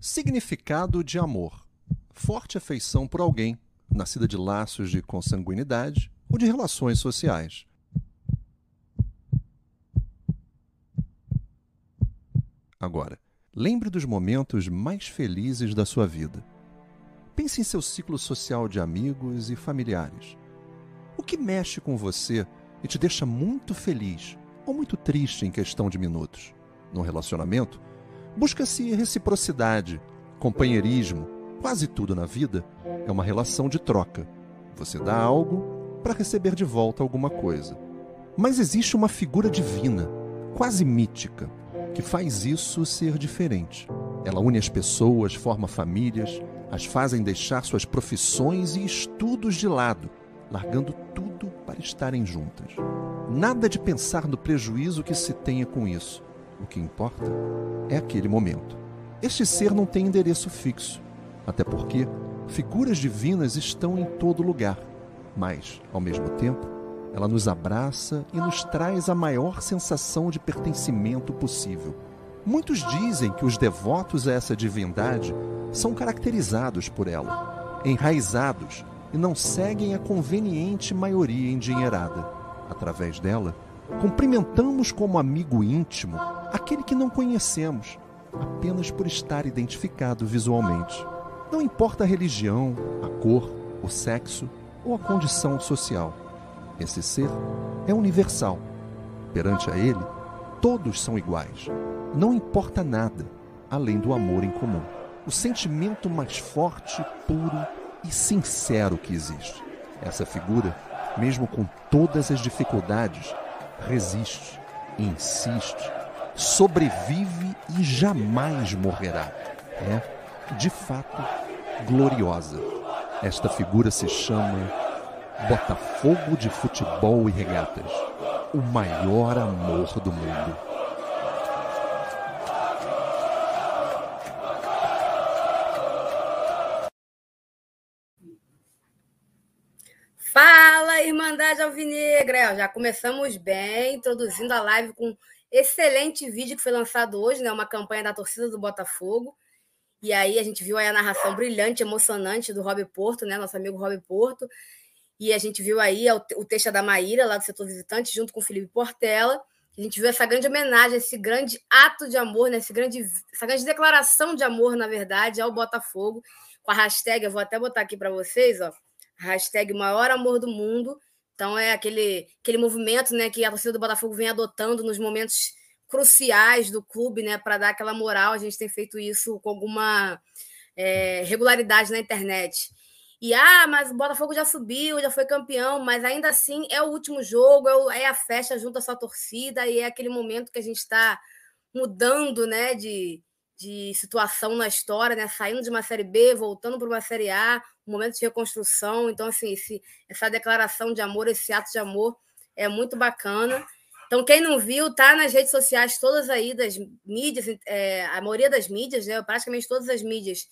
Significado de amor: forte afeição por alguém, nascida de laços de consanguinidade ou de relações sociais. Agora, lembre dos momentos mais felizes da sua vida. Pense em seu ciclo social de amigos e familiares. O que mexe com você e te deixa muito feliz ou muito triste em questão de minutos? No relacionamento, busca-se reciprocidade, companheirismo. Quase tudo na vida é uma relação de troca. Você dá algo para receber de volta alguma coisa. Mas existe uma figura divina, quase mítica, que faz isso ser diferente. Ela une as pessoas, forma famílias, as fazem deixar suas profissões e estudos de lado, largando tudo para estarem juntas. Nada de pensar no prejuízo que se tenha com isso. O que importa é aquele momento. Este ser não tem endereço fixo, até porque figuras divinas estão em todo lugar, mas, ao mesmo tempo, ela nos abraça e nos traz a maior sensação de pertencimento possível. Muitos dizem que os devotos a essa divindade são caracterizados por ela, enraizados e não seguem a conveniente maioria endinheirada. Através dela, cumprimentamos como amigo íntimo aquele que não conhecemos, apenas por estar identificado visualmente. Não importa a religião, a cor, o sexo ou a condição social. Esse ser é universal. Perante a ele, todos são iguais. Não importa nada além do amor em comum. O sentimento mais forte, puro e sincero que existe. Essa figura, mesmo com todas as dificuldades, resiste, insiste, sobrevive e jamais morrerá. É, de fato, gloriosa. Esta figura se chama Botafogo de Futebol e Regatas, o maior amor do mundo. Fala, Irmandade Alvinegra! Já começamos bem, introduzindo a live com um excelente vídeo que foi lançado hoje, né? Uma campanha da torcida do Botafogo. E aí a gente viu aí a narração brilhante, emocionante do Rob Porto, né? Nosso amigo Rob Porto. E a gente viu aí o texto da Maíra, lá do setor visitante, junto com o Felipe Portela. A gente viu essa grande homenagem, esse grande ato de amor, né? esse grande, essa grande declaração de amor, na verdade, ao Botafogo, com a hashtag, eu vou até botar aqui para vocês, ó, hashtag maior amor do mundo. Então é aquele, aquele movimento né, que a torcida do Botafogo vem adotando nos momentos cruciais do clube, né, para dar aquela moral. A gente tem feito isso com alguma é, regularidade na internet. E ah, mas o Botafogo já subiu, já foi campeão, mas ainda assim é o último jogo, é, é a festa junto à sua torcida e é aquele momento que a gente está mudando, né, de, de situação na história, né, saindo de uma série B, voltando para uma série A, um momento de reconstrução. Então, assim, esse, essa declaração de amor, esse ato de amor é muito bacana. Então, quem não viu, tá nas redes sociais todas aí das mídias, é, a maioria das mídias, né, praticamente todas as mídias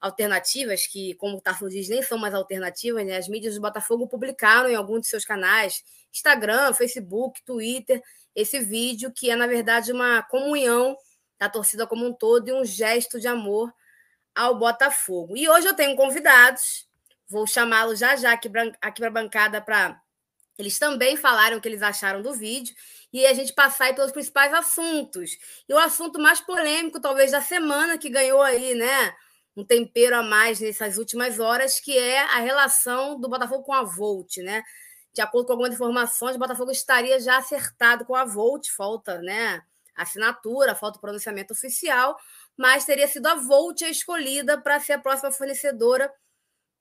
alternativas, que, como o Tarso diz, nem são mais alternativas, né? As mídias do Botafogo publicaram em alguns de seus canais, Instagram, Facebook, Twitter, esse vídeo que é, na verdade, uma comunhão da torcida como um todo e um gesto de amor ao Botafogo. E hoje eu tenho convidados, vou chamá-los já já aqui para a bancada para eles também falaram o que eles acharam do vídeo e a gente passar pelos principais assuntos. E o assunto mais polêmico, talvez, da semana que ganhou aí, né? um tempero a mais nessas últimas horas, que é a relação do Botafogo com a Volt, né? De acordo com algumas informações, o Botafogo estaria já acertado com a Volt, falta, né? Assinatura, falta o pronunciamento oficial, mas teria sido a Volt a escolhida para ser a próxima fornecedora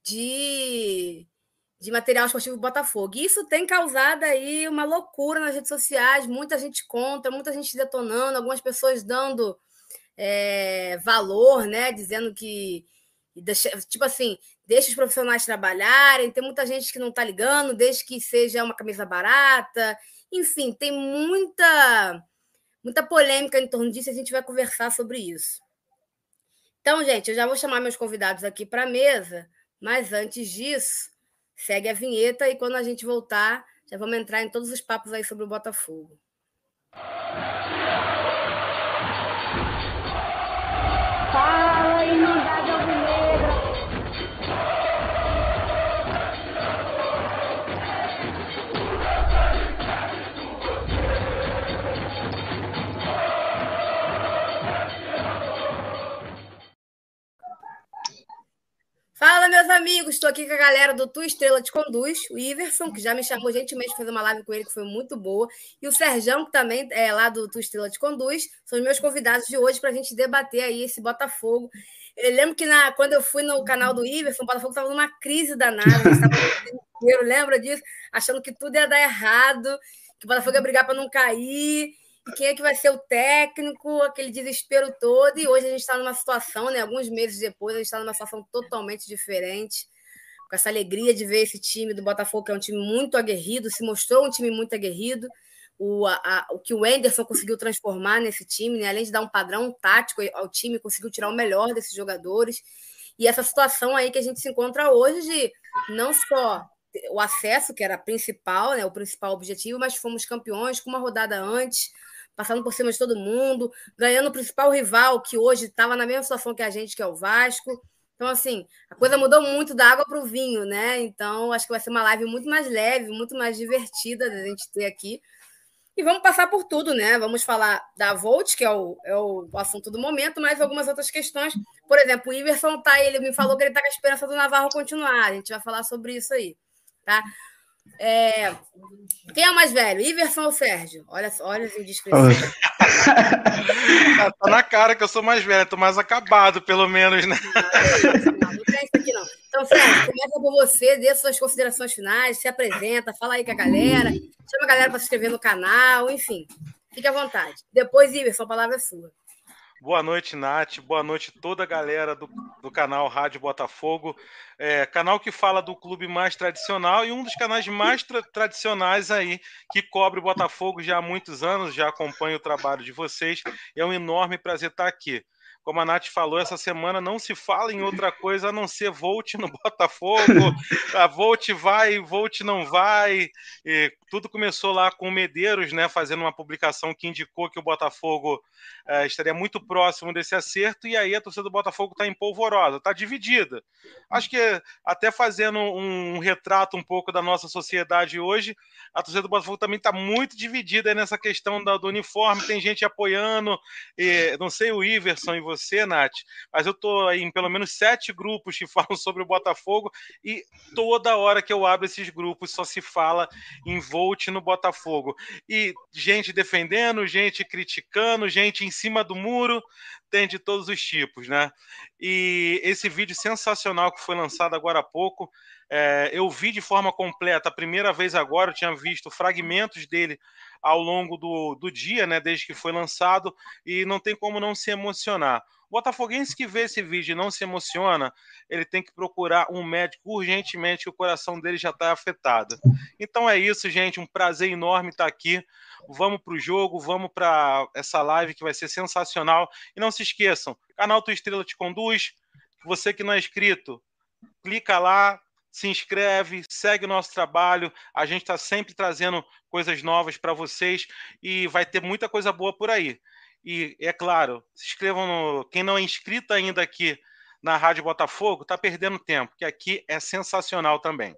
de, de material esportivo do Botafogo. E isso tem causado aí uma loucura nas redes sociais, muita gente contra, muita gente detonando, algumas pessoas dando é, valor, né? Dizendo que, tipo assim, deixa os profissionais trabalharem. Tem muita gente que não está ligando, desde que seja uma camisa barata. Enfim, tem muita, muita polêmica em torno disso. A gente vai conversar sobre isso. Então, gente, eu já vou chamar meus convidados aqui para a mesa, mas antes disso, segue a vinheta e quando a gente voltar, já vamos entrar em todos os papos aí sobre o Botafogo. Meus amigos! Estou aqui com a galera do Tu Estrela Te Conduz, o Iverson, que já me chamou gentilmente para fazer uma live com ele, que foi muito boa, e o Serjão, que também é lá do Tu Estrela Te Conduz, são os meus convidados de hoje para a gente debater aí esse Botafogo. Eu lembro que na, quando eu fui no canal do Iverson, o Botafogo estava numa crise danada, estava lembra disso? Achando que tudo ia dar errado, que o Botafogo ia brigar para não cair, quem é que vai ser o técnico, aquele desespero todo. E hoje a gente está numa situação, né? Alguns meses depois, a gente está numa situação totalmente diferente. Com essa alegria de ver esse time do Botafogo, que é um time muito aguerrido, se mostrou um time muito aguerrido. O, a, o que o Enderson conseguiu transformar nesse time, né? além de dar um padrão tático ao time, conseguiu tirar o melhor desses jogadores. E essa situação aí que a gente se encontra hoje de não só o acesso, que era principal, né, o principal objetivo, mas fomos campeões com uma rodada antes, passando por cima de todo mundo, ganhando o principal rival, que hoje estava na mesma situação que a gente, que é o Vasco. Então, assim, a coisa mudou muito da água para o vinho, né? Então, acho que vai ser uma live muito mais leve, muito mais divertida da gente ter aqui. E vamos passar por tudo, né? Vamos falar da Volt, que é o, é o assunto do momento, mas algumas outras questões. Por exemplo, o Iverson tá, ele me falou que ele está com a esperança do Navarro continuar. A gente vai falar sobre isso aí, tá? É... Quem é o mais velho, Iverson ou Sérgio? Olha, olha as indiscrições. tá, tá na cara que eu sou mais velho, tô mais acabado, pelo menos, né? Não, não, não tem isso aqui, não. Então, Sérgio, começa por você, dê suas considerações finais, se apresenta, fala aí com a galera, chama a galera para se inscrever no canal, enfim. Fique à vontade. Depois, Iverson, a palavra é sua. Boa noite, Nath. Boa noite toda a galera do, do canal Rádio Botafogo. É, canal que fala do clube mais tradicional e um dos canais mais tra tradicionais aí que cobre o Botafogo já há muitos anos. Já acompanho o trabalho de vocês. É um enorme prazer estar aqui como a Nath falou, essa semana não se fala em outra coisa a não ser Volt no Botafogo, a Volt vai, Volt não vai. E tudo começou lá com o Medeiros, né, fazendo uma publicação que indicou que o Botafogo é, estaria muito próximo desse acerto, e aí a torcida do Botafogo está empolvorosa, está dividida. Acho que até fazendo um, um, retrato um pouco da nossa sociedade hoje, a torcida do Botafogo também está muito dividida nessa questão da, do uniforme, tem gente apoiando, e, não sei o Iverson e você, Nath, mas eu estou em pelo menos sete grupos que falam sobre o Botafogo, e toda hora que eu abro esses grupos só se fala em Volt no Botafogo. E gente defendendo, gente criticando, gente em cima do muro, tem de todos os tipos, né? E esse vídeo sensacional que foi lançado agora há pouco, é, eu vi de forma completa, a primeira vez agora, eu tinha visto fragmentos dele ao longo do, do dia, né, desde que foi lançado, e não tem como não se emocionar. O botafoguense que vê esse vídeo e não se emociona, ele tem que procurar um médico urgentemente, que o coração dele já está afetado. Então é isso, gente, um prazer enorme estar aqui vamos para o jogo, vamos para essa live que vai ser sensacional. E não se esqueçam, canal Tua Estrela te conduz. Você que não é inscrito, clica lá, se inscreve, segue o nosso trabalho. A gente está sempre trazendo coisas novas para vocês e vai ter muita coisa boa por aí. E é claro, se inscrevam no. Quem não é inscrito ainda aqui na Rádio Botafogo, está perdendo tempo, que aqui é sensacional também.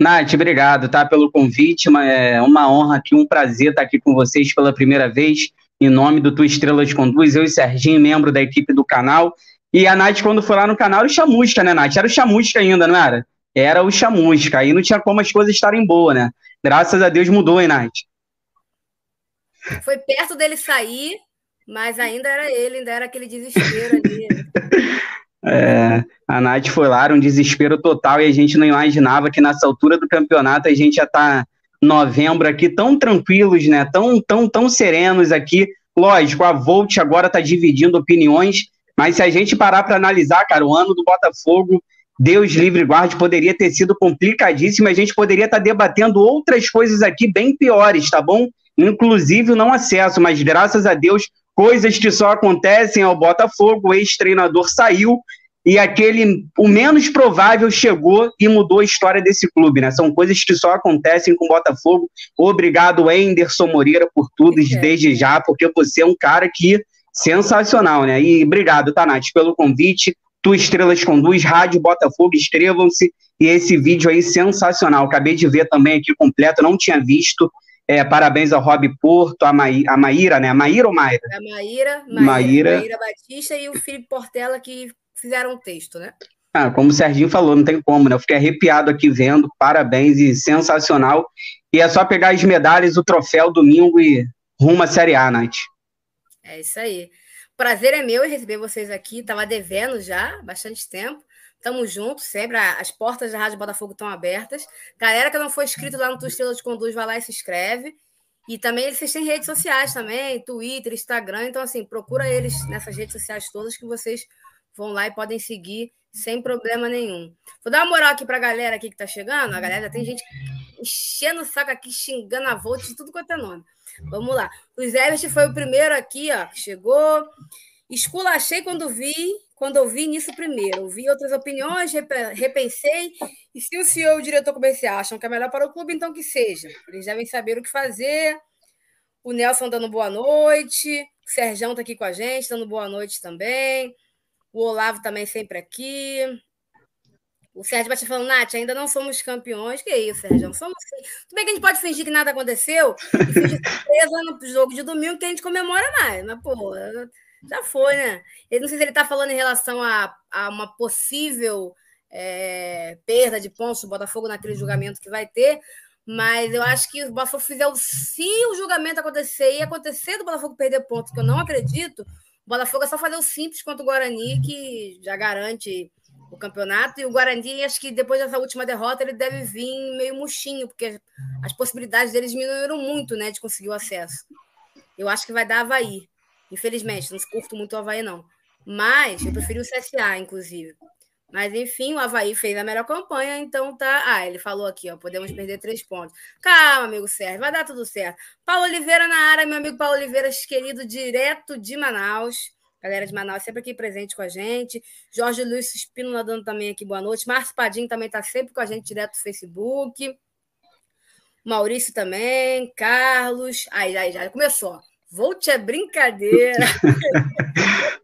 Nath, obrigado, tá, pelo convite. É uma honra aqui, um prazer estar aqui com vocês pela primeira vez. Em nome do Tua Estrela de Conduz, eu e Serginho, membro da equipe do canal. E a Nath, quando foi lá no canal, era o Chamusca, né, Nath? Era o Chamusca ainda, não era? Era o Chamusca. Aí não tinha como as coisas estarem boas, né? Graças a Deus mudou, hein, Nath? Foi perto dele sair, mas ainda era ele, ainda era aquele desespero ali. É, a Nath foi lá, era um desespero total e a gente não imaginava que nessa altura do campeonato a gente já tá novembro aqui tão tranquilos, né? Tão, tão, tão serenos aqui. Lógico, a Volt agora tá dividindo opiniões, mas se a gente parar para analisar, cara, o ano do Botafogo, Deus livre guarde, poderia ter sido complicadíssimo, a gente poderia estar tá debatendo outras coisas aqui bem piores, tá bom? Inclusive o não acesso, mas graças a Deus coisas que só acontecem ao Botafogo, o ex-treinador saiu e aquele, o menos provável chegou e mudou a história desse clube, né? São coisas que só acontecem com o Botafogo. Obrigado, Enderson Moreira, por tudo é. desde já, porque você é um cara que sensacional, né? E obrigado, Tanate, pelo convite. Tu Estrelas Conduz, Rádio Botafogo, inscrevam-se. E esse vídeo aí sensacional. Acabei de ver também aqui completo, não tinha visto. É, parabéns ao Rob Porto, a, Maí, a Maíra, né? A Maíra ou Maíra? A Maíra, Maíra, Maíra. Maíra Batista e o Felipe Portela, que fizeram o texto, né? Ah, como o Serginho falou, não tem como, né? Eu fiquei arrepiado aqui vendo, parabéns e sensacional. E é só pegar as medalhas, o troféu domingo e rumo à Série A, Nath. É isso aí. Prazer é meu em receber vocês aqui. Tava devendo já bastante tempo. Tamo junto, sempre. As portas da Rádio Botafogo estão abertas. Galera que não foi inscrito lá no Tu Estrela de Conduz, vai lá e se inscreve. E também eles têm redes sociais também, Twitter, Instagram. Então, assim, procura eles nessas redes sociais todas que vocês vão lá e podem seguir sem problema nenhum. Vou dar uma moral aqui para a galera aqui que está chegando. A galera tem gente enchendo o saco aqui, xingando a Volt de tudo quanto é nome. Vamos lá. O Everest foi o primeiro aqui, ó, chegou. Esculachei quando vi, quando ouvi nisso primeiro. Ouvi outras opiniões, repensei. E se o senhor e o diretor comercial acham que é melhor para o clube, então que seja. Eles devem saber o que fazer. O Nelson dando boa noite. O Serjão está aqui com a gente, dando boa noite também. O Olavo também sempre aqui. O Sérgio bate falando, Nath, ainda não somos campeões. Que isso, Sérgio? Somos sim. Tudo bem que a gente pode fingir que nada aconteceu e fingir surpresa no jogo de domingo que a gente comemora mais. Mas, pô, já foi, né? Eu não sei se ele está falando em relação a, a uma possível é, perda de pontos do Botafogo naquele julgamento que vai ter, mas eu acho que o Botafogo fizer o. Se o julgamento acontecer e acontecer do Botafogo perder pontos, que eu não acredito, o Botafogo é só fazer o simples contra o Guarani, que já garante o campeonato. E o Guarani, acho que depois dessa última derrota, ele deve vir meio murchinho, porque as possibilidades deles diminuíram muito, né, de conseguir o acesso. Eu acho que vai dar Havaí. Infelizmente, não curto muito o Havaí, não. Mas eu preferi o CSA, inclusive. Mas, enfim, o Havaí fez a melhor campanha, então tá. Ah, ele falou aqui, ó. Podemos perder três pontos. Calma, amigo Sérgio, vai dar tudo certo. Paulo Oliveira na área, meu amigo Paulo Oliveira, querido, direto de Manaus. Galera de Manaus sempre aqui presente com a gente. Jorge Luiz Espínola dando também aqui boa noite. Márcio Padim também está sempre com a gente direto do Facebook. Maurício também. Carlos. Aí, aí, já começou. Volte é brincadeira.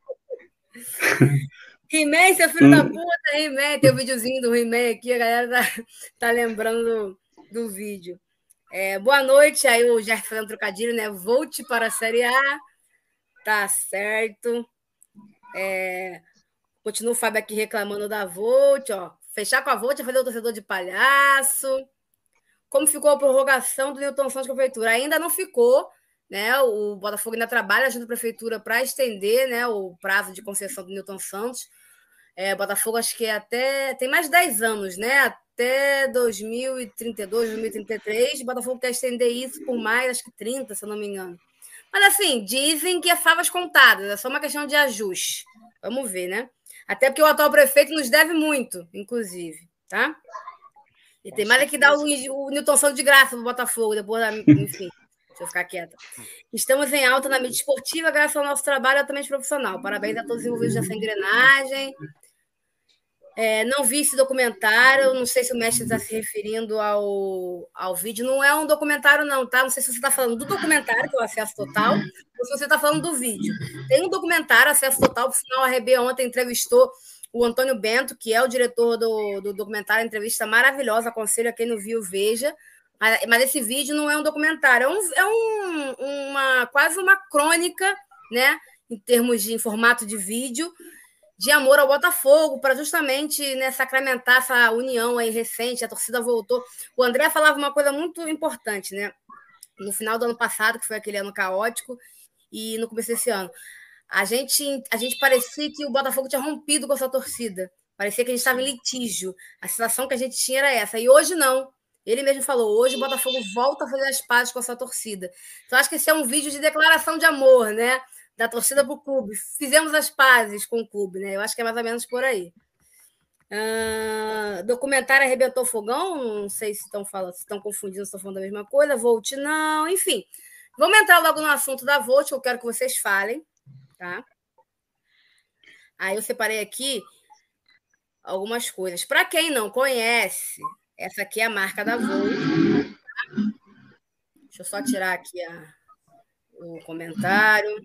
He-Man, seu filho hum. da puta, He-Man. Tem o um videozinho do He-Man aqui, a galera tá, tá lembrando do, do vídeo. É, boa noite, aí o Jeff fazendo trocadilho, né? Volte para a Série A. Tá certo. É, continua o Fábio aqui reclamando da Volt, ó. Fechar com a Volt é fazer o torcedor de palhaço. Como ficou a prorrogação do Newton Santos Prefeitura? Ainda não ficou, né? O Botafogo ainda trabalha junto à prefeitura para estender né, o prazo de concessão do Newton Santos. É, Botafogo acho que é até tem mais de 10 anos, né? Até 2032, 2033. Botafogo quer estender isso por mais, acho que 30, se eu não me engano. Mas assim, dizem que é favas contadas, é só uma questão de ajuste. Vamos ver, né? Até porque o atual prefeito nos deve muito, inclusive, tá? E tem mais é que dar o, o Newton Santos de graça pro Botafogo, depois da. Enfim, deixa eu ficar quieta. Estamos em alta na mídia esportiva, graças ao nosso trabalho altamente profissional. Parabéns a todos os envolvidos nessa engrenagem. É, não vi esse documentário, não sei se o mestre está se referindo ao, ao vídeo. Não é um documentário, não, tá? Não sei se você está falando do documentário, que é o Acesso Total, ou se você está falando do vídeo. Tem um documentário, Acesso Total, por sinal, a RB ontem entrevistou o Antônio Bento, que é o diretor do, do documentário, entrevista maravilhosa, aconselho a quem não viu, veja. Mas, mas esse vídeo não é um documentário, é, um, é um, uma quase uma crônica, né? Em termos de em formato de vídeo, de amor ao Botafogo, para justamente né, sacramentar essa união aí recente, a torcida voltou. O André falava uma coisa muito importante, né? No final do ano passado, que foi aquele ano caótico, e no começo desse ano. A gente, a gente parecia que o Botafogo tinha rompido com essa torcida. Parecia que a gente estava em litígio. A sensação que a gente tinha era essa. E hoje não. Ele mesmo falou: hoje o Botafogo volta a fazer as pazes com essa torcida. Então, acho que esse é um vídeo de declaração de amor, né? Da torcida para o clube. Fizemos as pazes com o clube, né? Eu acho que é mais ou menos por aí. Uh, documentário arrebentou fogão, não sei se estão falando, se estão confundindo, se estão falando da mesma coisa. Volt não, enfim. Vamos entrar logo no assunto da Volt, que eu quero que vocês falem, tá? Aí eu separei aqui algumas coisas. Para quem não conhece, essa aqui é a marca da Volt. Tá? Deixa eu só tirar aqui a, o comentário.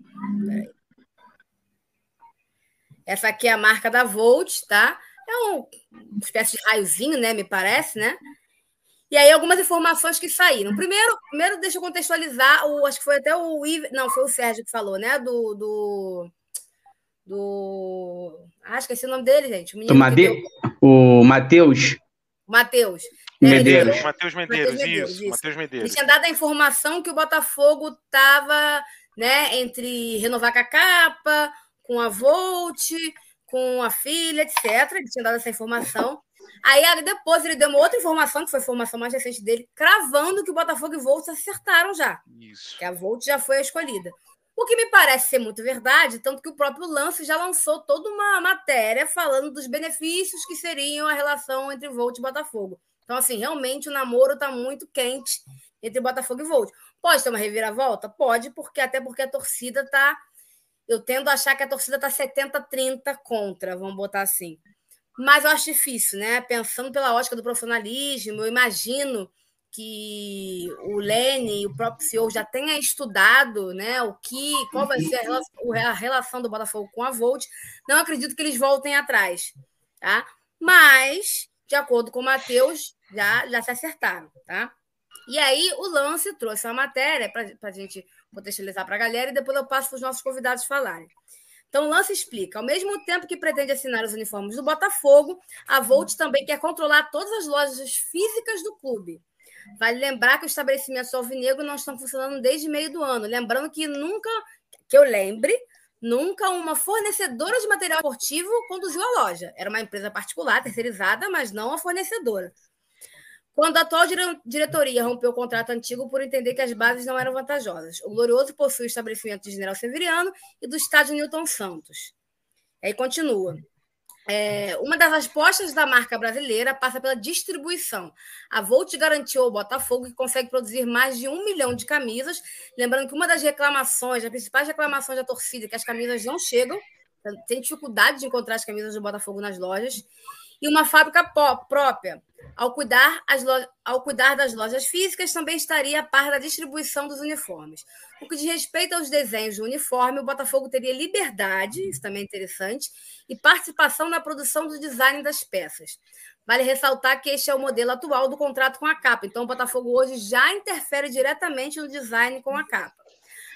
Essa aqui é a marca da Volt, tá? É uma espécie de raiozinho, né? Me parece, né? E aí, algumas informações que saíram. Primeiro, primeiro deixa eu contextualizar, o, acho que foi até o Ive, não, foi o Sérgio que falou, né? Do, do, do. Ah, esqueci o nome dele, gente. O, Made... o Matheus. Matheus. Medeiros. É, Matheus Medeiros, Medeiros, isso. Matheus Medeiros. Ele tinha dado a informação que o Botafogo estava né, entre renovar com a capa, com a Volt, com a filha, etc. Ele tinha dado essa informação. Aí depois ele deu uma outra informação, que foi a informação mais recente dele, cravando que o Botafogo e Volt acertaram já. Isso. Que a Volt já foi a escolhida. O que me parece ser muito verdade, tanto que o próprio Lance já lançou toda uma matéria falando dos benefícios que seriam a relação entre Volt e Botafogo. Então, assim, realmente o namoro está muito quente entre Botafogo e Volt. Pode ter uma reviravolta? Pode, porque até porque a torcida está. Eu tendo a achar que a torcida está 70-30 contra, vamos botar assim. Mas eu acho difícil, né? Pensando pela ótica do profissionalismo, eu imagino que o Lene e o próprio CEO já tenha estudado né, o que, qual vai ser a relação, a relação do Botafogo com a Volt. Não acredito que eles voltem atrás. Tá? Mas, de acordo com Matheus, já, já se acertaram. Tá? E aí o Lance trouxe uma matéria para a gente contextualizar para a galera e depois eu passo para os nossos convidados falarem. Então, o Lance explica: ao mesmo tempo que pretende assinar os uniformes do Botafogo, a Volt também quer controlar todas as lojas físicas do clube. Vale lembrar que os estabelecimentos alvinegro não estão funcionando desde meio do ano. Lembrando que nunca, que eu lembre, nunca uma fornecedora de material esportivo conduziu a loja. Era uma empresa particular, terceirizada, mas não a fornecedora. Quando a atual diretoria rompeu o contrato antigo por entender que as bases não eram vantajosas. O Glorioso possui o estabelecimento de General Severiano e do estádio Newton Santos. Aí continua. É, uma das respostas da marca brasileira passa pela distribuição. A Volt garantiu ao Botafogo que consegue produzir mais de um milhão de camisas. Lembrando que uma das reclamações, as principais reclamações da torcida, é que as camisas não chegam, tem dificuldade de encontrar as camisas do Botafogo nas lojas e uma fábrica própria. Ao cuidar, ao cuidar das lojas físicas, também estaria a par da distribuição dos uniformes. O que diz respeito aos desenhos do uniforme, o Botafogo teria liberdade, isso também é interessante, e participação na produção do design das peças. Vale ressaltar que este é o modelo atual do contrato com a capa, então o Botafogo hoje já interfere diretamente no design com a capa.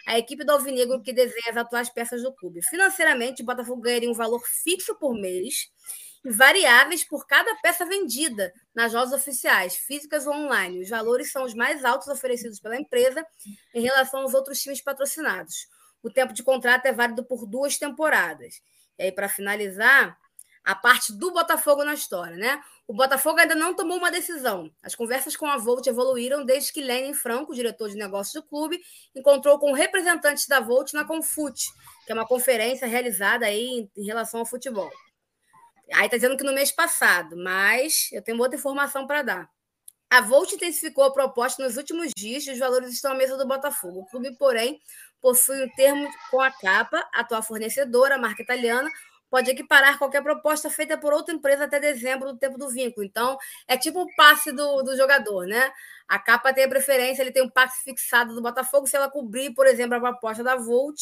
A equipe do Alvinegro que desenha as atuais peças do clube. Financeiramente, o Botafogo ganharia um valor fixo por mês variáveis por cada peça vendida nas lojas oficiais, físicas ou online. Os valores são os mais altos oferecidos pela empresa em relação aos outros times patrocinados. O tempo de contrato é válido por duas temporadas. E aí, para finalizar, a parte do Botafogo na história, né? O Botafogo ainda não tomou uma decisão. As conversas com a Volt evoluíram desde que Lenin Franco, diretor de negócios do clube, encontrou com representantes da Volt na Confute, que é uma conferência realizada aí em relação ao futebol. Aí está dizendo que no mês passado, mas eu tenho outra informação para dar. A Volt intensificou a proposta nos últimos dias e os valores estão à mesa do Botafogo. O clube, porém, possui um termo com a capa, atual fornecedora, a marca italiana, pode equiparar qualquer proposta feita por outra empresa até dezembro do tempo do vínculo. Então, é tipo o passe do, do jogador, né? A capa tem a preferência, ele tem um passe fixado do Botafogo. Se ela cobrir, por exemplo, a proposta da Volt,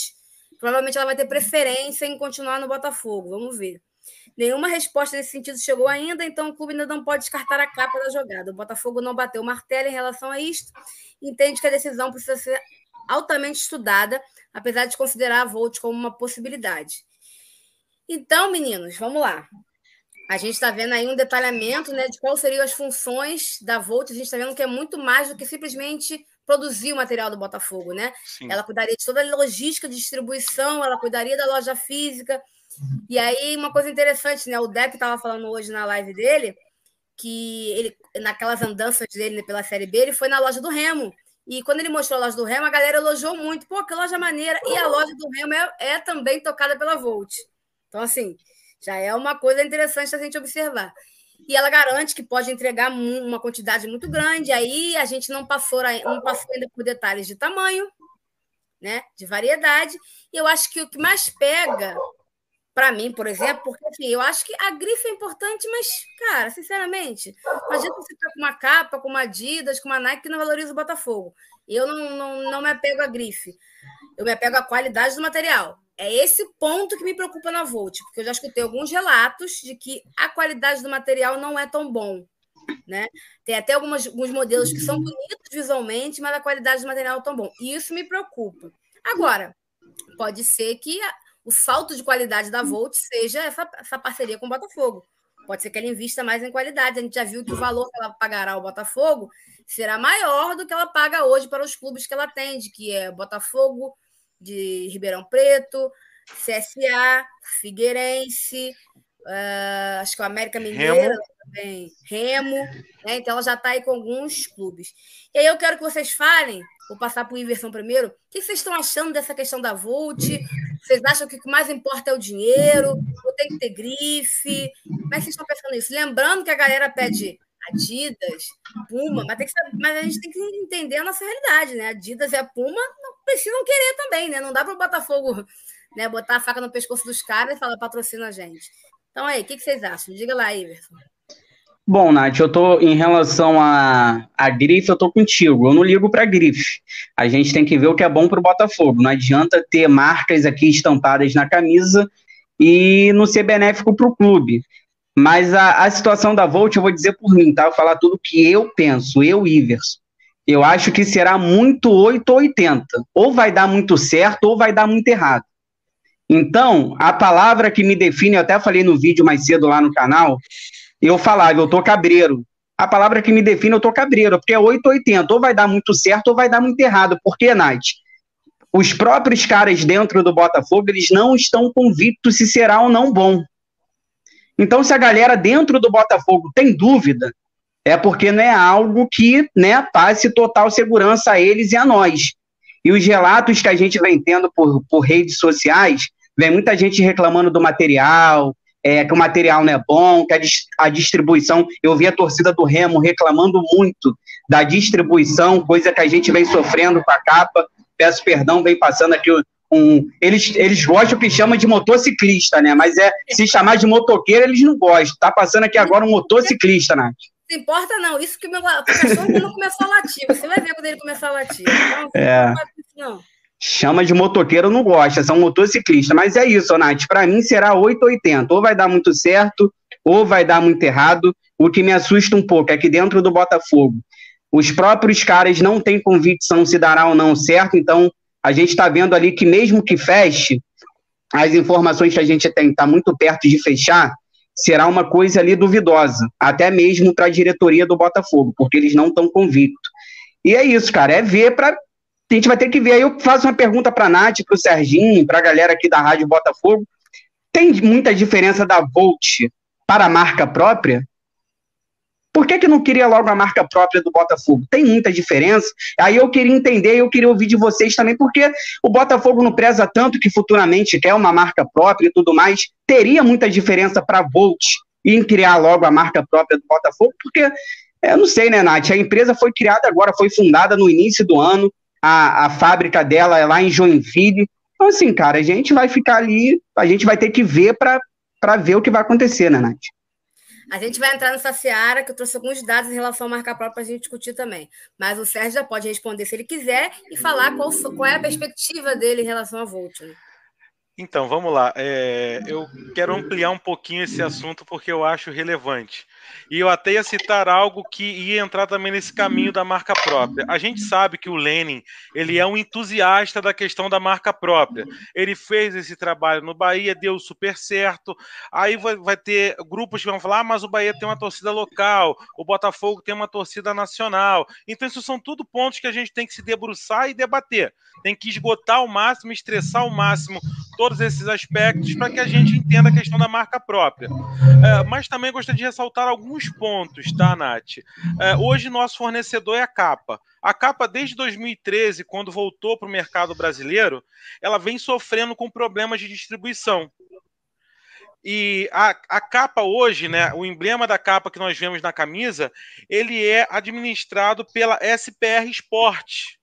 provavelmente ela vai ter preferência em continuar no Botafogo. Vamos ver. Nenhuma resposta nesse sentido chegou ainda, então o clube ainda não pode descartar a capa da jogada. O Botafogo não bateu o martelo em relação a isto, entende que a decisão precisa ser altamente estudada, apesar de considerar a Volt como uma possibilidade. Então, meninos, vamos lá. A gente está vendo aí um detalhamento né, de quais seriam as funções da Volt. A gente está vendo que é muito mais do que simplesmente produzir o material do Botafogo, né? Sim. Ela cuidaria de toda a logística de distribuição, ela cuidaria da loja física, e aí, uma coisa interessante, né? O Depp estava falando hoje na live dele que ele, naquelas andanças dele pela Série B, ele foi na loja do Remo. E quando ele mostrou a loja do Remo, a galera elogiou muito. Pô, que loja maneira. E a loja do Remo é, é também tocada pela Volt. Então, assim, já é uma coisa interessante a gente observar. E ela garante que pode entregar uma quantidade muito grande. Aí a gente não passou, não passou ainda por detalhes de tamanho, né? De variedade. E eu acho que o que mais pega para mim, por exemplo, porque assim, eu acho que a grife é importante, mas, cara, sinceramente, imagina você ficar com uma capa, com uma Adidas, com uma Nike que não valoriza o Botafogo. Eu não, não, não me apego à grife, eu me apego à qualidade do material. É esse ponto que me preocupa na Volt, porque eu já escutei alguns relatos de que a qualidade do material não é tão bom. Né? Tem até algumas, alguns modelos que são bonitos visualmente, mas a qualidade do material é tão bom. E isso me preocupa. Agora, pode ser que o salto de qualidade da Volt seja essa, essa parceria com o Botafogo. Pode ser que ela invista mais em qualidade. A gente já viu que o valor que ela pagará ao Botafogo será maior do que ela paga hoje para os clubes que ela atende, que é Botafogo de Ribeirão Preto, CSA, Figueirense, uh, acho que o América Mineira também, Remo, né? então ela já está aí com alguns clubes. E aí eu quero que vocês falem, vou passar para o Iverson primeiro, o que vocês estão achando dessa questão da Volt? Vocês acham que o que mais importa é o dinheiro? Ou tem que ter grife? Como é que vocês estão pensando nisso? Lembrando que a galera pede Adidas, Puma, mas, tem que saber, mas a gente tem que entender a nossa realidade, né? Adidas e a Puma não precisam querer também, né? Não dá para o Botafogo né, botar a faca no pescoço dos caras e falar patrocina a gente. Então aí, o que, que, vocês acham? Diga lá, Iverson. Bom, Nath, eu tô em relação a, a grife, eu tô contigo. Eu não ligo para grife. A gente tem que ver o que é bom para o Botafogo. Não adianta ter marcas aqui estampadas na camisa e não ser benéfico para o clube. Mas a, a situação da Volt, eu vou dizer por mim, tá? Eu vou falar tudo que eu penso, eu, Iverson. Eu acho que será muito 8 ou 80. Ou vai dar muito certo, ou vai dar muito errado. Então, a palavra que me define, eu até falei no vídeo mais cedo lá no canal, eu falava, eu tô cabreiro. A palavra que me define, eu tô cabreiro, porque é 8 ou 80. Ou vai dar muito certo, ou vai dar muito errado. Por quê, Nath? Os próprios caras dentro do Botafogo, eles não estão convictos se será ou não bom. Então, se a galera dentro do Botafogo tem dúvida, é porque não é algo que né, passe total segurança a eles e a nós. E os relatos que a gente vem tendo por, por redes sociais, vem muita gente reclamando do material, é, que o material não é bom, que a, a distribuição. Eu vi a torcida do Remo reclamando muito da distribuição, coisa que a gente vem sofrendo com a capa. Peço perdão, vem passando aqui um. Eles, eles gostam que chama de motociclista, né? Mas é se chamar de motoqueiro, eles não gostam. Tá passando aqui agora um motociclista, Nath. Não importa, não. Isso que o meu cachorro não começou a latir. Você vai ver quando ele começar a latir. Então, é. não. Chama de motoqueiro, não gosta, são motociclistas. Mas é isso, Nath. Para mim será 880. Ou vai dar muito certo, ou vai dar muito errado. O que me assusta um pouco é que dentro do Botafogo, os próprios caras não têm convicção se dará ou não certo. Então, a gente está vendo ali que mesmo que feche, as informações que a gente tem está muito perto de fechar, será uma coisa ali duvidosa, até mesmo para a diretoria do Botafogo, porque eles não estão convictos. E é isso, cara, é ver para. A gente vai ter que ver. Aí eu faço uma pergunta para a Nath, para o Serginho, para a galera aqui da Rádio Botafogo. Tem muita diferença da Volt para a marca própria? Por que, que não queria logo a marca própria do Botafogo? Tem muita diferença. Aí eu queria entender, eu queria ouvir de vocês também, porque o Botafogo não preza tanto que futuramente quer uma marca própria e tudo mais. Teria muita diferença para a Volt em criar logo a marca própria do Botafogo, porque eu não sei, né, Nath? A empresa foi criada agora, foi fundada no início do ano, a, a fábrica dela é lá em Joinville. Então, assim, cara, a gente vai ficar ali, a gente vai ter que ver para ver o que vai acontecer, né, Nath? A gente vai entrar nessa seara, que eu trouxe alguns dados em relação à marca própria para a gente discutir também. Mas o Sérgio já pode responder se ele quiser e falar qual, qual é a perspectiva dele em relação à Volt. Né? Então, vamos lá. É, eu quero ampliar um pouquinho esse assunto porque eu acho relevante. E eu até ia citar algo que ia entrar também nesse caminho da marca própria. A gente sabe que o Lenin ele é um entusiasta da questão da marca própria. Ele fez esse trabalho no Bahia, deu super certo. Aí vai, ter grupos que vão falar, ah, mas o Bahia tem uma torcida local, o Botafogo tem uma torcida nacional. Então, isso são tudo pontos que a gente tem que se debruçar e debater. Tem que esgotar ao máximo, estressar ao máximo todos esses aspectos para que a gente entenda a questão da marca própria. É, mas também gostaria de ressaltar alguns pontos, tá, Nath? É, hoje, nosso fornecedor é a capa. A capa, desde 2013, quando voltou para o mercado brasileiro, ela vem sofrendo com problemas de distribuição. E a, a capa hoje, né, o emblema da capa que nós vemos na camisa, ele é administrado pela SPR Sport,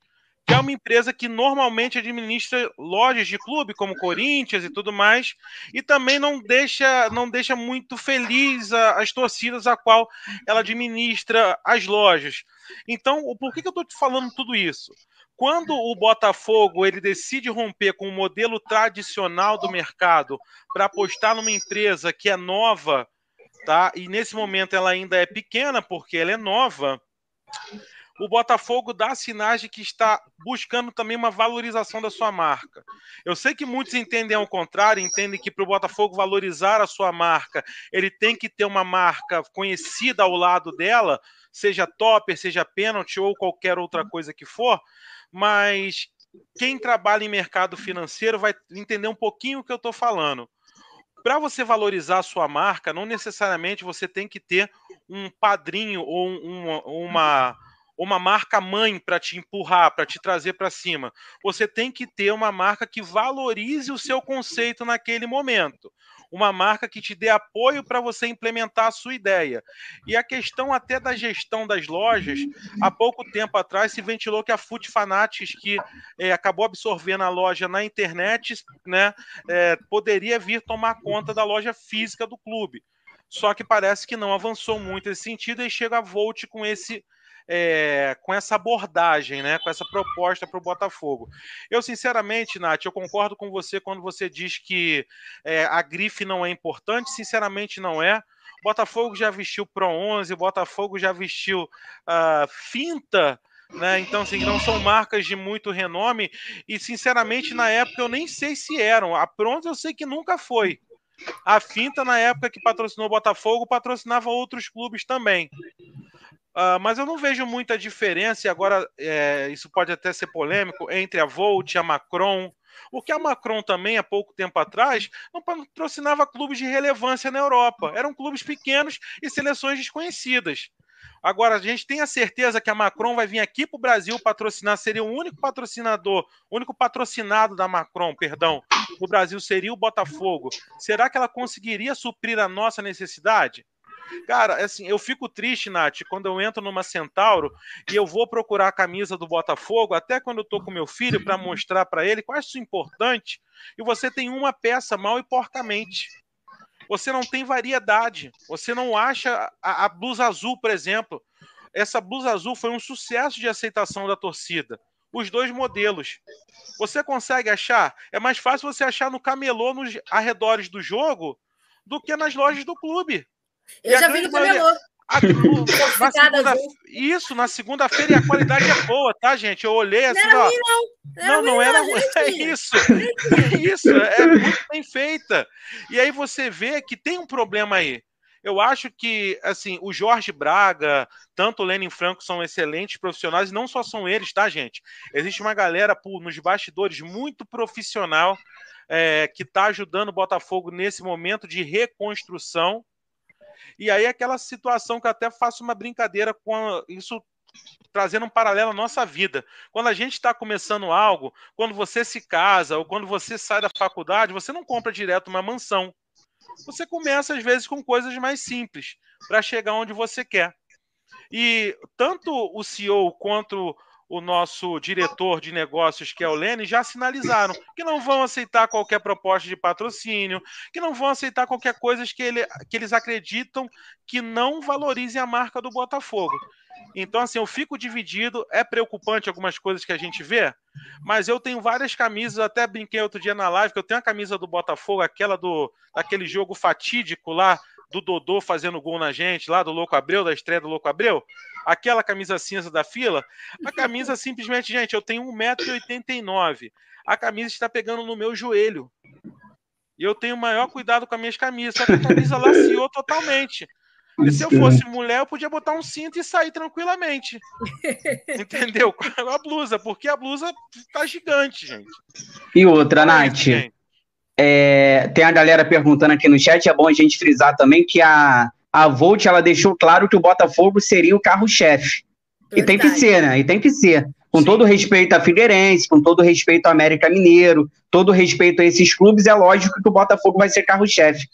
é uma empresa que normalmente administra lojas de clube, como Corinthians e tudo mais, e também não deixa, não deixa muito feliz a, as torcidas a qual ela administra as lojas. Então, por que, que eu estou te falando tudo isso? Quando o Botafogo ele decide romper com o modelo tradicional do mercado para apostar numa empresa que é nova, tá? E nesse momento ela ainda é pequena porque ela é nova o Botafogo dá sinais de que está buscando também uma valorização da sua marca. Eu sei que muitos entendem ao contrário, entendem que para o Botafogo valorizar a sua marca, ele tem que ter uma marca conhecida ao lado dela, seja topper, seja pênalti ou qualquer outra coisa que for, mas quem trabalha em mercado financeiro vai entender um pouquinho o que eu estou falando. Para você valorizar a sua marca, não necessariamente você tem que ter um padrinho ou uma, uma uma marca mãe para te empurrar, para te trazer para cima. Você tem que ter uma marca que valorize o seu conceito naquele momento. Uma marca que te dê apoio para você implementar a sua ideia. E a questão até da gestão das lojas, há pouco tempo atrás se ventilou que a Food Fanatics, que é, acabou absorvendo a loja na internet, né, é, poderia vir tomar conta da loja física do clube. Só que parece que não avançou muito nesse sentido e chega a Volt com esse é, com essa abordagem, né, com essa proposta para o Botafogo. Eu, sinceramente, Nath, eu concordo com você quando você diz que é, a grife não é importante, sinceramente não é. Botafogo já vestiu Pro 11, Botafogo já vestiu uh, Finta, né? Então, assim, não são marcas de muito renome e, sinceramente, na época eu nem sei se eram. A Pronto eu sei que nunca foi. A Finta, na época que patrocinou o Botafogo, patrocinava outros clubes também. Uh, mas eu não vejo muita diferença, e agora é, isso pode até ser polêmico, entre a Volt e a Macron. O que a Macron também, há pouco tempo atrás, não patrocinava clubes de relevância na Europa. Eram clubes pequenos e seleções desconhecidas. Agora, a gente tem a certeza que a Macron vai vir aqui para o Brasil patrocinar, seria o único patrocinador, o único patrocinado da Macron, perdão, no Brasil seria o Botafogo. Será que ela conseguiria suprir a nossa necessidade? Cara, assim, eu fico triste, Nath, quando eu entro numa Centauro e eu vou procurar a camisa do Botafogo, até quando eu tô com meu filho, para mostrar para ele qual é isso importante, e você tem uma peça mal e porcamente. Você não tem variedade. Você não acha a, a blusa azul, por exemplo. Essa blusa azul foi um sucesso de aceitação da torcida os dois modelos. Você consegue achar? É mais fácil você achar no camelô nos arredores do jogo do que nas lojas do clube. Eu já vi no camelô. A, no, na segunda, isso, na segunda-feira e a qualidade é boa, tá, gente? Eu olhei assim, não ó. Ruim, não. Não, não, era. É isso. É isso. É muito bem feita. E aí você vê que tem um problema aí. Eu acho que, assim, o Jorge Braga, tanto o Lenin Franco são excelentes profissionais, e não só são eles, tá, gente? Existe uma galera por, nos bastidores muito profissional é, que está ajudando o Botafogo nesse momento de reconstrução e aí aquela situação que eu até faço uma brincadeira com a, isso trazendo um paralelo à nossa vida. Quando a gente está começando algo, quando você se casa ou quando você sai da faculdade, você não compra direto uma mansão. Você começa às vezes com coisas mais simples para chegar onde você quer. E tanto o CEO quanto o nosso diretor de negócios, que é o Lene, já sinalizaram que não vão aceitar qualquer proposta de patrocínio, que não vão aceitar qualquer coisa que, ele, que eles acreditam que não valorizem a marca do Botafogo. Então, assim, eu fico dividido. É preocupante algumas coisas que a gente vê, mas eu tenho várias camisas. Até brinquei outro dia na live que eu tenho a camisa do Botafogo, aquela do daquele jogo fatídico lá do Dodô fazendo gol na gente, lá do Louco Abreu, da estreia do Louco Abreu, aquela camisa cinza da fila, a camisa simplesmente, gente, eu tenho 1,89m. A camisa está pegando no meu joelho. E eu tenho maior cuidado com as minhas camisas, só que a camisa laciou totalmente. E se eu fosse mulher, eu podia botar um cinto e sair tranquilamente. Entendeu? Com a blusa, porque a blusa tá gigante, gente. E outra, Nath. É, tem a galera perguntando aqui no chat, é bom a gente frisar também que a, a Volt ela deixou claro que o Botafogo seria o carro-chefe. E tem que ser, né? E tem que ser. Com Sim. todo respeito a Figueirense, com todo respeito ao América Mineiro, todo respeito a esses clubes, é lógico que o Botafogo vai ser carro-chefe.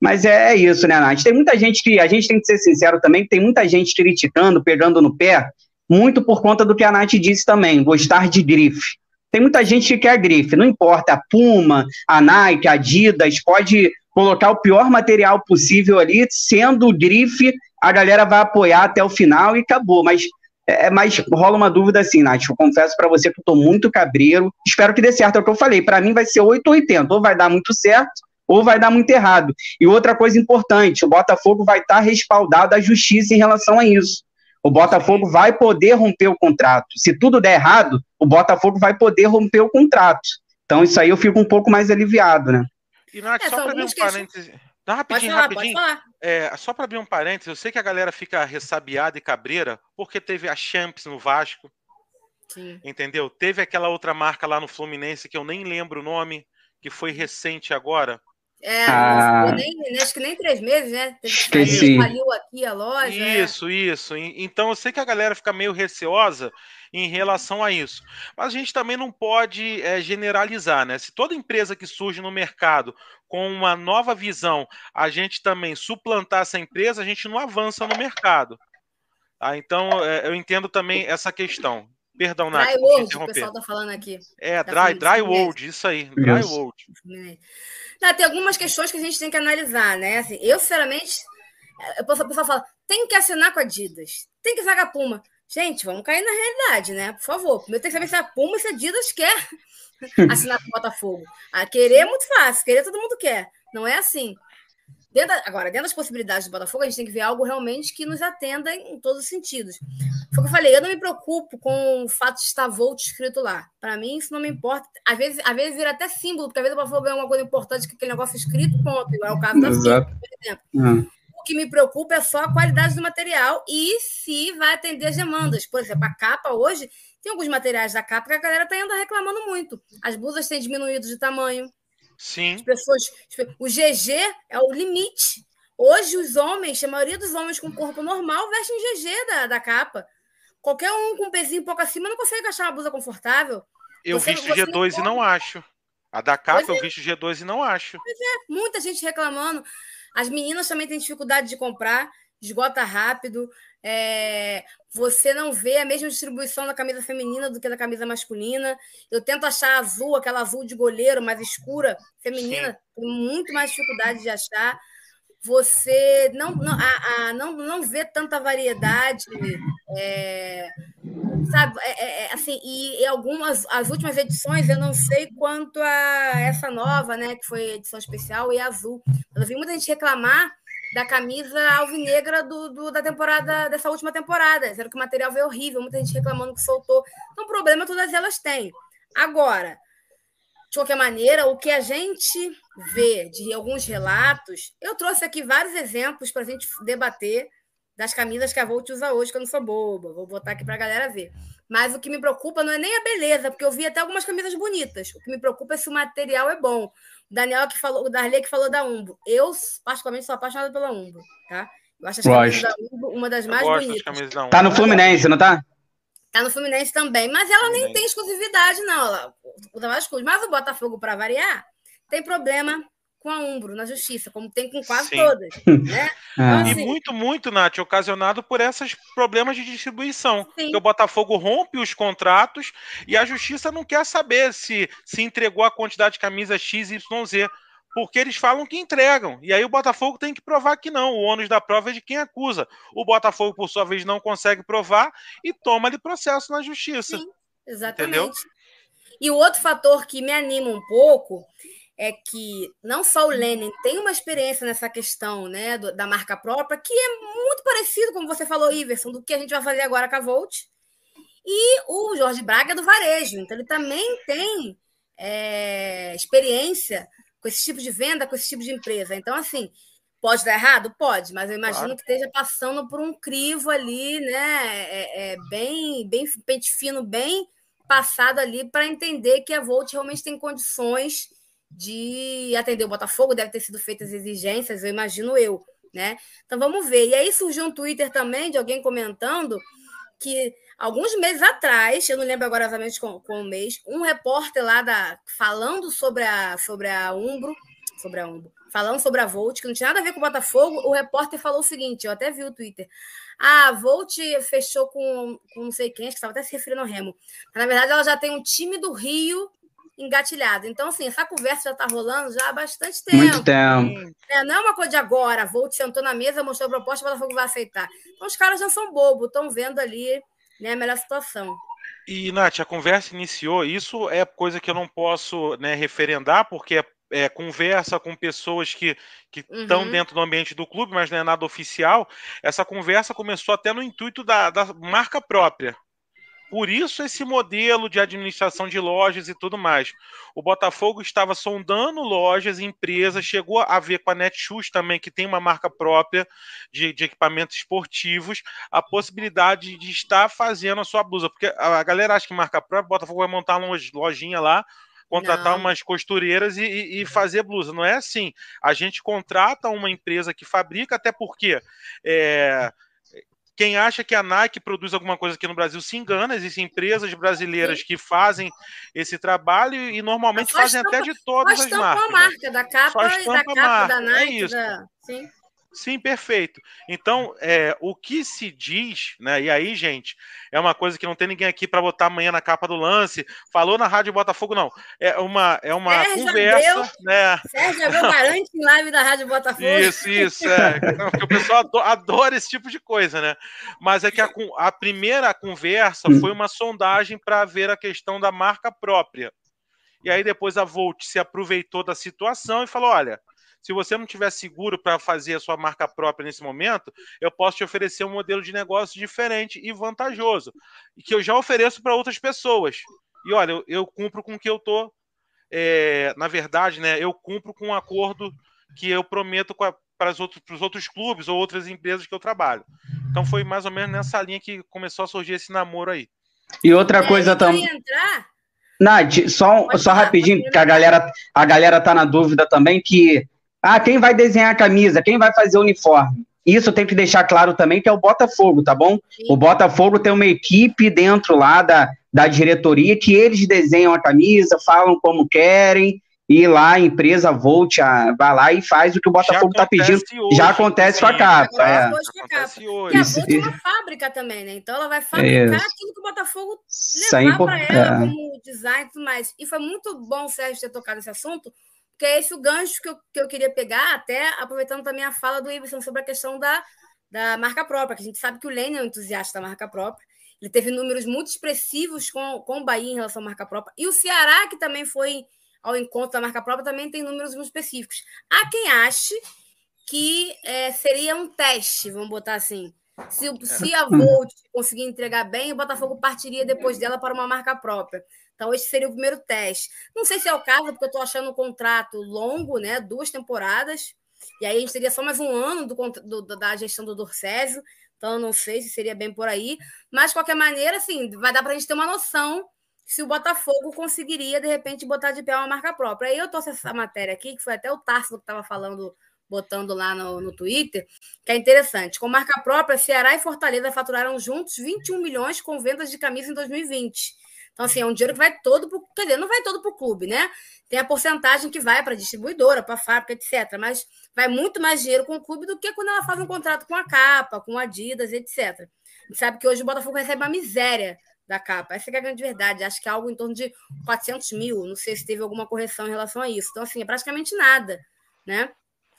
Mas é, é, isso, né, Nath? Tem muita gente que, a gente tem que ser sincero também, tem muita gente criticando, pegando no pé, muito por conta do que a Nath disse também, gostar de grife. Tem muita gente que quer grife, não importa, a Puma, a Nike, a Adidas, pode colocar o pior material possível ali, sendo grife, a galera vai apoiar até o final e acabou. Mas é, mas rola uma dúvida assim, Nath. Eu confesso para você que eu tô muito cabreiro. Espero que dê certo. É o que eu falei. Para mim vai ser 880. Ou vai dar muito certo, ou vai dar muito errado. E outra coisa importante: o Botafogo vai estar tá respaldado à justiça em relação a isso. O Botafogo vai poder romper o contrato. Se tudo der errado, o Botafogo vai poder romper o contrato. Então isso aí eu fico um pouco mais aliviado, né? E, Nath, é, só para abrir um parênteses. Rapidinho, falar, rapidinho. É, só para abrir um parênteses, eu sei que a galera fica ressabiada e cabreira porque teve a Champs no Vasco. Sim. Entendeu? Teve aquela outra marca lá no Fluminense que eu nem lembro o nome, que foi recente agora. É, ah, nem, acho que nem três meses, né? Esqueci. Faliu aqui a loja. Isso, é. isso. Então eu sei que a galera fica meio receosa em relação a isso. Mas a gente também não pode é, generalizar, né? Se toda empresa que surge no mercado com uma nova visão, a gente também suplantar essa empresa, a gente não avança no mercado. Tá? Então é, eu entendo também essa questão. Perdão, Nath. Dry World, o pessoal tá falando aqui. É, Dry, dry World, isso aí. Dry yes. World. Tá, tem algumas questões que a gente tem que analisar, né? Assim, eu, sinceramente, o pessoal fala, tem que assinar com a Adidas, tem que usar a Puma. Gente, vamos cair na realidade, né? Por favor. Primeiro tem que saber se a Puma e se a Adidas quer assinar com o Botafogo. A ah, querer é muito fácil, querer todo mundo quer. Não é assim. Dentro, agora, dentro das possibilidades do Botafogo, a gente tem que ver algo realmente que nos atenda em todos os sentidos. Foi o que eu falei, eu não me preocupo com o fato de estar Volt escrito lá. Para mim, isso não me importa. Às vezes, às vezes vira até símbolo, porque às vezes o Botafogo ganha uma coisa importante que aquele negócio escrito, ponto. Igual é o caso da Exato. por exemplo. Uhum. O que me preocupa é só a qualidade do material e se vai atender as demandas. Por exemplo, a capa hoje, tem alguns materiais da capa que a galera está ainda reclamando muito. As blusas têm diminuído de tamanho. Sim. As pessoas, o GG é o limite. Hoje, os homens, a maioria dos homens com corpo normal vestem GG da, da capa. Qualquer um com um pezinho um pouco acima não consegue achar uma blusa confortável. Eu você, visto você G2 não e não acho. A da capa pois eu é. visto G2 e não acho. Pois é, muita gente reclamando. As meninas também têm dificuldade de comprar, esgota rápido. É, você não vê a mesma distribuição da camisa feminina do que da camisa masculina. Eu tento achar azul, aquela azul de goleiro mais escura, feminina, tem muito mais dificuldade de achar. Você não, não, a, a, não, não vê tanta variedade, é, sabe? É, é, é assim, e, e, algumas, as últimas edições, eu não sei quanto a essa nova, né, que foi edição especial e azul. Eu vi muita gente reclamar da camisa alvinegra do, do, da temporada, dessa última temporada. Sendo que o material veio horrível, muita gente reclamando que soltou. Então, problema todas elas têm. Agora, de qualquer maneira, o que a gente vê de alguns relatos, eu trouxe aqui vários exemplos para a gente debater das camisas que a Volt usa hoje, que eu não sou boba. Vou botar aqui para a galera ver. Mas o que me preocupa não é nem a beleza, porque eu vi até algumas camisas bonitas. O que me preocupa é se o material é bom. O Daniel que falou, o Darley que falou da Umbro. Eu, particularmente, sou apaixonada pela Umbro, tá? Eu acho as camisas da Umbro uma das mais bonitas. Tá no Fluminense, não tá? Tá no Fluminense também, mas ela nem tem exclusividade, não. Ela várias coisas. Mas o Botafogo, para variar, tem problema com a Umbro na justiça, como tem com quase Sim. todas. Né? Então, assim, e muito, muito, Nath, ocasionado por esses problemas de distribuição. Que o Botafogo rompe os contratos e a justiça não quer saber se se entregou a quantidade de camisas XYZ. Porque eles falam que entregam. E aí o Botafogo tem que provar que não. O ônus da prova é de quem acusa. O Botafogo, por sua vez, não consegue provar e toma de processo na justiça. Sim, exatamente. Entendeu? E o outro fator que me anima um pouco é que não só o Lenin tem uma experiência nessa questão né, do, da marca própria, que é muito parecido, como você falou, Iverson, do que a gente vai fazer agora com a Volt. E o Jorge Braga é do varejo, então ele também tem é, experiência com esse tipo de venda, com esse tipo de empresa. Então, assim, pode dar errado? Pode, mas eu imagino claro. que esteja passando por um crivo ali, né? É, é bem, bem pente fino, bem passado ali para entender que a Volt realmente tem condições de atender o Botafogo, deve ter sido feitas exigências, eu imagino eu, né? Então vamos ver. E aí surgiu um Twitter também de alguém comentando que alguns meses atrás, eu não lembro agora exatamente com o mês, um repórter lá da, falando sobre a, sobre a Umbro, sobre a Umbro, falando sobre a Volt, que não tinha nada a ver com o Botafogo, o repórter falou o seguinte, eu até vi o Twitter. Ah, a Volt fechou com, com não sei quem, acho que estava até se referindo ao Remo. Mas, na verdade, ela já tem um time do Rio engatilhado. Então, assim, essa conversa já está rolando já há bastante tempo. Muito tempo. É, não é uma coisa de agora. A Volt sentou na mesa, mostrou a proposta, o Botafogo vai aceitar. Então, os caras já são bobos, estão vendo ali né, a melhor situação. E, Nath, a conversa iniciou. Isso é coisa que eu não posso né, referendar, porque é é, conversa com pessoas que estão uhum. dentro do ambiente do clube, mas não é nada oficial. Essa conversa começou até no intuito da, da marca própria. Por isso, esse modelo de administração de lojas e tudo mais. O Botafogo estava sondando lojas, empresas, chegou a ver com a Netshoes também, que tem uma marca própria de, de equipamentos esportivos, a possibilidade de estar fazendo a sua blusa. Porque a galera acha que marca própria, o Botafogo vai montar uma lojinha lá, contratar Não. umas costureiras e, e, fazer blusa. Não é assim. A gente contrata uma empresa que fabrica, até porque. É, quem acha que a Nike produz alguma coisa aqui no Brasil se engana. Existem empresas brasileiras que fazem esse trabalho e normalmente fazem estampa, até de todas as marcas. Só a marca da capa e da capa da é Nike. É isso. Da... Sim. Sim, perfeito. Então, é, o que se diz, né? E aí, gente, é uma coisa que não tem ninguém aqui para botar amanhã na capa do lance. Falou na Rádio Botafogo, não. É uma, é uma Sérgio conversa, Abreu, né? Sérgio Abreu garante em live da Rádio Botafogo. Isso, isso. É. Porque o pessoal adora, adora, esse tipo de coisa, né? Mas é que a, a primeira conversa foi uma sondagem para ver a questão da marca própria. E aí depois a Volt se aproveitou da situação e falou: olha se você não tiver seguro para fazer a sua marca própria nesse momento, eu posso te oferecer um modelo de negócio diferente e vantajoso, e que eu já ofereço para outras pessoas. E olha, eu, eu, cumpro com o que eu tô, é, na verdade, né? Eu cumpro com um acordo que eu prometo para os outros, outros clubes ou outras empresas que eu trabalho. Então foi mais ou menos nessa linha que começou a surgir esse namoro aí. E outra é, coisa também. Nath, só, só rapidinho, que a galera, a galera tá na dúvida também que ah, quem vai desenhar a camisa? Quem vai fazer o uniforme? Isso tem que deixar claro também que é o Botafogo, tá bom? Sim. O Botafogo tem uma equipe dentro lá da, da diretoria que eles desenham a camisa, falam como querem, e lá a empresa Volt a, vai lá e faz o que o Botafogo está pedindo. Hoje, já acontece com a capa. É. Acontece hoje. E a Volt é uma fábrica também, né? Então ela vai fabricar Isso. aquilo que o Botafogo levar para ela, é. como design e tudo mais. E foi muito bom o Sérgio ter tocado nesse assunto, que é esse o gancho que eu, que eu queria pegar, até aproveitando também a fala do Iverson sobre a questão da, da marca própria, que a gente sabe que o Lênin é um entusiasta da marca própria. Ele teve números muito expressivos com, com o Bahia em relação à marca própria. E o Ceará, que também foi ao encontro da marca própria, também tem números muito específicos. Há quem ache que é, seria um teste, vamos botar assim. Se, se a Volt conseguir entregar bem, o Botafogo partiria depois dela para uma marca própria. Então, esse seria o primeiro teste. Não sei se é o caso, porque eu estou achando um contrato longo, né? Duas temporadas. E aí a gente teria só mais um ano do, do, da gestão do Dorcésio. Então, não sei se seria bem por aí. Mas, de qualquer maneira, assim, vai dar para a gente ter uma noção se o Botafogo conseguiria, de repente, botar de pé uma marca própria. Aí eu trouxe essa matéria aqui, que foi até o Tarso que estava falando, botando lá no, no Twitter, que é interessante. Com marca própria, Ceará e Fortaleza faturaram juntos 21 milhões com vendas de camisa em 2020. Então, assim, é um dinheiro que vai todo para quer dizer, não vai todo para o clube, né? Tem a porcentagem que vai para a distribuidora, para a fábrica, etc. Mas vai muito mais dinheiro com o clube do que quando ela faz um contrato com a capa, com a Adidas, etc. A gente sabe que hoje o Botafogo recebe uma miséria da capa. Essa é a grande verdade. Acho que é algo em torno de 400 mil. Não sei se teve alguma correção em relação a isso. Então, assim, é praticamente nada, né?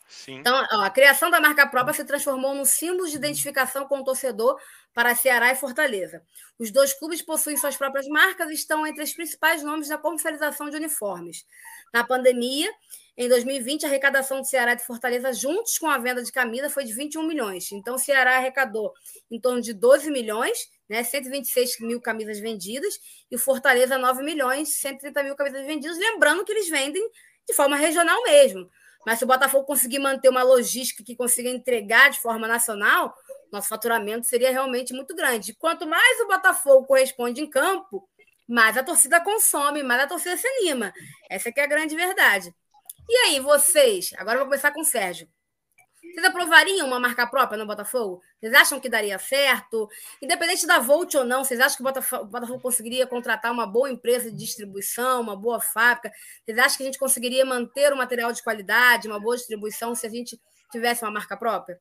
Sim. Então, ó, a criação da marca própria se transformou num símbolo de identificação com o torcedor para Ceará e Fortaleza. Os dois clubes possuem suas próprias marcas e estão entre os principais nomes da comercialização de uniformes. Na pandemia, em 2020, a arrecadação de Ceará e de Fortaleza, juntos com a venda de camisa, foi de 21 milhões. Então, o Ceará arrecadou em torno de 12 milhões, né, 126 mil camisas vendidas, e Fortaleza 9 milhões, 130 mil camisas vendidas. Lembrando que eles vendem de forma regional mesmo. Mas se o Botafogo conseguir manter uma logística que consiga entregar de forma nacional, nosso faturamento seria realmente muito grande. Quanto mais o Botafogo corresponde em campo, mais a torcida consome, mais a torcida se anima. Essa é a grande verdade. E aí, vocês? Agora eu vou começar com o Sérgio. Vocês aprovariam uma marca própria no Botafogo? Vocês acham que daria certo? Independente da Volt ou não, vocês acham que o Botafogo, o Botafogo, conseguiria contratar uma boa empresa de distribuição, uma boa fábrica? Vocês acham que a gente conseguiria manter o material de qualidade, uma boa distribuição, se a gente tivesse uma marca própria?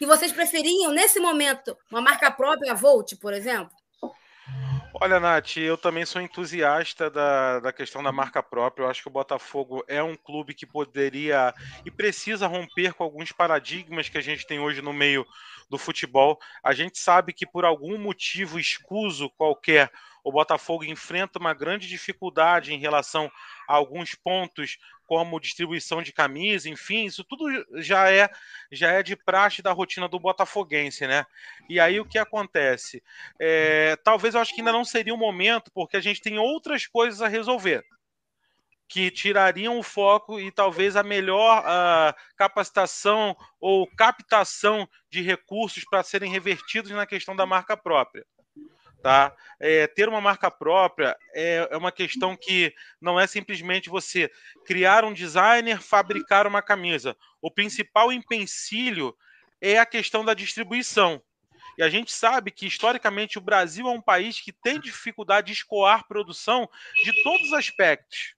E vocês preferiam, nesse momento, uma marca própria, a Volt, por exemplo? Olha, Nath, eu também sou entusiasta da, da questão da marca própria. Eu acho que o Botafogo é um clube que poderia e precisa romper com alguns paradigmas que a gente tem hoje no meio do futebol. A gente sabe que por algum motivo escuso qualquer, o Botafogo enfrenta uma grande dificuldade em relação a alguns pontos como distribuição de camisa, enfim, isso tudo já é já é de praxe da rotina do botafoguense, né? E aí o que acontece? É, talvez eu acho que ainda não seria o momento, porque a gente tem outras coisas a resolver que tirariam o foco e talvez a melhor uh, capacitação ou captação de recursos para serem revertidos na questão da marca própria. Tá? É, ter uma marca própria é, é, uma questão que não é simplesmente você criar um designer, fabricar uma camisa. O principal empecilho é a questão da distribuição. E a gente sabe que, historicamente, o Brasil é um país que tem dificuldade de escoar produção de todos os aspectos.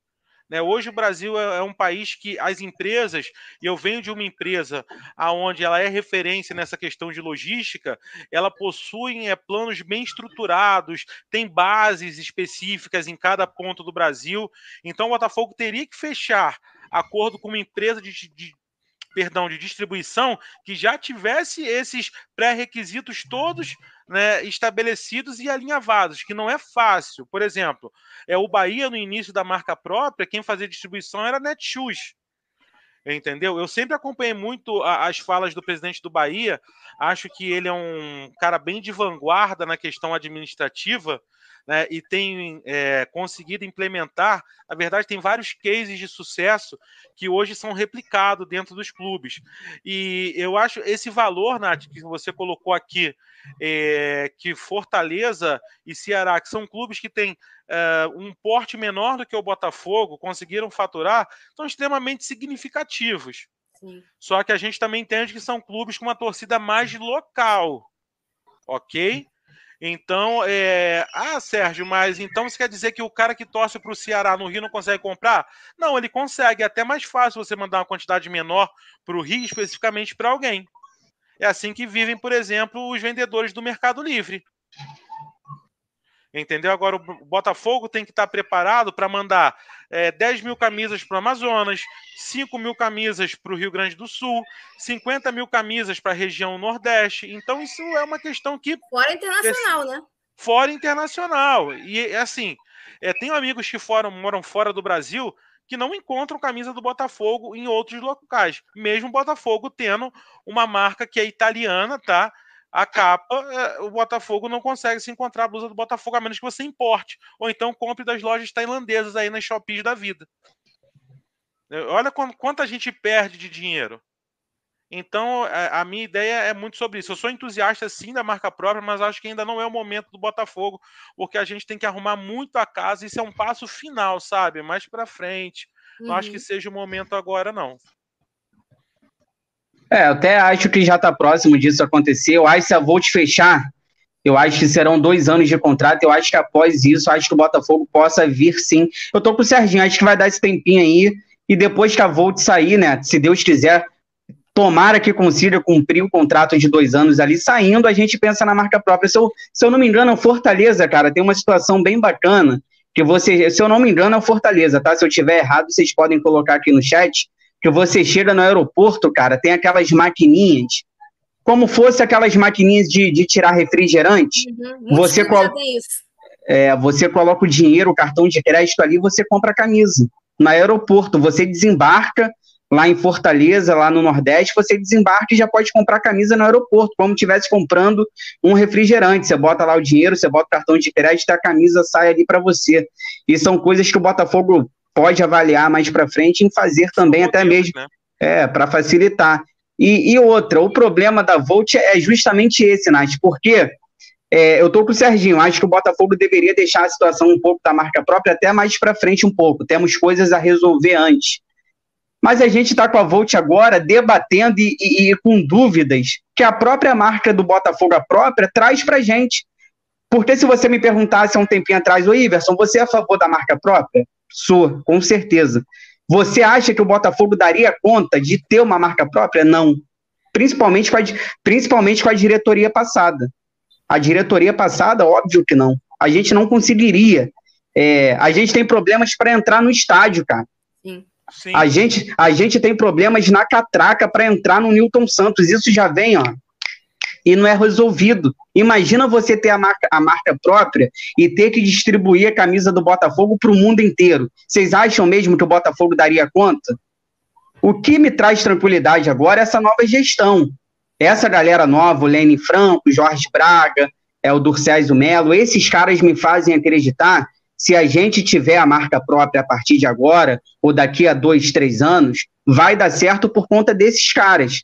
Né? Hoje o Brasil é, é, um país que as empresas, e eu venho de uma empresa aonde ela é referência nessa questão de logística, ela possui é, planos bem estruturados, tem bases específicas em cada ponto do Brasil. Então o Botafogo teria que fechar acordo com uma empresa de, de perdão, de distribuição que já tivesse esses pré-requisitos todos né, estabelecidos e alinhavados, que não é fácil. Por exemplo, é o Bahia no início da marca própria, quem fazia distribuição era Netshoes. Entendeu? Eu sempre acompanhei muito as falas do presidente do Bahia. Acho que ele é um cara bem de vanguarda na questão administrativa né, e tem é, conseguido implementar. Na verdade, tem vários cases de sucesso que hoje são replicados dentro dos clubes. E eu acho esse valor, Nath, que você colocou aqui, é, que Fortaleza e Ceará, que são clubes que têm é, um porte menor do que o Botafogo, conseguiram faturar, são extremamente significativos. Sim. Só que a gente também entende que são clubes com uma torcida mais local, ok? Então, é... ah, Sérgio, mas então você quer dizer que o cara que torce para o Ceará no Rio não consegue comprar? Não, ele consegue. É até mais fácil você mandar uma quantidade menor para o Rio, especificamente para alguém. É assim que vivem, por exemplo, os vendedores do Mercado Livre. Entendeu? Agora o Botafogo tem que estar preparado para mandar é, 10 mil camisas para o Amazonas, 5 mil camisas para o Rio Grande do Sul, 50 mil camisas para a região Nordeste. Então, isso é uma questão que. Fora internacional, né? Fora internacional. E assim, é, tenho amigos que foram, moram fora do Brasil que não encontram camisa do Botafogo em outros locais, mesmo o Botafogo tendo uma marca que é italiana, tá? A capa, é, o Botafogo não consegue se encontrar a blusa do Botafogo, a menos que você importe. Ou então compre das lojas tailandesas aí nas shoppings da vida. Olha quanta gente perde de dinheiro. Então, é, a minha ideia é muito sobre isso. Eu sou entusiasta sim da marca própria, mas acho que ainda não é o momento do Botafogo, porque a gente tem que arrumar muito a casa. Isso é um passo final, sabe? Mais para frente. Não acho que uhum. seja o momento agora, não. É, eu até acho que já está próximo disso acontecer. Eu acho que se a Volt fechar, eu acho que serão dois anos de contrato. Eu acho que após isso, acho que o Botafogo possa vir sim. Eu tô com o Serginho, acho que vai dar esse tempinho aí. E depois que a Volt sair, né? Se Deus quiser, tomara que consiga cumprir o contrato de dois anos ali. Saindo, a gente pensa na marca própria. Se eu, se eu não me engano, é Fortaleza, cara, tem uma situação bem bacana. Que você, se eu não me engano, é o Fortaleza, tá? Se eu tiver errado, vocês podem colocar aqui no chat que você chega no aeroporto, cara, tem aquelas maquininhas, como fosse aquelas maquininhas de, de tirar refrigerante. Uhum, você, colo é, você coloca o dinheiro, o cartão de crédito ali, você compra a camisa. No aeroporto, você desembarca lá em Fortaleza, lá no Nordeste, você desembarca e já pode comprar camisa no aeroporto, como estivesse comprando um refrigerante. Você bota lá o dinheiro, você bota o cartão de crédito, a camisa sai ali para você. E são coisas que o Botafogo pode avaliar mais para frente em fazer também, até mesmo né? é, para facilitar. E, e, outra, o problema da Volt é justamente esse, Nath, porque é, eu estou com o Serginho, acho que o Botafogo deveria deixar a situação um pouco da marca própria até mais para frente um pouco. Temos coisas a resolver antes. Mas a gente está com a Volt agora debatendo e, e, e, com dúvidas que a própria marca do Botafogo, a própria, traz para gente. Porque se você me perguntasse há um tempinho atrás, ô Iverson, você é a favor da marca própria? Sou, com certeza. Você acha que o Botafogo daria conta de ter uma marca própria? Não. Principalmente com a, principalmente com a diretoria passada. A diretoria passada, óbvio que não. A gente não conseguiria. É, a gente tem problemas para entrar no estádio, cara. Sim. Sim. A, gente, a gente tem problemas na catraca para entrar no Newton Santos. Isso já vem, ó. E não é resolvido. Imagina você ter a marca, a marca própria e ter que distribuir a camisa do Botafogo para o mundo inteiro. Vocês acham mesmo que o Botafogo daria conta? O que me traz tranquilidade agora é essa nova gestão. Essa galera nova, o Lene Franco, Jorge Braga, é o Durcés Melo, esses caras me fazem acreditar se a gente tiver a marca própria a partir de agora, ou daqui a dois, três anos, vai dar certo por conta desses caras.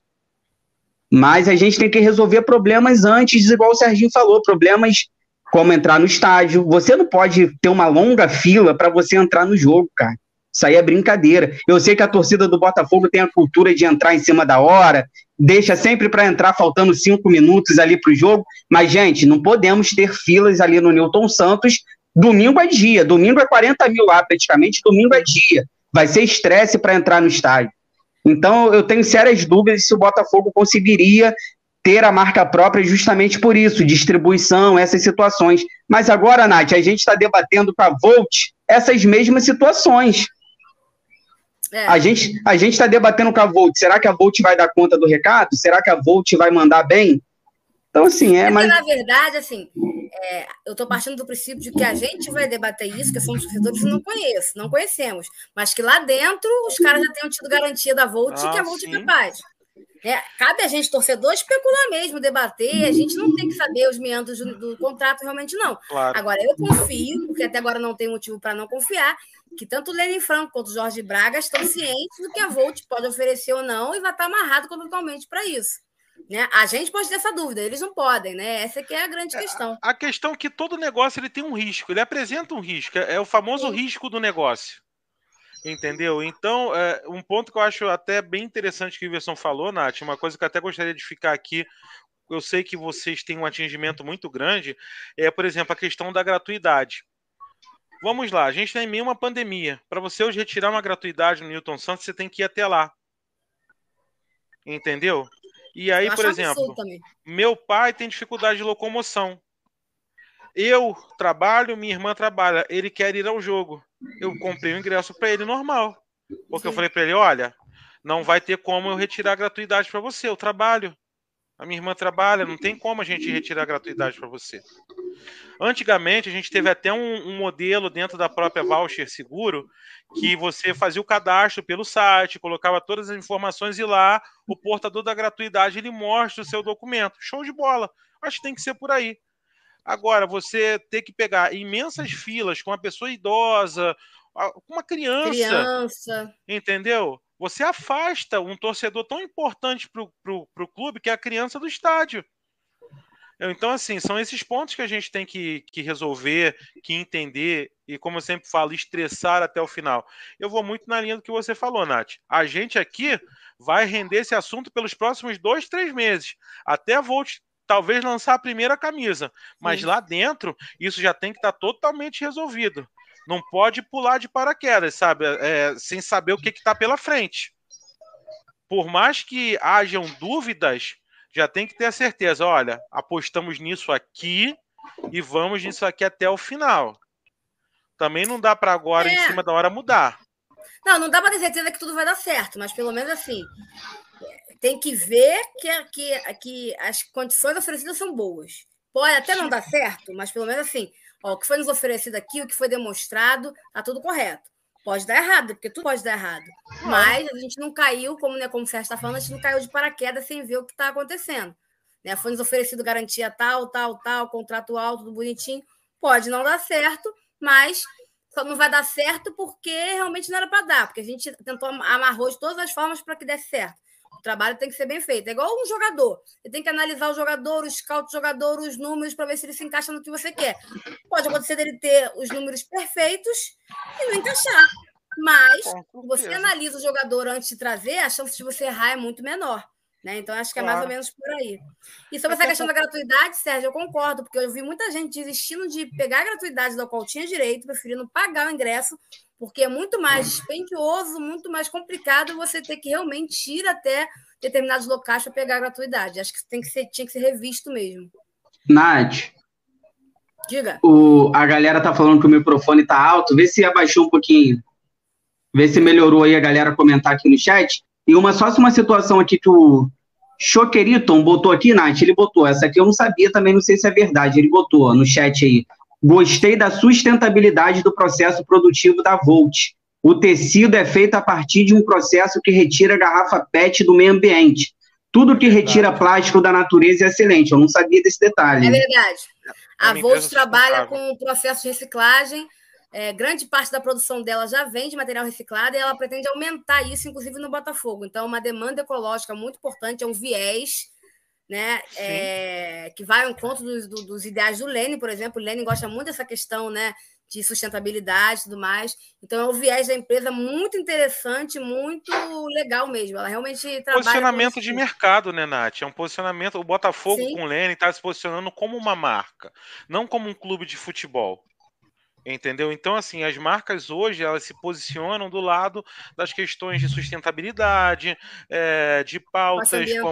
Mas a gente tem que resolver problemas antes, igual o Serginho falou, problemas como entrar no estádio. Você não pode ter uma longa fila para você entrar no jogo, cara. Isso aí é brincadeira. Eu sei que a torcida do Botafogo tem a cultura de entrar em cima da hora, deixa sempre para entrar faltando cinco minutos ali para o jogo, mas, gente, não podemos ter filas ali no Newton Santos. Domingo é dia, domingo é 40 mil lá praticamente, domingo é dia. Vai ser estresse para entrar no estádio. Então, eu tenho sérias dúvidas se o Botafogo conseguiria ter a marca própria justamente por isso, distribuição, essas situações. Mas agora, Nath, a gente está debatendo com a Volt essas mesmas situações. É. A gente a gente está debatendo com a Volt. Será que a Volt vai dar conta do recado? Será que a Volt vai mandar bem? Então, assim, é. Mas, na verdade, assim, é, eu estou partindo do princípio de que a gente vai debater isso, que somos torcedores que não conheço, não conhecemos, mas que lá dentro os caras já tenham tido garantia da Volt ah, que a Volt sim. é capaz. É, cabe a gente, torcedor, especular mesmo, debater. A gente não tem que saber os meandros do, do contrato, realmente não. Claro. Agora, eu confio, porque até agora não tem motivo para não confiar, que tanto o Lenin Franco quanto o Jorge Braga estão cientes do que a Volt pode oferecer ou não e vai estar amarrado contratualmente para isso. Né? A gente pode ter essa dúvida, eles não podem, né? Essa que é a grande é, questão. A, a questão é que todo negócio ele tem um risco, ele apresenta um risco, é, é o famoso Sim. risco do negócio. Entendeu? Então, é, um ponto que eu acho até bem interessante que o Iverson falou, Nath, uma coisa que eu até gostaria de ficar aqui, eu sei que vocês têm um atingimento muito grande, é, por exemplo, a questão da gratuidade. Vamos lá, a gente está em meio a uma pandemia. Para você hoje retirar uma gratuidade no Newton Santos, você tem que ir até lá. Entendeu? E aí, por exemplo, meu pai tem dificuldade de locomoção. Eu trabalho, minha irmã trabalha. Ele quer ir ao jogo. Eu comprei o ingresso para ele normal. Porque Sim. eu falei para ele: olha, não vai ter como eu retirar a gratuidade para você. Eu trabalho. A minha irmã trabalha, não tem como a gente retirar a gratuidade para você. Antigamente, a gente teve até um, um, modelo dentro da própria Voucher Seguro que você fazia o cadastro pelo site, colocava todas as informações e lá o portador da gratuidade ele mostra o seu documento. Show de bola. Acho que tem que ser por aí. Agora, você ter que pegar imensas filas com uma pessoa idosa, com uma criança, criança. entendeu? Você afasta um torcedor tão importante para o clube que é a criança do estádio. Então, assim, são esses pontos que a gente tem que, que resolver, que entender e, como eu sempre falo, estressar até o final. Eu vou muito na linha do que você falou, Nath. A gente aqui vai render esse assunto pelos próximos dois, três meses. Até vou talvez lançar a primeira camisa. Mas Sim. lá dentro, isso já tem que estar tá totalmente resolvido. Não pode pular de paraquedas, sabe? É, sem saber o que está pela frente. Por mais que hajam dúvidas, já tem que ter a certeza, olha, apostamos nisso aqui e vamos nisso aqui até o final. Também não dá para agora, é. em cima da hora, mudar. Não, não dá para ter certeza que tudo vai dar certo, mas pelo menos assim, tem que ver que, que, que as condições oferecidas são boas. Pode até não dar certo, mas pelo menos assim, ó, o que foi nos oferecido aqui, o que foi demonstrado, tá tudo correto. Pode dar errado, porque tudo pode dar errado. Mas a gente não caiu, como, né, como o Sérgio está falando, a gente não caiu de paraquedas sem ver o que está acontecendo. Né? Foi nos oferecido garantia tal, tal, tal, contrato alto, tudo bonitinho. Pode não dar certo, mas só não vai dar certo porque realmente não era para dar, porque a gente tentou amarrou de todas as formas para que desse certo. O trabalho tem que ser bem feito. É igual um jogador. Você tem que analisar o jogador, o scout do jogador, os números, para ver se ele se encaixa no que você quer. Pode acontecer dele ter os números perfeitos e não encaixar. Mas, se você analisa o jogador antes de trazer, a chance de você errar é muito menor. Né? Então, acho que é mais ou menos por aí. E sobre essa questão da gratuidade, Sérgio, eu concordo, porque eu vi muita gente desistindo de pegar a gratuidade da qual tinha direito, preferindo pagar o ingresso porque é muito mais dispendioso, muito mais complicado você ter que realmente ir até determinados locais para pegar a gratuidade. Acho que, tem que ser, tinha que ser revisto mesmo. Nath. Diga. O, a galera tá falando que o microfone tá alto. Vê se abaixou um pouquinho. Vê se melhorou aí a galera comentar aqui no chat. E uma só uma situação aqui que o, Choqueriton botou aqui, Nath, ele botou. Essa aqui eu não sabia também, não sei se é verdade. Ele botou no chat aí. Gostei da sustentabilidade do processo produtivo da Volt. O tecido é feito a partir de um processo que retira a garrafa PET do meio ambiente. Tudo que retira plástico da natureza é excelente. Eu não sabia desse detalhe. É verdade. A Volt trabalha com o processo de reciclagem. É, grande parte da produção dela já vem de material reciclado e ela pretende aumentar isso, inclusive no Botafogo. Então, é uma demanda ecológica muito importante, é um viés né, é, que vai ao encontro dos, dos, ideais do Lênin, por exemplo. O Lênin gosta muito dessa questão né, de sustentabilidade e tudo mais. Então, é um viés da empresa muito interessante, muito legal mesmo. Ela realmente trabalha. Posicionamento de mercado, né, Nath? É um posicionamento. O Botafogo Sim. com o Lênin está se posicionando como uma marca, não como um clube de futebol. Entendeu? Então, assim, as marcas hoje elas se posicionam do lado das questões de sustentabilidade, é, de pautas como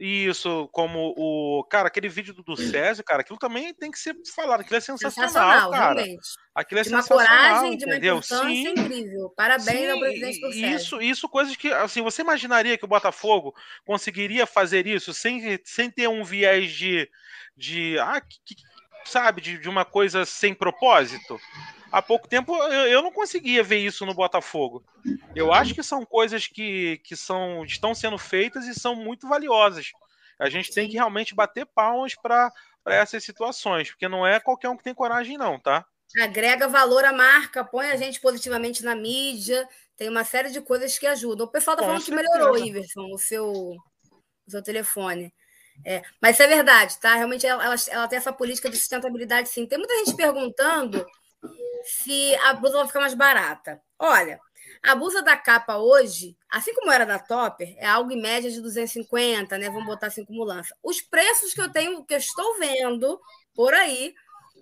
isso, como o. Cara, aquele vídeo do, do Césio, cara, aquilo também tem que ser falado. Aquilo é sensacional, sensacional cara. Realmente. Aquilo é de uma coragem, de uma entendeu? Sim. incrível. Parabéns Sim, ao presidente do Césio. Isso, isso, coisas que, assim, você imaginaria que o Botafogo conseguiria fazer isso sem, sem ter um viés de. de ah, que, sabe, de, de uma coisa sem propósito. Há pouco tempo eu, eu não conseguia ver isso no Botafogo. Eu acho que são coisas que, que são, estão sendo feitas e são muito valiosas. A gente tem que realmente bater palmas para essas situações, porque não é qualquer um que tem coragem, não, tá? Agrega valor à marca, põe a gente positivamente na mídia, tem uma série de coisas que ajudam. O pessoal tá falando que melhorou, Iverson, o seu, o seu telefone. É, mas isso é verdade, tá? Realmente ela, ela, tem essa política de sustentabilidade, sim. Tem muita gente perguntando se a blusa vai ficar mais barata. Olha, a blusa da capa hoje, assim como era da Topper, é algo em média de 250, né? Vamos botar assim como lança. Os preços que eu tenho, que eu estou vendo por aí,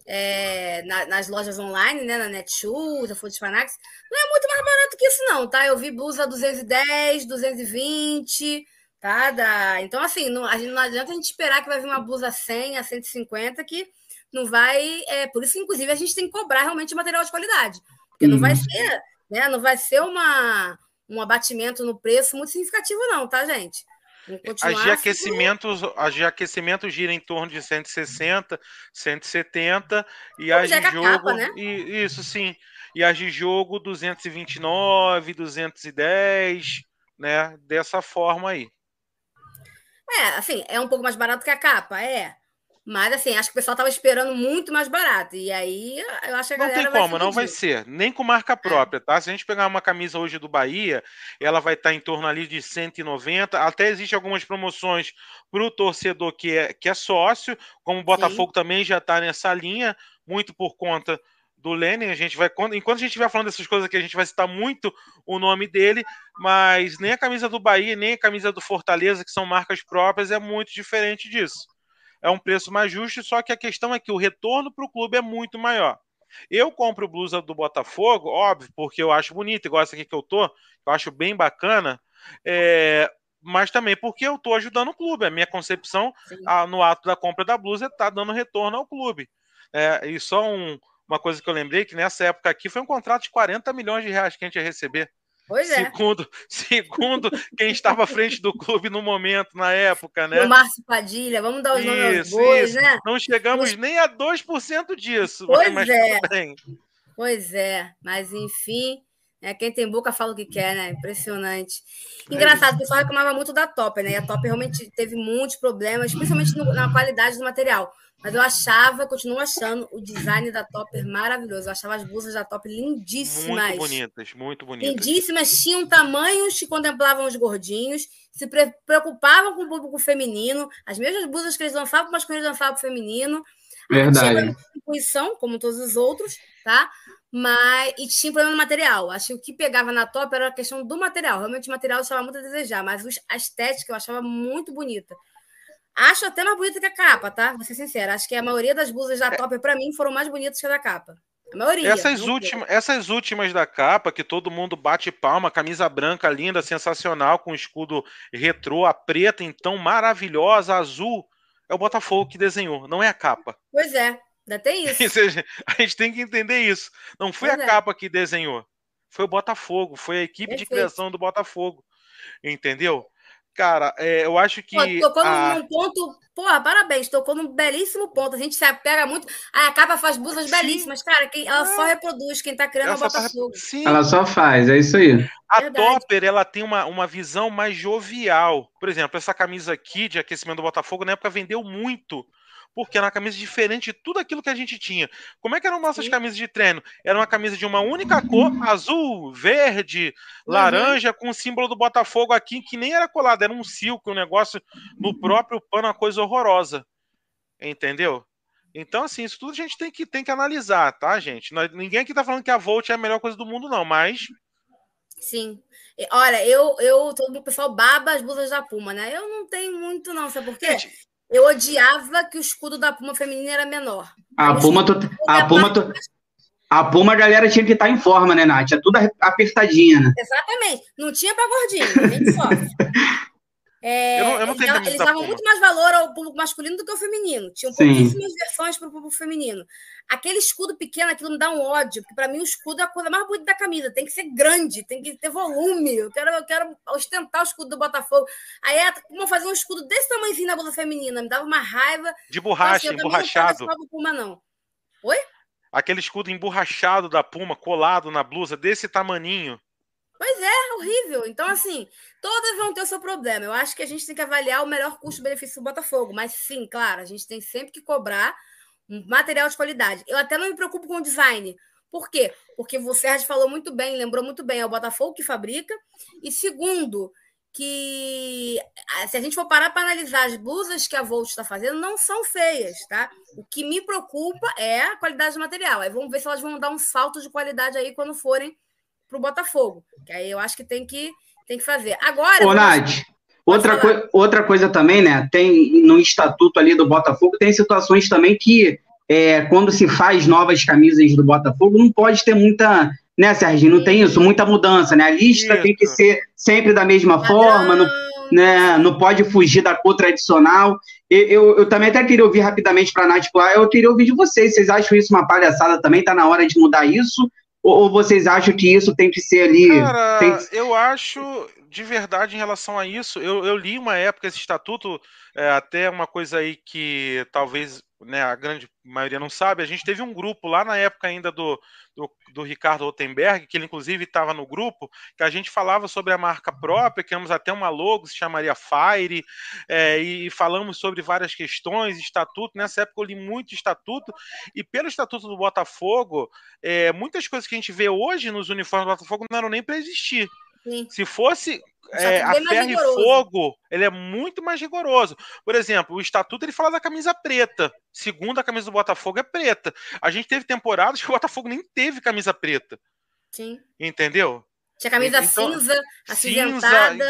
é, na, nas lojas online, né? Na Netshoes, na Food Fanatics, não é muito mais barato que isso, não, tá? Eu vi blusa 210, 220 tá? Da... Então, assim, não, a gente, não adianta a gente esperar que vai vir uma blusa 100 a 150 que não vai. É, por isso, inclusive, a gente tem que cobrar realmente material de qualidade. Porque uhum. não vai uhum. ser, né? Não vai ser uma, um abatimento no preço muito significativo, não, tá, gente? As de, aquecimento, as de aquecimento gira em torno de 160, 170 e as de jogo. Capa, né? e, isso sim. E as de jogo 229, 210, né? Dessa forma aí. É, assim, é um pouco mais barato que a capa, é. Mas, assim, acho que o pessoal estava esperando muito mais barato. E aí, eu acho que a Não tem como, não vai ser. Nem com marca é. própria, é. tá? Se a gente pegar uma camisa hoje do Bahia, ela vai estar em torno ali de 190. Até existe algumas promoções para o torcedor que é, que é sócio, como o Botafogo Sim. também já está nessa linha, muito por conta do Lenin. A gente vai, enquanto a gente estiver falando dessas coisas aqui, a gente vai citar muito o nome dele, mas nem a camisa do Bahia, nem a camisa do Fortaleza, que são marcas próprias, é muito diferente disso. É um preço mais justo, só que a questão é que o retorno para o clube é muito maior. Eu compro blusa do Botafogo, óbvio, porque eu acho bonita, igual essa aqui que eu tô, eu acho bem bacana, é, mas também porque eu estou ajudando o clube. A minha concepção a, no ato da compra da blusa é tá dando retorno ao clube. É, e só um, uma coisa que eu lembrei que nessa época aqui foi um contrato de 40 milhões de reais que a gente ia receber. Pois é. Segundo, segundo quem estava à frente do clube no momento, na época, né? O Márcio Padilha, vamos dar os isso, nomes aos bois, isso. né? Não chegamos nem a 2% disso. Pois mas é. Pois é, mas enfim, né? quem tem boca fala o que quer, né? Impressionante. É Engraçado, o pessoal reclamava muito da Top, né? E a Top realmente teve muitos problemas, principalmente na qualidade do material. Mas eu achava, continuo achando o design da Topper maravilhoso. Eu achava as blusas da Top lindíssimas. Muito bonitas, muito bonitas. Lindíssimas, tinham tamanhos que contemplavam os gordinhos, se preocupavam com o público feminino. As mesmas blusas que eles lançavam para masculino, eles lançavam para o feminino. Verdade. Tinha como todos os outros, tá? Mas, e tinha problema no material. Acho que o que pegava na top era a questão do material. Realmente o material deixava muito a desejar, mas a estética eu achava muito bonita. Acho até mais bonita que a capa, tá? Vou ser sincera. Acho que a maioria das blusas da é. Top, para mim, foram mais bonitas que a da capa. A maioria. Essas, últimas, essas últimas da capa, que todo mundo bate palma, camisa branca linda, sensacional, com escudo retrô, a preta, então, maravilhosa, azul, é o Botafogo que desenhou, não é a capa. Pois é, ainda tem isso. a gente tem que entender isso. Não foi pois a é. capa que desenhou, foi o Botafogo, foi a equipe Perfeito. de criação do Botafogo. Entendeu? Cara, é, eu acho que. Pô, tocou a... num ponto. Porra, parabéns, tocou num belíssimo ponto. A gente se apega muito. A capa faz blusas Sim. belíssimas. Cara, quem, ela só é. reproduz. Quem tá criando ela é o Botafogo. Tá... Sim. Ela só faz, é isso aí. A Verdade. Topper, ela tem uma, uma visão mais jovial. Por exemplo, essa camisa aqui de aquecimento do Botafogo, na época, vendeu muito porque era uma camisa diferente de tudo aquilo que a gente tinha. Como é que eram nossas Sim. camisas de treino? Era uma camisa de uma única cor, azul, verde, uhum. laranja, com o símbolo do Botafogo aqui, que nem era colado, era um silco, um negócio no próprio pano, uma coisa horrorosa. Entendeu? Então, assim, isso tudo a gente tem que, tem que analisar, tá, gente? ninguém aqui tá falando que a Volt é a melhor coisa do mundo, não, mas. Sim. Olha, eu, eu, todo o pessoal baba as blusas da Puma, né? Eu não tenho muito, não, sabe por quê? Gente, eu odiava que o escudo da Puma feminina era menor. A Puma, tu, a Puma, tu, a Puma, a galera tinha que estar em forma, né, Nath? É tudo apertadinha, né? Exatamente. Não tinha para gordinho, a gente sofre. É, eu não, eu não eles, eles davam muito mais valor ao público masculino do que ao feminino. Tinham Sim. pouquíssimas versões para o público feminino. Aquele escudo pequeno, aquilo me dá um ódio, porque para mim o escudo é a coisa mais bonita da camisa. Tem que ser grande, tem que ter volume. Eu quero, eu quero ostentar o escudo do Botafogo. Aí é como fazer um escudo desse tamanhozinho na blusa feminina. Me dava uma raiva. De borracha, assim, emborrachado. Não Puma, não. Oi? Aquele escudo emborrachado da Puma, colado na blusa, desse tamaninho. Pois é, horrível. Então, assim, todas vão ter o seu problema. Eu acho que a gente tem que avaliar o melhor custo-benefício do Botafogo. Mas sim, claro, a gente tem sempre que cobrar um material de qualidade. Eu até não me preocupo com o design. Por quê? Porque o Sérgio falou muito bem, lembrou muito bem, é o Botafogo que fabrica. E segundo, que se a gente for parar para analisar as blusas que a Volt está fazendo, não são feias, tá? O que me preocupa é a qualidade do material. Aí vamos ver se elas vão dar um salto de qualidade aí quando forem para o Botafogo. Que aí eu acho que tem que, tem que fazer. Agora. Ô, Nath, outra, coi outra coisa também, né? Tem no estatuto ali do Botafogo, tem situações também que é, quando se faz novas camisas do Botafogo, não pode ter muita. Né, Serginho? Não tem isso, muita mudança, né? A lista isso. tem que ser sempre da mesma forma, não, né, não pode fugir da cor tradicional. Eu, eu, eu também até queria ouvir rapidamente para a Nath eu queria ouvir de vocês. Vocês acham isso uma palhaçada também? Está na hora de mudar isso? Ou, ou, vocês acham que isso tem que ser ali? Cara, tem... eu acho de verdade em relação a isso. Eu, eu li uma época esse estatuto, é, até uma coisa aí que talvez né, a grande maioria não sabe. A gente teve um grupo lá na época ainda do, do, do Ricardo Rotenberg, que ele inclusive estava no grupo, que a gente falava sobre a marca própria, criamos até uma logo, se chamaria Fire, é, e falamos sobre várias questões, estatuto. Nessa época eu li muito estatuto, e pelo estatuto do Botafogo, é, muitas coisas que a gente vê hoje nos uniformes do Botafogo não eram nem para existir. Sim. Se fosse é, a ferro e fogo, ele é muito mais rigoroso. Por exemplo, o estatuto ele fala da camisa preta. Segundo a camisa do Botafogo é preta. A gente teve temporadas que o Botafogo nem teve camisa preta. Sim. Entendeu? Tinha camisa então, cinza, acinzentada.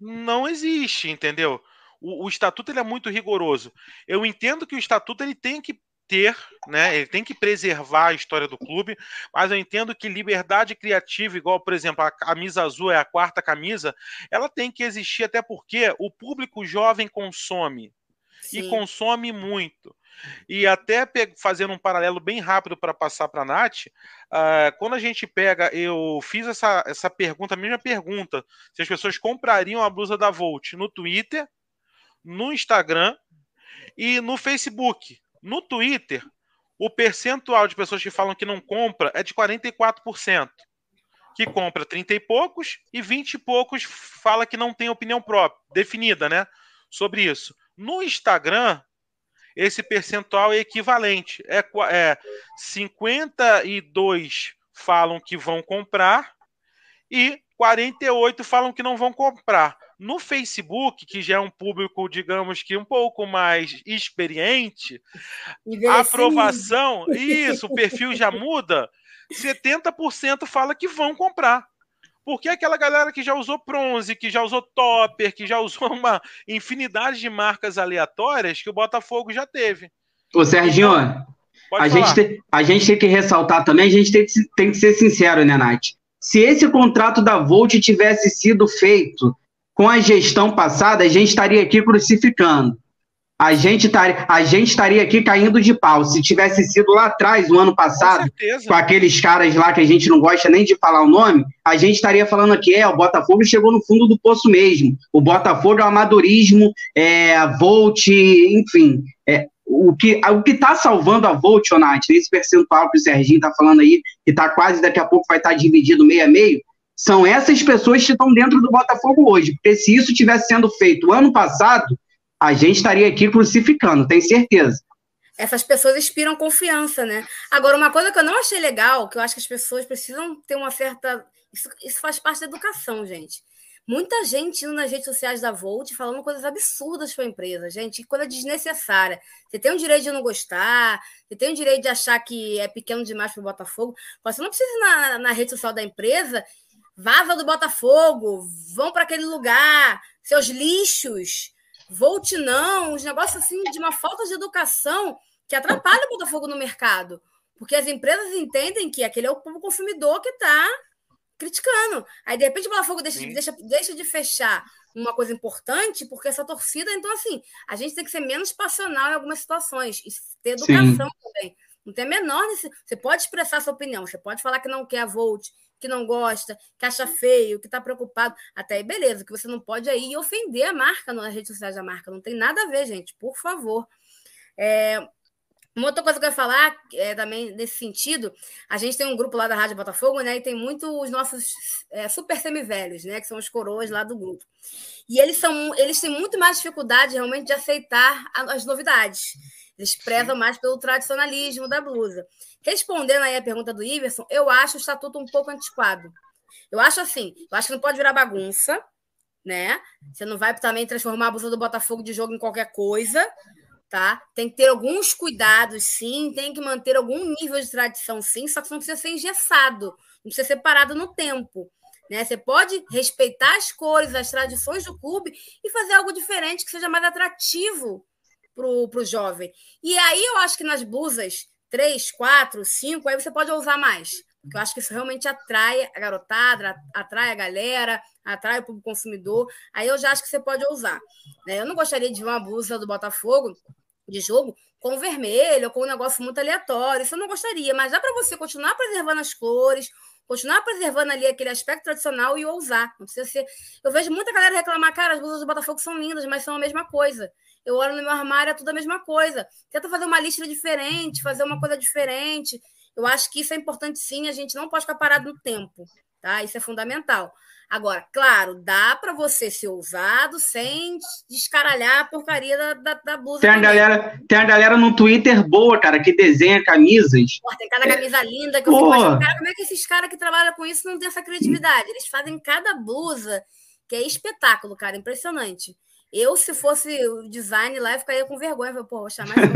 Não existe, entendeu? O, o estatuto ele é muito rigoroso. Eu entendo que o estatuto ele tem que ter, né? Ele tem que preservar a história do clube, mas eu entendo que liberdade criativa, igual, por exemplo, a camisa azul é a quarta camisa, ela tem que existir até porque o público jovem consome Sim. e consome muito. E até fazendo um paralelo bem rápido para passar para a Nath, uh, quando a gente pega, eu fiz essa, essa pergunta, a mesma pergunta, se as pessoas comprariam a blusa da Volt no Twitter, no Instagram e no Facebook. No Twitter, o percentual de pessoas que falam que não compra é de 44%. Que compra 30 e poucos e 20 e poucos fala que não tem opinião própria, definida, né? Sobre isso. No Instagram, esse percentual é equivalente. É, é 52 falam que vão comprar e 48 falam que não vão comprar. No Facebook, que já é um público, digamos que um pouco mais experiente, a aprovação, isso, o perfil já muda, 70% fala que vão comprar. Porque aquela galera que já usou Bronze, que já usou Topper, que já usou uma infinidade de marcas aleatórias que o Botafogo já teve. Ô, Serginho, então, a, gente tem, a gente tem que ressaltar também, a gente tem, tem que ser sincero, né, Nath? Se esse contrato da Volt tivesse sido feito com a gestão passada, a gente estaria aqui crucificando. a gente, tar, a gente estaria aqui caindo de pau. Se tivesse sido lá atrás, no ano passado, com, com, aqueles caras lá que a gente não gosta nem de falar o nome, a gente estaria falando aqui, é, o Botafogo chegou no fundo do poço mesmo. O Botafogo é o amadorismo, é, a Volt, enfim. É, o que o que está salvando a Volt, Onat, esse percentual que o Serginho está falando aí, que está quase daqui a pouco vai estar tá dividido meio a meio, são essas pessoas que estão dentro do Botafogo hoje. Porque se isso tivesse sendo feito ano passado, a gente estaria aqui crucificando, tenho certeza. Essas pessoas inspiram confiança, né? Agora, uma coisa que eu não achei legal, que eu acho que as pessoas precisam ter uma certa. Isso, isso faz parte da educação, gente. Muita gente indo nas redes sociais da Volt falando coisas absurdas para a empresa, gente, coisa desnecessária. Você tem o direito de não gostar, você tem o direito de achar que é pequeno demais para o Botafogo. Você não precisa ir na, na rede social da empresa, vaza do Botafogo, vão para aquele lugar, seus lixos. Volte não, os negócios assim de uma falta de educação que atrapalha o Botafogo no mercado. Porque as empresas entendem que aquele é o consumidor que está criticando. Aí, de repente, o Botafogo deixa, deixa, deixa de fechar uma coisa importante, porque essa torcida, então, assim, a gente tem que ser menos passional em algumas situações e ter educação Sim. também. Não tem a menor Você pode expressar sua opinião, você pode falar que não quer a Volt, que não gosta, que acha feio, que está preocupado. Até aí, beleza, que você não pode aí ofender a marca nas redes sociais da marca. Não tem nada a ver, gente, por favor. É, uma outra coisa que eu ia falar é, também nesse sentido, a gente tem um grupo lá da Rádio Botafogo, né? E tem muito os nossos é, super semivelhos, né? Que são os coroas lá do grupo. E eles são, eles têm muito mais dificuldade realmente de aceitar as novidades. Eles prezam mais pelo tradicionalismo da blusa. Respondendo aí a pergunta do Iverson, eu acho o estatuto um pouco antiquado. Eu acho assim, eu acho que não pode virar bagunça, né? Você não vai também transformar a blusa do Botafogo de jogo em qualquer coisa, tá? Tem que ter alguns cuidados, sim, tem que manter algum nível de tradição, sim, só que não precisa ser engessado, não precisa ser parado no tempo. Né? Você pode respeitar as cores, as tradições do clube e fazer algo diferente que seja mais atrativo para o jovem. E aí eu acho que nas blusas 3, 4, 5, aí você pode usar mais. Porque eu acho que isso realmente atrai a garotada, atrai a galera, atrai o público consumidor. Aí eu já acho que você pode usar. Né? Eu não gostaria de ver uma blusa do Botafogo de jogo com vermelho, com um negócio muito aleatório. Isso eu não gostaria, mas dá para você continuar preservando as cores, continuar preservando ali aquele aspecto tradicional e ousar. Não precisa ser. Eu vejo muita galera reclamar, cara, as blusas do Botafogo são lindas, mas são a mesma coisa. Eu olho no meu armário, é tudo a mesma coisa. Tenta fazer uma lista diferente, fazer uma coisa diferente. Eu acho que isso é importante sim, a gente não pode ficar parado no tempo, tá? Isso é fundamental. Agora, claro, dá para você ser ousado sem descaralhar a porcaria da, da, da blusa. Tem a, galera, tem a galera no Twitter boa, cara, que desenha camisas. Porra, tem cada camisa é. linda que eu fico imaginando, cara, como é que esses caras que trabalham com isso não têm essa criatividade? Eles fazem cada blusa que é espetáculo, cara, impressionante. Eu, se fosse o design lá, eu ficaria com vergonha. Pô, vou chamar isso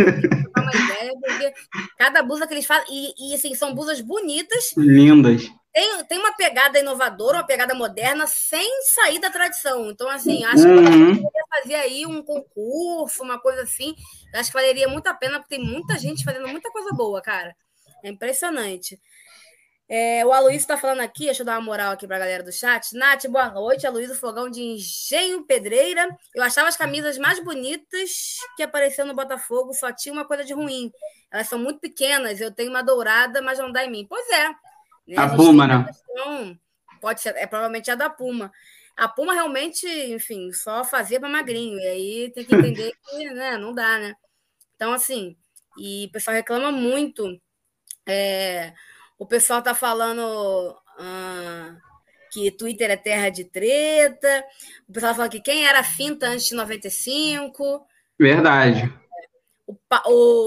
uma ideia, porque cada blusa que eles fazem. E, e assim, são blusas bonitas. Lindas. Tem, tem uma pegada inovadora, uma pegada moderna, sem sair da tradição. Então, assim, acho que uhum. poderia fazer aí um concurso, uma coisa assim. Acho que valeria muito a pena, porque tem muita gente fazendo muita coisa boa, cara. É impressionante. É, o Aloysio está falando aqui, deixa eu dar uma moral aqui para a galera do chat. Nath, boa noite. Aloysio Fogão de Engenho Pedreira. Eu achava as camisas mais bonitas que apareceu no Botafogo, só tinha uma coisa de ruim. Elas são muito pequenas, eu tenho uma dourada, mas não dá em mim. Pois é. Né? A, a Puma, né? Questão, pode ser, é provavelmente a da Puma. A Puma realmente, enfim, só fazia para magrinho. E aí tem que entender que né, não dá, né? Então, assim, e o pessoal reclama muito. É, o pessoal tá falando ah, que Twitter é terra de treta. O pessoal falando que quem era finta antes de 95. Verdade. O,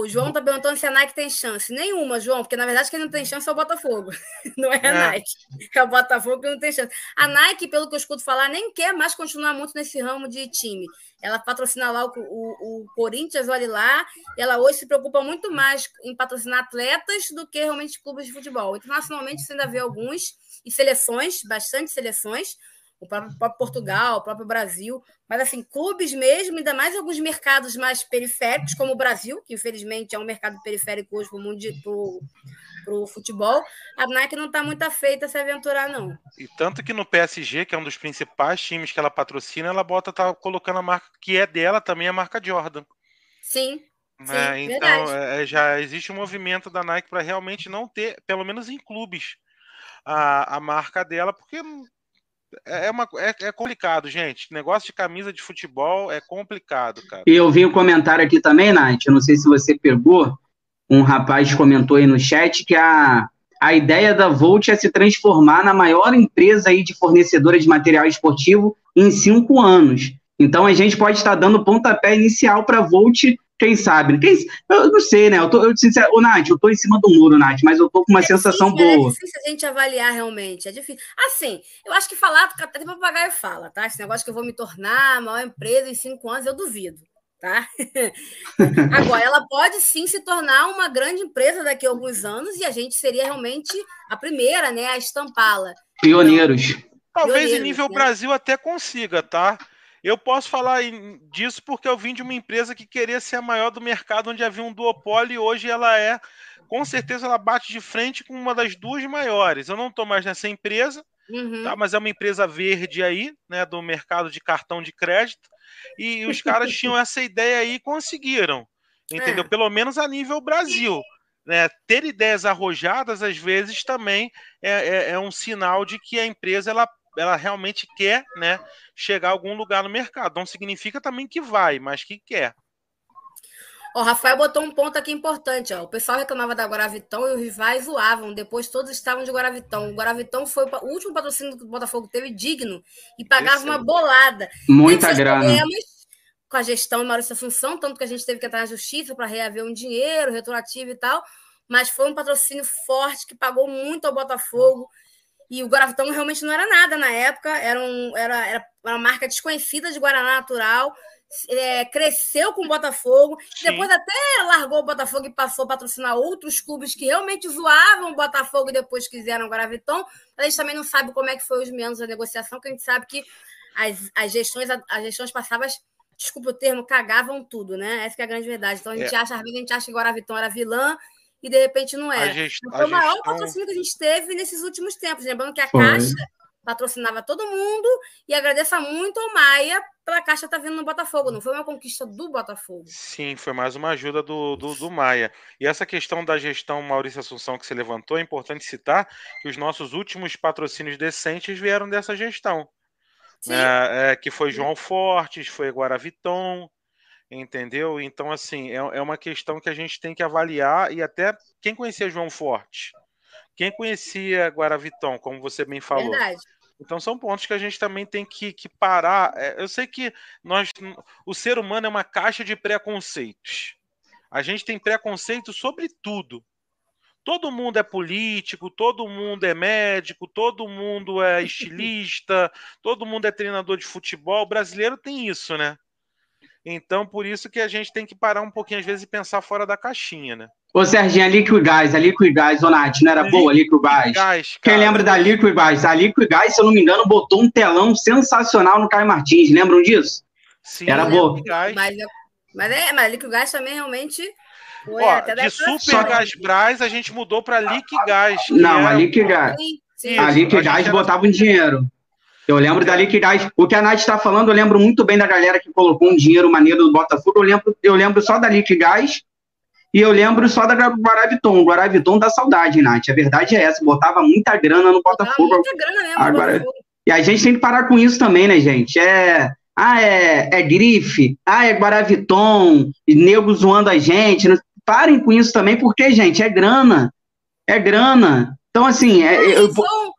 o, João tá perguntando se a Nike tem chance. Nenhuma, João, porque na verdade quem não tem chance é o Botafogo. Não é a é. Nike. É o Botafogo que não tem chance. A Nike, pelo que eu escuto falar, nem quer mais continuar muito nesse ramo de time. Ela patrocina lá o, o, o Corinthians, olha lá. E ela hoje se preocupa muito mais em patrocinar atletas do que realmente clubes de futebol. Internacionalmente, você ainda vê alguns, e seleções, bastante seleções o próprio, próprio, Portugal, o próprio Brasil, mas assim, clubes mesmo, ainda mais alguns mercados mais periféricos, como o Brasil, que infelizmente é um mercado periférico hoje para o futebol, a Nike não está muito afeita a se aventurar, não. E tanto que no PSG, que é um dos principais times que ela patrocina, ela bota, tá colocando a marca que é dela também, a marca Jordan. Sim. Sim, é, então, é, já existe um movimento da Nike para realmente não ter, pelo menos em clubes, a, a marca dela, porque é, é, uma, é, é, complicado, gente. Negócio de camisa de futebol é complicado, cara. E eu vi um comentário aqui também, Nath. Eu não sei se você pegou. Um rapaz comentou aí no chat que a, a ideia da Volt é se transformar na maior empresa aí de fornecedora de material esportivo em cinco anos. Então a gente pode estar dando pontapé inicial para a Volt quem sabe? Quem, eu não sei, né? Eu tô, eu, sincero, ô, Nath, eu tô em cima do muro, Nath, mas eu tô com uma é sensação difícil, boa. É difícil a gente avaliar realmente. É difícil. Assim, eu acho que falar, até papagaio fala, tá? Esse negócio que eu vou me tornar a maior empresa em cinco anos, eu duvido. Tá? Agora, ela pode sim se tornar uma grande empresa daqui a alguns anos e a gente seria realmente a primeira né, a estampá-la. Pioneiros. Então, talvez Pioneiros, em nível né? Brasil até consiga, tá? Eu posso falar disso porque eu vim de uma empresa que queria ser a maior do mercado, onde havia um duopólio, e hoje ela é, com certeza, ela bate de frente com uma das duas maiores. Eu não estou mais nessa empresa, uhum. tá? mas é uma empresa verde aí, né, do mercado de cartão de crédito, e os caras tinham essa ideia aí e conseguiram, entendeu? É. Pelo menos a nível Brasil. Né, ter ideias arrojadas às vezes também é, é, é, um sinal de que a empresa ela ela realmente quer né, chegar a algum lugar no mercado. Não significa também que vai, mas que quer. O Rafael botou um ponto aqui importante. Ó. O pessoal reclamava da Guaravitão e os rivais zoavam. Depois todos estavam de Guaravitão. O Guaravitão foi o último patrocínio que o Botafogo teve digno e pagava Esse uma bolada. Muita grana. Com a gestão e Maurício Assunção, tanto que a gente teve que entrar na justiça para reaver um dinheiro retroativo e tal. Mas foi um patrocínio forte que pagou muito ao Botafogo. E o Guaravitão realmente não era nada na época, era, um, era, era uma marca desconhecida de Guaraná Natural, é, cresceu com o Botafogo, depois até largou o Botafogo e passou a patrocinar outros clubes que realmente zoavam o Botafogo e depois quiseram o Guaravitão. A gente também não sabe como é que foi os menos da negociação, porque a gente sabe que as, as gestões, as gestões passadas, desculpa o termo, cagavam tudo, né? Essa é a grande verdade. Então a gente é. acha, às vezes a gente acha que o Guaravitão era vilã e de repente não é. Gest... Foi o maior gestão... patrocínio que a gente teve nesses últimos tempos. Lembrando que a Foi. Caixa patrocinava todo mundo e agradeça muito ao Maia pela Caixa estar tá vindo no Botafogo. Não foi uma conquista do Botafogo. Sim, foi mais uma ajuda do, do, do Maia. E essa questão da gestão Maurício Assunção que você levantou, é importante citar que os nossos últimos patrocínios decentes vieram dessa gestão. É, é, que foi João Fortes, foi Guaraviton, Entendeu? Então, assim, é, é uma questão que a gente tem que avaliar e até quem conhecia João Forte, quem conhecia Guaraviton, como você bem falou. Verdade. Então são pontos que a gente também tem que, que parar. É, eu sei que nós, o ser humano é uma caixa de preconceitos. A gente tem preconceito sobre tudo. Todo mundo é político, todo mundo é médico, todo mundo é estilista, todo mundo é treinador de futebol. O brasileiro tem isso, né? Então, por isso que a gente tem que parar um pouquinho, às vezes, e pensar fora da caixinha, né? Ô, Serginho, a Liquid Gás, a Liquid Gás, ô, Nath, não era Liquid boa a Liquid Gás? Gás Quem lembra da Liquid Gás? A Liquid Gás, se eu não me engano, botou um telão sensacional no Caio Martins, lembram disso? Sim, era boa. Mas, mas, é, mas a Liquid Gás também realmente... Foi Ó, de Super Gás Brás, a gente mudou para Liquid Gás. Não, a Liquid Gás. A Liquid Gás botava um dinheiro. Eu lembro dali que o que a Nath está falando, eu lembro muito bem da galera que colocou um dinheiro maneiro do Botafogo. Eu lembro, eu lembro só da Liquigás e eu lembro só da Guaraviton. Guaraviton da saudade, Nath. A verdade é essa, botava muita grana no Botafogo. Muita grana mesmo, Agora, Botafogo. E a gente tem que parar com isso também, né, gente? É, ah, é, é grife, ah, é Guaraviton, nego zoando a gente. Parem com isso também, porque, gente, é grana. É grana. Então, assim, é, eu, vão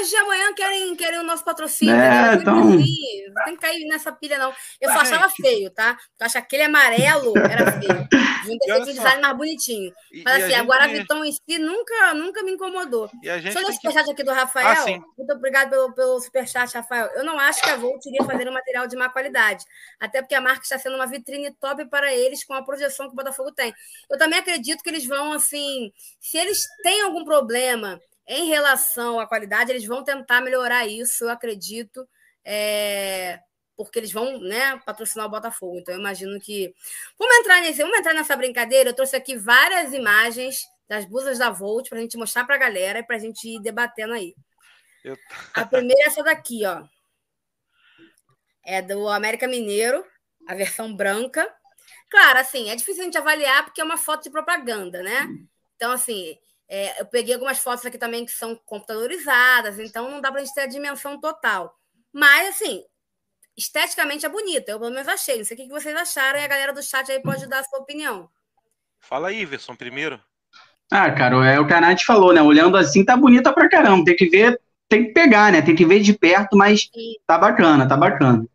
hoje, amanhã querem, querem o nosso patrocínio. É, então... Assim, não tem que cair nessa pilha, não. Eu só achava feio, tá? Eu acho que aquele amarelo era feio. Devia ter um design mais bonitinho. Mas assim, a, gente... a Vitão em si nunca, nunca me incomodou. Deixa eu ler o superchat que... aqui do Rafael. Ah, Muito obrigado pelo, pelo superchat, Rafael. Eu não acho que a Volt iria fazer um material de má qualidade. Até porque a marca está sendo uma vitrine top para eles com a projeção que o Botafogo tem. Eu também acredito que eles vão, assim, se eles têm algum problema em relação à qualidade, eles vão tentar melhorar isso, eu acredito, é, porque eles vão né, patrocinar o Botafogo. Então, eu imagino que. Vamos entrar, nesse, vamos entrar nessa brincadeira. Eu trouxe aqui várias imagens das blusas da Volt para a gente mostrar para a galera e para a gente ir debatendo aí. Eu... A primeira é essa daqui, ó. É do América Mineiro, a versão branca. Claro, assim, é difícil a gente avaliar porque é uma foto de propaganda, né? Então, assim, é, eu peguei algumas fotos aqui também que são computadorizadas, então não dá para a gente ter a dimensão total. Mas, assim, esteticamente é bonita, eu pelo menos achei. Não sei o que vocês acharam e a galera do chat aí pode dar a sua opinião. Fala aí, Iverson, primeiro. Ah, cara, é o que a Nath falou, né? Olhando assim, tá bonita pra caramba. Tem que ver, tem que pegar, né? Tem que ver de perto, mas tá bacana, tá bacana.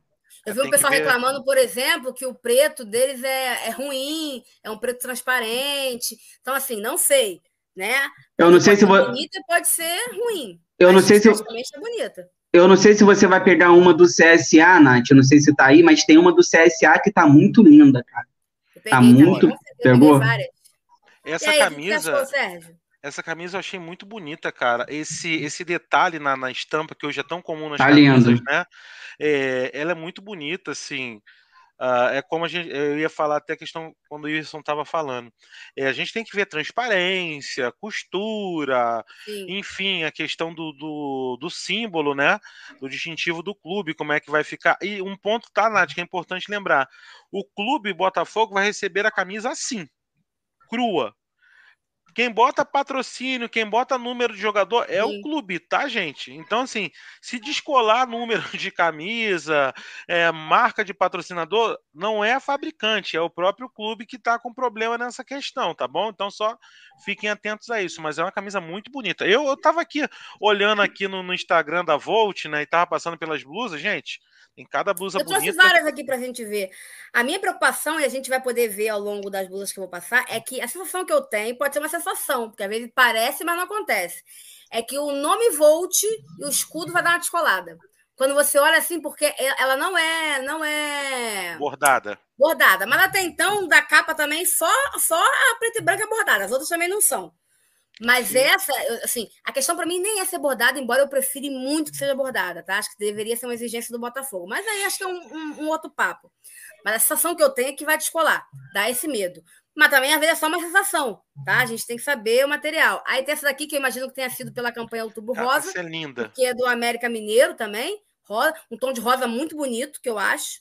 Eu vi o pessoal reclamando, por exemplo, que o preto deles é, é ruim, é um preto transparente. Então, assim, não sei, né? Eu não sei se você. Bonita pode ser ruim. Eu não sei se. É bonita. Eu não sei se você vai pegar uma do CSA, Nath. Eu não sei se tá aí, mas tem uma do CSA que tá muito linda, cara. Tá peguei, tá muito. Pegou? Essa aí, camisa. Achou, essa camisa eu achei muito bonita, cara. Esse, esse detalhe na, na estampa, que hoje é tão comum nas tá camisas, lindo. né? É, ela é muito bonita, assim. Uh, é como a gente, eu ia falar até a questão quando o Wilson estava falando. É, a gente tem que ver transparência, costura, Sim. enfim, a questão do, do, do, símbolo, né? Do distintivo do clube, como é que vai ficar. E um ponto, tá, Nath, que é importante lembrar: o clube Botafogo vai receber a camisa assim, crua. Quem bota patrocínio, quem bota número de jogador é Sim. o clube, tá, gente? Então, assim, se descolar número de camisa, é, marca de patrocinador, não é a fabricante, é o próprio clube que tá com problema nessa questão, tá bom? Então, só fiquem atentos a isso. Mas é uma camisa muito bonita. Eu, eu tava aqui olhando aqui no, no Instagram da Volt, né, e tava passando pelas blusas, gente. Tem cada blusa eu bonita. Eu trouxe várias aqui para a gente ver. A minha preocupação, e a gente vai poder ver ao longo das blusas que eu vou passar, é que a sensação que eu tenho pode ser uma sensação, porque às vezes parece, mas não acontece. É que o nome Volt e o escudo vai dar uma descolada. Quando você olha assim, porque ela não é, não é bordada. Bordada, mas até então da capa também só só a preta e branca é bordada, as outras também não são. Mas Sim. essa, assim, a questão para mim nem é ser bordada, embora eu prefira muito que seja bordada, tá? Acho que deveria ser uma exigência do Botafogo. Mas aí acho que é um, um, um outro papo. Mas a sensação que eu tenho é que vai descolar, dá esse medo. Mas também, às vezes, é só uma sensação, tá? A gente tem que saber o material. Aí tem essa daqui, que eu imagino que tenha sido pela campanha Outubro ah, Rosa. Essa é linda. Que é do América Mineiro também. Rosa, um tom de rosa muito bonito, que eu acho.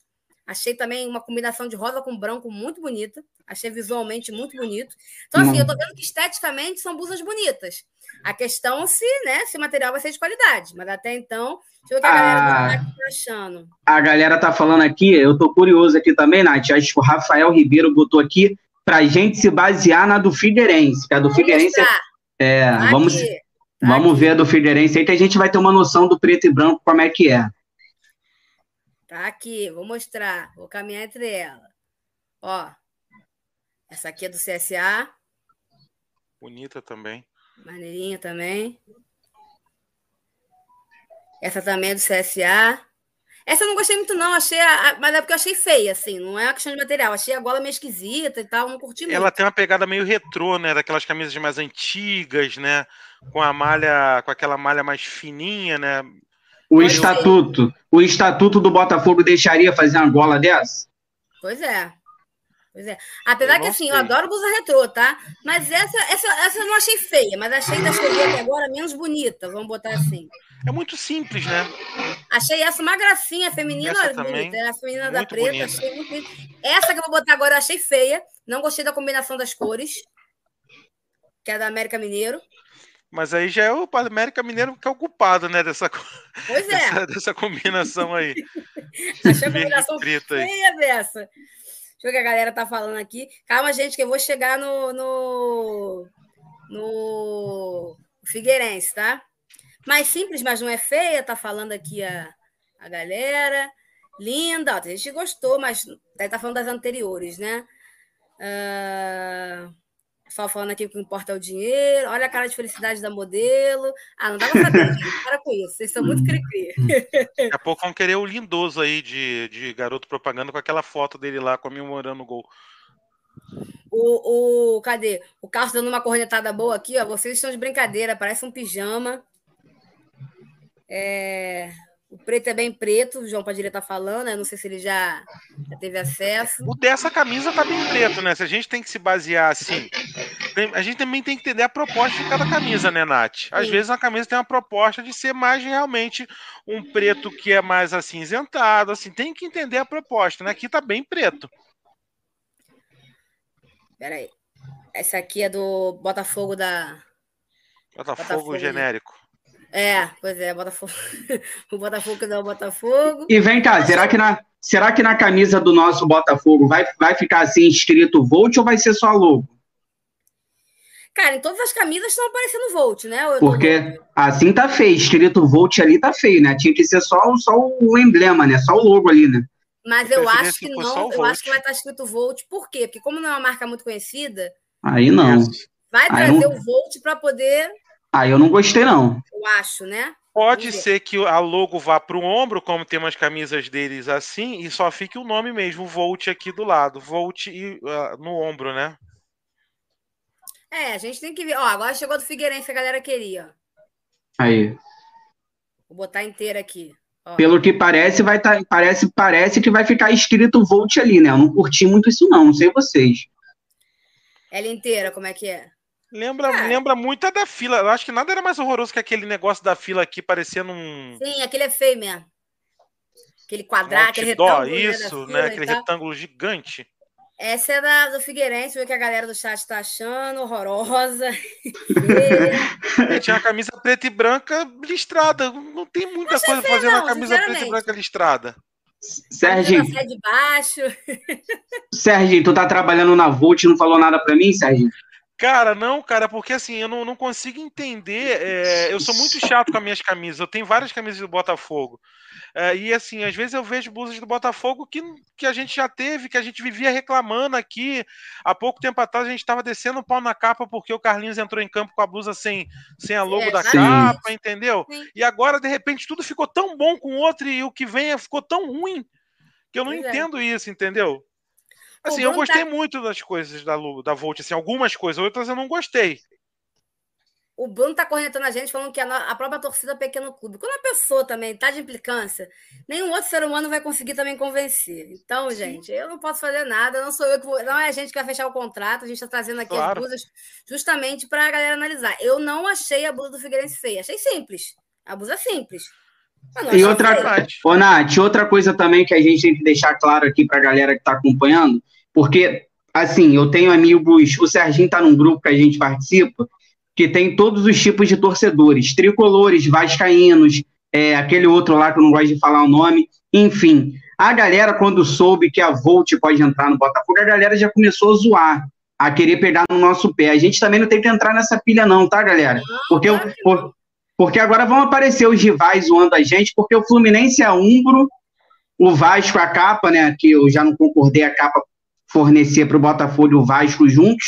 Achei também uma combinação de rosa com branco muito bonita. Achei visualmente muito bonito. Então, assim, eu tô vendo que esteticamente são blusas bonitas. A questão se, né, se o material vai ser de qualidade. Mas até então, deixa eu ver o que a, galera ah, tá achando. A galera tá falando aqui, eu tô curioso aqui também, Nath. Acho que o Rafael Ribeiro botou aqui pra gente se basear na do Figueirense. Que a do vamos Figueirense é, é tá vamos, tá vamos ver a do Figueirense aí que a gente vai ter uma noção do preto e branco como é que é. Tá aqui, vou mostrar. Vou caminhar entre ela. Ó, essa aqui é do CSA. Bonita também. Maneirinha também. Essa também é do CSA. Essa eu não gostei muito, não. Achei a, mas é porque eu achei feia, assim. Não é uma questão de material. Achei a gola meio esquisita e tal. Não curti muito. Ela tem uma pegada meio retrô, né? Daquelas camisas mais antigas, né? Com a malha, com aquela malha mais fininha, né? O estatuto, o estatuto do Botafogo deixaria fazer uma gola dessa? Pois é. Pois é. Apesar eu que assim, sei. eu adoro blusa retrô, tá? Mas essa, essa, essa eu não achei feia, mas achei da cheguei até agora menos bonita, vamos botar assim. É muito simples, né? Achei essa uma gracinha feminina, essa bonita. É a feminina da preta, bonita. achei muito bonita. Essa que eu vou botar agora eu achei feia. Não gostei da combinação das cores. Que é da América Mineiro. Mas aí já é o América Mineiro que é o culpado, né? Dessa, pois é. dessa, dessa combinação aí. Achei a combinação feia dessa. Deixa eu ver o que a galera tá falando aqui. Calma, gente, que eu vou chegar no, no, no Figueirense, tá? Mais simples, mas não é feia, tá falando aqui a, a galera. Linda, ó, a gente gostou, mas tá falando das anteriores, né? Uh... Só falando aqui que o que importa é o dinheiro. Olha a cara de felicidade da modelo. Ah, não dá pra saber. Para com isso. Vocês são muito cri-cri. Daqui a pouco vão querer o lindoso aí de, de garoto propaganda com aquela foto dele lá comemorando o gol. O, o, cadê? O Carlos dando uma cornetada boa aqui, ó. Vocês estão de brincadeira, parece um pijama. É, o preto é bem preto, o João Padilha está falando, eu não sei se ele já, já, teve acesso. O dessa camisa tá bem preto, né? Se a gente tem que se basear assim, a gente também tem que entender a proposta de cada camisa, né, Nath? Às Sim. vezes a camisa tem uma proposta de ser mais realmente um preto que é mais acinzentado, assim, tem que entender a proposta, né? Aqui tá bem preto. Pera aí. Essa aqui é do Botafogo da. Botafogo, Botafogo genérico. É, pois é, Botafogo. o Botafogo que dá o Botafogo. E vem cá, será que na, será que na camisa do nosso Botafogo vai, vai ficar assim escrito Volt ou vai ser só logo? Cara, em todas as camisas estão aparecendo Volt, né? Porque tô... assim tá feio, escrito Volt ali tá feio, né? Tinha que ser só, só o emblema, né? Só o logo ali, né? Mas eu, eu acho que não, eu acho que vai estar escrito Volt, por quê? Porque como não é uma marca muito conhecida. Aí não. Vai trazer não... o Volt para poder Aí eu não gostei, não. Eu acho, né? Pode ser que a logo vá para o ombro, como tem umas camisas deles assim, e só fique o nome mesmo, Volt aqui do lado. Volt e, uh, no ombro, né? É, a gente tem que ver. Ó, agora chegou do Figueirense, a galera queria. Aí. Vou botar inteira aqui. Ó. Pelo que parece, vai tá, parece, parece que vai ficar escrito Volt ali, né? Eu não curti muito isso, não. Não sei vocês. Ela inteira, como é que é? Lembra, é. lembra muito a da fila. Eu acho que nada era mais horroroso que aquele negócio da fila aqui parecendo um. Sim, aquele é feio mesmo. Aquele quadrado, um aquele retângulo. Né, isso, né? Aquele retângulo gigante. Essa é da, do Figueirense, vê que a galera do chat tá achando horrorosa. tinha uma camisa preta e branca listrada. Não tem muita não coisa fazer uma camisa preta e branca listrada. Sérgio. de baixo. Sérgio, tu tá trabalhando na Volt e não falou nada para mim, Sérgio? Cara, não, cara, porque assim, eu não, não consigo entender. É, eu sou muito chato com as minhas camisas. Eu tenho várias camisas do Botafogo. É, e assim, às vezes eu vejo blusas do Botafogo que, que a gente já teve, que a gente vivia reclamando aqui. Há pouco tempo atrás a gente estava descendo o pau na capa porque o Carlinhos entrou em campo com a blusa sem, sem a logo é, da capa, entendeu? Sim. E agora, de repente, tudo ficou tão bom com o outro e o que vem ficou tão ruim que eu não pois é. entendo isso, entendeu? Assim, eu gostei tá... muito das coisas da, da Volt, assim, algumas coisas, outras eu não gostei. O Bruno tá cornetando a gente falando que a, própria torcida é pequeno clube. Quando a pessoa também tá de implicância, nenhum outro ser humano vai conseguir também convencer. Então, gente, eu não posso fazer nada, não sou eu que vou, não é a gente que vai fechar o contrato, a gente está trazendo aqui claro. as blusas justamente para a galera analisar. Eu não achei a blusa do Figueirense feia, achei simples. A blusa é simples. E outra, ô, Nath, outra coisa também que a gente tem que deixar claro aqui para a galera que está acompanhando, porque, assim, eu tenho amigos, o Serginho está num grupo que a gente participa, que tem todos os tipos de torcedores, tricolores, vascaínos, é, aquele outro lá que eu não gosto de falar o nome, enfim. A galera, quando soube que a Volt pode entrar no Botafogo, a galera já começou a zoar, a querer pegar no nosso pé. A gente também não tem que entrar nessa pilha não, tá, galera? Porque eu, por, porque agora vão aparecer os rivais zoando a gente, porque o Fluminense é Umbro, o Vasco a capa, né? Que eu já não concordei a capa fornecer para o Botafogo e o Vasco juntos.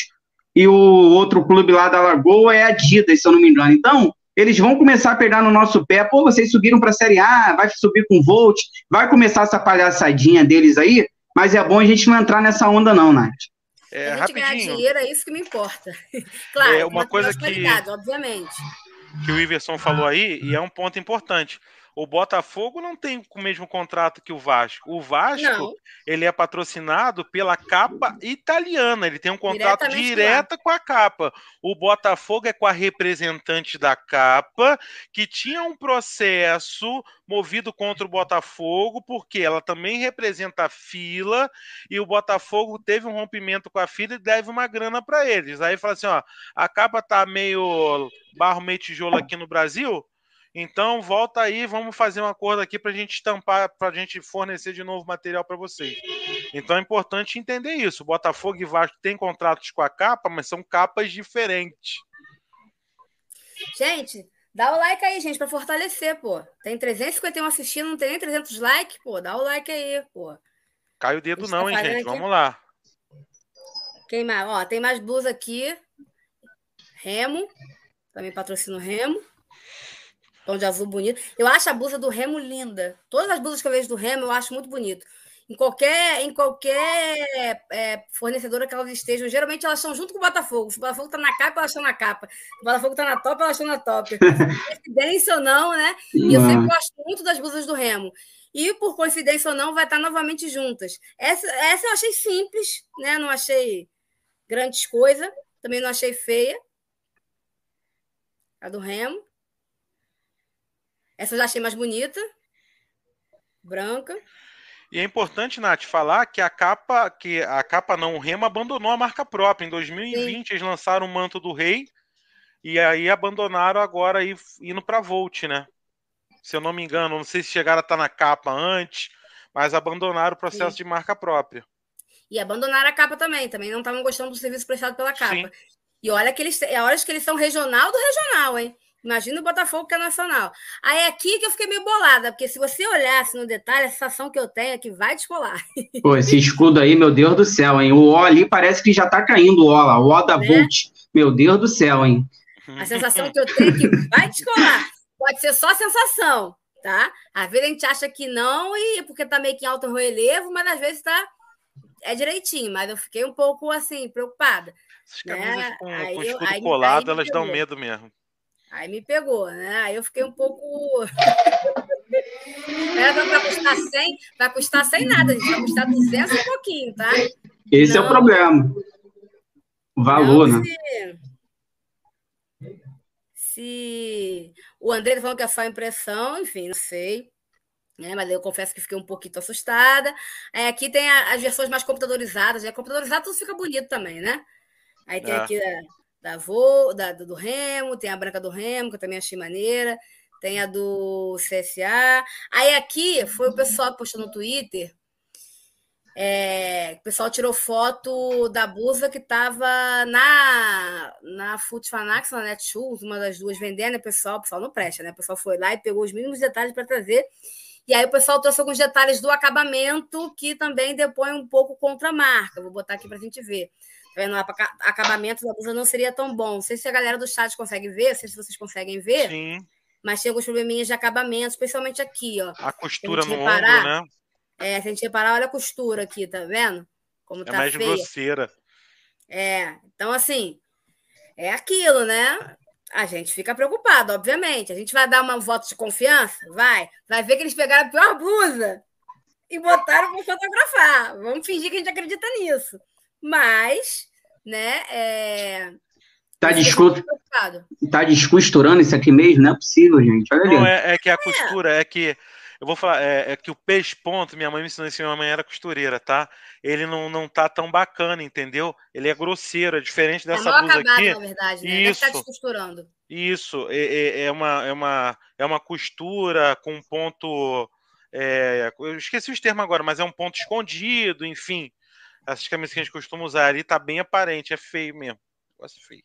E o outro clube lá da Lagoa é a Adidas, se eu não me engano. Então, eles vão começar a pegar no nosso pé. Pô, vocês subiram para a Série A, vai subir com Volt, vai começar essa palhaçadinha deles aí, mas é bom a gente não entrar nessa onda, não, Nath. É, a gente rapidinho. ganhar dinheiro é isso que me importa. claro, é uma coisa que obviamente que o Iverson falou aí, e é um ponto importante. O Botafogo não tem o mesmo contrato que o Vasco. O Vasco, não. ele é patrocinado pela capa italiana. Ele tem um contrato direto com a capa. O Botafogo é com a representante da capa, que tinha um processo movido contra o Botafogo, porque ela também representa a fila e o Botafogo teve um rompimento com a fila e deve uma grana para eles. Aí fala assim, ó, a capa tá meio barro meio tijolo aqui no Brasil, então, volta aí, vamos fazer um acordo aqui para a gente estampar, para a gente fornecer de novo material para vocês. Então, é importante entender isso. Botafogo e Vasco têm contratos com a capa, mas são capas diferentes. Gente, dá o like aí, gente, para fortalecer, pô. Tem 351 assistindo, não tem nem 300 likes, pô. Dá o like aí, pô. Cai o dedo não, tá hein, gente? Aqui. Vamos lá. Quem mais? Ó, tem mais blusa aqui. Remo. Também patrocina o Remo. Tom de azul bonito. Eu acho a blusa do Remo linda. Todas as blusas que eu vejo do Remo eu acho muito bonito. Em qualquer, em qualquer é, fornecedora que elas estejam, geralmente elas estão junto com o Botafogo. Se o Botafogo está na capa, elas estão na capa. Se o Botafogo está na top, elas estão na top. Coincidência ou não, né? E eu sempre gosto muito das blusas do Remo. E por coincidência ou não, vai estar novamente juntas. Essa, essa eu achei simples, né? Não achei grandes coisas. Também não achei feia. A do Remo. Essa eu já achei mais bonita. Branca. E é importante, Nath, falar que a capa, que a capa não, o Remo abandonou a marca própria. Em 2020 Sim. eles lançaram o Manto do Rei e aí abandonaram agora aí, indo para Volt, né? Se eu não me engano, não sei se chegaram a estar tá na capa antes, mas abandonaram o processo Sim. de marca própria. E abandonaram a capa também, também não estavam gostando do serviço prestado pela capa. Sim. E olha que eles, é horas que eles são regional do regional, hein? Imagina o Botafogo que é nacional. Aí é aqui que eu fiquei meio bolada, porque se você olhasse no detalhe, a sensação que eu tenho é que vai descolar. Pô, esse escudo aí, meu Deus do céu, hein? O O ali parece que já tá caindo o O lá, o O da né? Volt. Meu Deus do céu, hein? A sensação que eu tenho é que vai descolar. Pode ser só sensação, tá? Às vezes a gente acha que não, e porque tá meio que em alto relevo, mas às vezes tá é direitinho, mas eu fiquei um pouco assim, preocupada. Essas camisas né? com, aí com escudo eu, colado, aí elas dão medo mesmo. Aí me pegou, né? Aí eu fiquei um pouco. é, vai custar 100, vai custar 100 nada, gente. Vai custar 200 e pouquinho, tá? Esse não, é o problema. O valor, não, né? Se, se o André falou que é só impressão, enfim, não sei. Né? Mas eu confesso que fiquei um pouquinho assustada. Aí aqui tem as versões mais computadorizadas. Né? Computadorizado tudo fica bonito também, né? Aí tem é. aqui da Vo, da, do Remo, tem a branca do Remo, que eu também achei maneira, tem a do CSA. Aí aqui foi o pessoal que postou no Twitter. É, o pessoal tirou foto da blusa que estava na, na Foot Fanax, na Netshoes, uma das duas vendendo, o pessoal, o pessoal não presta, né? O pessoal foi lá e pegou os mínimos detalhes para trazer. E aí o pessoal trouxe alguns detalhes do acabamento que também depõe um pouco contra a marca. Vou botar aqui para a gente ver no acabamento da blusa não seria tão bom. Não sei se a galera do chat consegue ver, não sei se vocês conseguem ver. Sim. Mas tem alguns probleminhas de acabamento, especialmente aqui, ó. A costura no reparar, ombro, né? É, se a gente reparar, olha a costura aqui, tá vendo? Como é tá mais feia. grosseira. É, então assim, é aquilo, né? A gente fica preocupado, obviamente. A gente vai dar uma voto de confiança? Vai. Vai ver que eles pegaram a pior blusa e botaram para fotografar. Vamos fingir que a gente acredita nisso. Mas, né? É... Tá, desco... tá descosturando isso aqui mesmo? Não é possível, gente. Olha Não, é, é, que a costura, é. é que. Eu vou falar, é, é, que o peixe ponto, minha mãe me ensinou isso, minha mãe era costureira, tá? Ele não, não tá tão bacana, entendeu? Ele é grosseiro, é diferente dessa é blusa acabado, aqui. na verdade, né? Isso, Deve estar descosturando. Isso, é, é, é, uma, é, uma, é uma costura com um ponto. É, eu esqueci os termos agora, mas é um ponto escondido, enfim essas camisas que a gente costuma usar ali tá bem aparente, é feio mesmo. Negócio feio.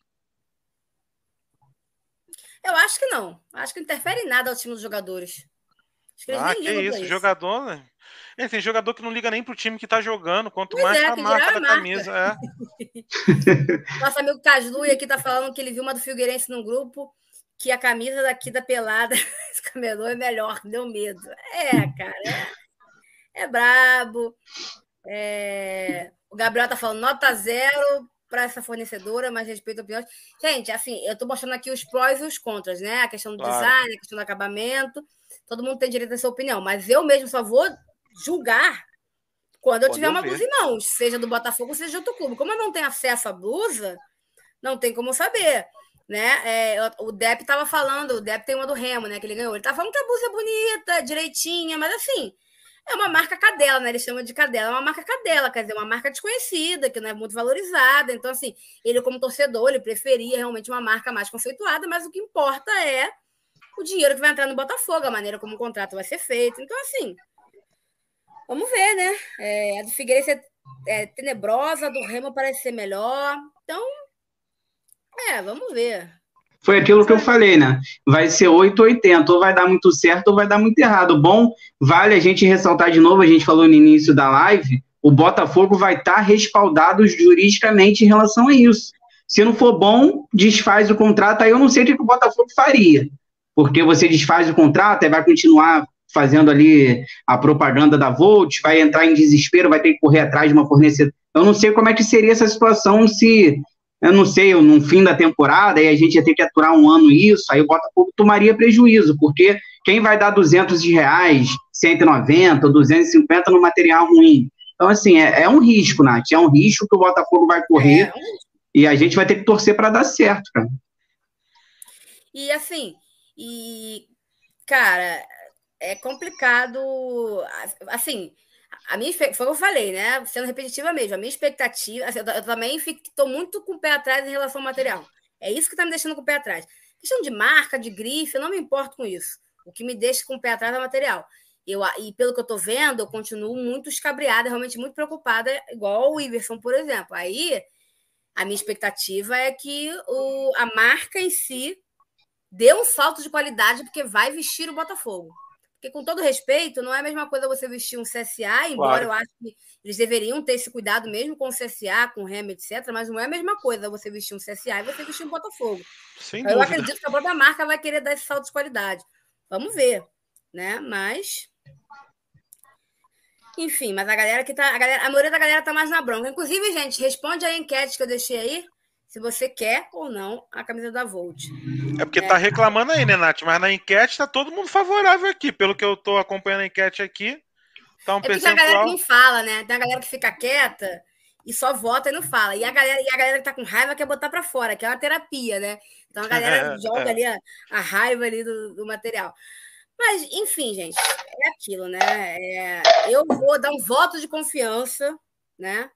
Eu acho que não. Acho que não interfere em nada ao time dos jogadores. ah, que isso, isso, jogador, né? É, tem jogador que não liga nem pro time que tá jogando, quanto pois mais é, a marca da marca. camisa. É. Nosso amigo Caslui aqui tá falando que ele viu uma do Figueirense no grupo, que a camisa daqui da pelada, esse camelô é melhor, deu medo. É, cara, é, é brabo. É... O Gabriel tá falando nota zero para essa fornecedora, mas respeito opiniões. Gente, assim, eu estou mostrando aqui os prós e os contras, né? A questão do claro. design, a questão do acabamento. Todo mundo tem direito a sua opinião, mas eu mesmo só vou julgar quando eu Pode tiver uma ver. blusa em mãos, seja do Botafogo, seja de outro clube. Como eu não tenho acesso à blusa, não tem como saber. Né? É, o Depp estava falando, o Depp tem uma do Remo, né? Que ele ganhou. Ele estava falando que a blusa é bonita, direitinha, mas assim, é uma marca cadela, né? Eles chamam de cadela, é uma marca cadela, quer dizer, uma marca desconhecida, que não é muito valorizada. Então, assim, ele, como torcedor, ele preferia realmente uma marca mais conceituada, mas o que importa é o dinheiro que vai entrar no Botafogo, a maneira como o contrato vai ser feito. Então, assim, vamos ver, né? É, a do Figueirense é, é tenebrosa, a do Remo parece ser melhor. Então, é, vamos ver foi aquilo que eu falei, né? Vai ser 880, ou vai dar muito certo ou vai dar muito errado. Bom, vale a gente ressaltar de novo, a gente falou no início da live, o Botafogo vai estar tá respaldado juridicamente em relação a isso. Se não for bom, desfaz o contrato, aí eu não sei o que o Botafogo faria. Porque você desfaz o contrato e vai continuar fazendo ali a propaganda da Volt, vai entrar em desespero, vai ter que correr atrás de uma fornecedora. Eu não sei como é que seria essa situação se eu não sei, no fim da temporada, aí a gente ia ter que aturar um ano isso, aí o Botafogo tomaria prejuízo, porque quem vai dar 200 reais, 190, 250 no material ruim? Então, assim, é, é um risco, Nath, é um risco que o Botafogo vai correr é. e a gente vai ter que torcer para dar certo, cara. E assim, e cara, é complicado, assim, a minha foi o que eu falei, né? Sendo repetitiva mesmo, a minha expectativa, assim, eu, eu, também estou muito com o pé atrás em relação ao material. É isso que está me deixando com o pé atrás. Questão de marca, de grife, eu não me importo com isso. O que me deixa com o pé atrás é o material. Eu, e pelo que eu estou vendo, eu continuo muito escabriada, realmente muito preocupada, igual o Iverson, por exemplo. Aí, a minha expectativa é que o, a marca em si dê um salto de qualidade, porque vai vestir o Botafogo. Porque, com todo respeito, não é a mesma coisa você vestir um CSA, embora claro. eu acho que eles deveriam ter esse cuidado mesmo com o CSA, com o REM, etc., mas não é a mesma coisa você vestir um CSA e você vestir um Botafogo. Sem eu dúvida. acredito que a própria marca vai querer dar esse salto de qualidade. Vamos ver, né? Mas. Enfim, mas a galera que tá. A, galera, a maioria da galera tá mais na bronca. Inclusive, gente, responde a enquete que eu deixei aí se você quer ou não a camisa da Volt. É porque é. tá reclamando aí, né, Nath? Mas na enquete tá todo mundo favorável aqui. Pelo que eu tô acompanhando a enquete aqui, tá um é percentual... Tem a galera que não fala, né? Tem a galera que fica quieta e só vota e não fala. E a galera, e a galera que tá com raiva quer botar para fora, que é uma terapia, né? Então a galera é, joga é. ali a, a, raiva ali do, do, material. Mas, enfim, gente, é aquilo, né? É, eu vou dar um voto de confiança, né?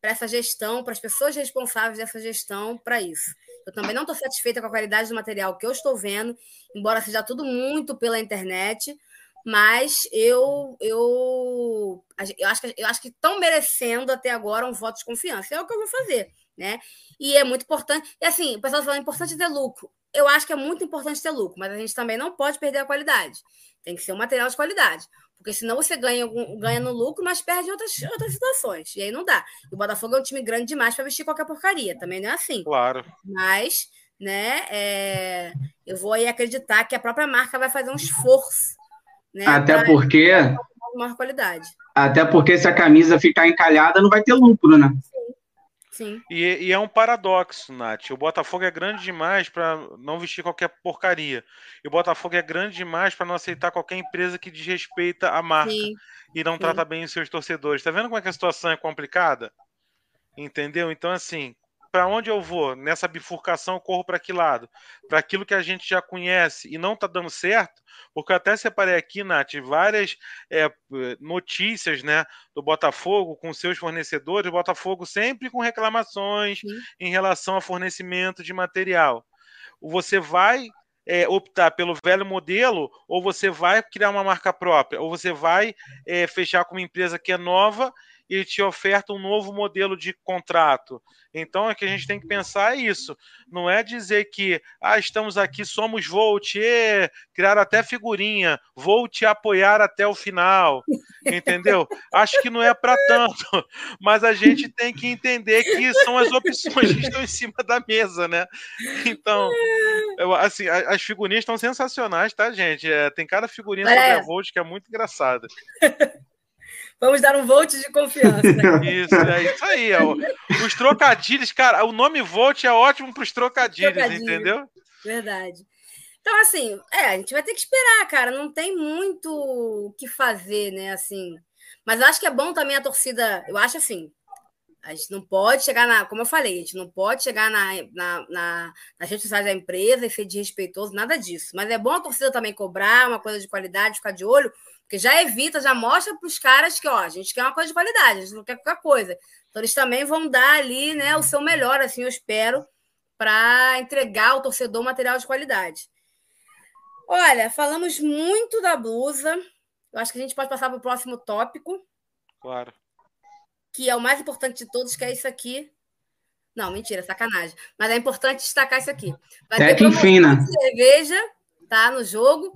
Para essa gestão, para as pessoas responsáveis dessa gestão, para isso. Eu também não estou satisfeita com a qualidade do material que eu estou vendo, embora seja tudo muito pela internet, mas eu eu, eu acho que eu acho que estão merecendo até agora um voto de confiança. É o que eu vou fazer, né? E é muito importante. E assim, o pessoal fala é importante ter lucro. Eu acho que é muito importante ter lucro, mas a gente também não pode perder a qualidade. Tem que ser um material de qualidade. Porque senão você ganha, ganha no lucro, mas perde em outras, outras situações. E aí não dá. O Botafogo é um time grande demais para vestir qualquer porcaria. Também não é assim. Claro. Mas, né, é, eu vou aí acreditar que a própria marca vai fazer um esforço. Né, Até porque. Maior qualidade. Até porque se a camisa ficar encalhada, não vai ter lucro, né? Sim. E, e, é um paradoxo, Nath. O Botafogo é grande demais para não vestir qualquer porcaria. E o Botafogo é grande demais para não aceitar qualquer empresa que desrespeita a marca Sim. e não Sim. trata bem os seus torcedores. Tá vendo como é que a situação é complicada? Entendeu? Então, assim, para onde eu vou? Nessa bifurcação, eu corro para que lado? Para aquilo que a gente já conhece e não está dando certo, porque eu até separei aqui, Nath, várias é, notícias né, do Botafogo com seus fornecedores, o Botafogo sempre com reclamações Sim. em relação ao fornecimento de material. Você vai é, optar pelo velho modelo, ou você vai criar uma marca própria, ou você vai é, fechar com uma empresa que é nova e te oferta um novo modelo de contrato. Então é que a gente tem que pensar isso. Não é dizer que ah, estamos aqui, somos Volt, e, criaram até figurinha, vou te apoiar até o final. Entendeu? Acho que não é para tanto, mas a gente tem que entender que são as opções que estão em cima da mesa, né? Então, eu, assim, as figurinhas estão sensacionais, tá, gente? É, tem cada figurinha é. sobre a Volt que é muito engraçada. Vamos dar um vote de confiança. Isso, é isso aí. Ó. Os trocadilhos, cara, o nome vote é ótimo para os trocadilhos, trocadilho. entendeu? Verdade. Então, assim, é, a gente vai ter que esperar, cara. Não tem muito o que fazer, né? Assim. Mas eu acho que é bom também a torcida. Eu acho assim. A gente não pode chegar na. Como eu falei, a gente não pode chegar na, na, na, nas redes sociais da empresa e ser desrespeitoso, nada disso. Mas é bom a torcida também cobrar uma coisa de qualidade, ficar de olho, porque já evita, já mostra para os caras que, ó, a gente quer uma coisa de qualidade, a gente não quer qualquer coisa. Então, eles também vão dar ali, né, o seu melhor, assim, eu espero, para entregar ao torcedor material de qualidade. Olha, falamos muito da blusa. Eu acho que a gente pode passar para o próximo tópico. Claro. Que é o mais importante de todos, que é isso aqui. Não, mentira, sacanagem. Mas é importante destacar isso aqui. Vai é que enfim, né? cerveja, tá? No jogo.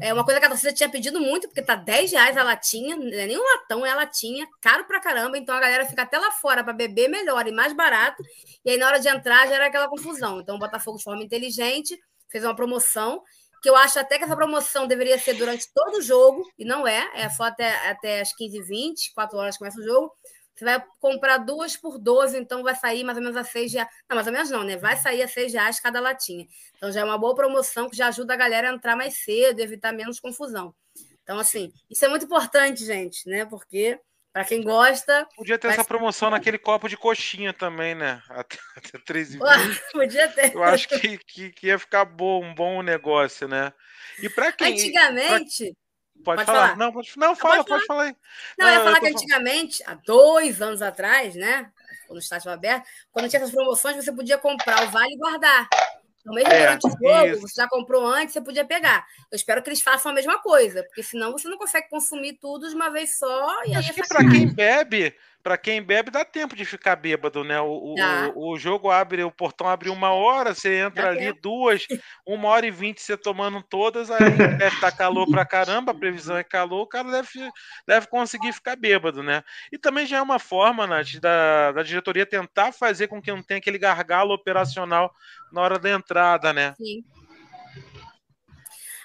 É uma coisa que a torcida tinha pedido muito, porque tá 10 reais a latinha, não é nem um latão, é a latinha, caro pra caramba, então a galera fica até lá fora para beber melhor e mais barato, e aí na hora de entrar já era aquela confusão. Então o Botafogo, de forma inteligente, fez uma promoção, que eu acho até que essa promoção deveria ser durante todo o jogo, e não é, é só até, até as 15h20, 4 horas começa o jogo, você vai comprar duas por 12, então vai sair mais ou menos a 6 reais. Não, mais ou menos não, né? Vai sair a 6 reais cada latinha. Então já é uma boa promoção que já ajuda a galera a entrar mais cedo, evitar menos confusão. Então, assim, isso é muito importante, gente, né? Porque, para quem gosta. Podia ter essa promoção ser... naquele copo de coxinha também, né? Até, até 3 Podia ter. Eu acho que, que, que, ia ficar bom, um bom negócio, né? E para quem. Antigamente. Pra... Pode, pode falar. falar. Não, pode, não, fala, pode, falar. Pode falar não, eu ia falar que antigamente, há dois anos atrás, né? Quando o estádio aberto, quando tinha essas promoções, você podia comprar o vale e guardar. No mesmo é, durante o jogo, você já comprou antes, você podia pegar. Eu espero que eles façam a mesma coisa, porque senão você não consegue consumir tudo de uma vez só. E Acho é que para quem bebe, para quem bebe, dá tempo de ficar bêbado, né? O, o, o, jogo abre, o portão abre uma hora, você entra dá ali tempo. duas, uma hora e vinte você tomando todas, aí deve estar tá calor pra caramba, a previsão é calor, o cara deve, deve conseguir ficar bêbado, né? E também já é uma forma, Nath, da, da diretoria tentar fazer com que não tenha aquele gargalo operacional na hora da entrada, né? Sim.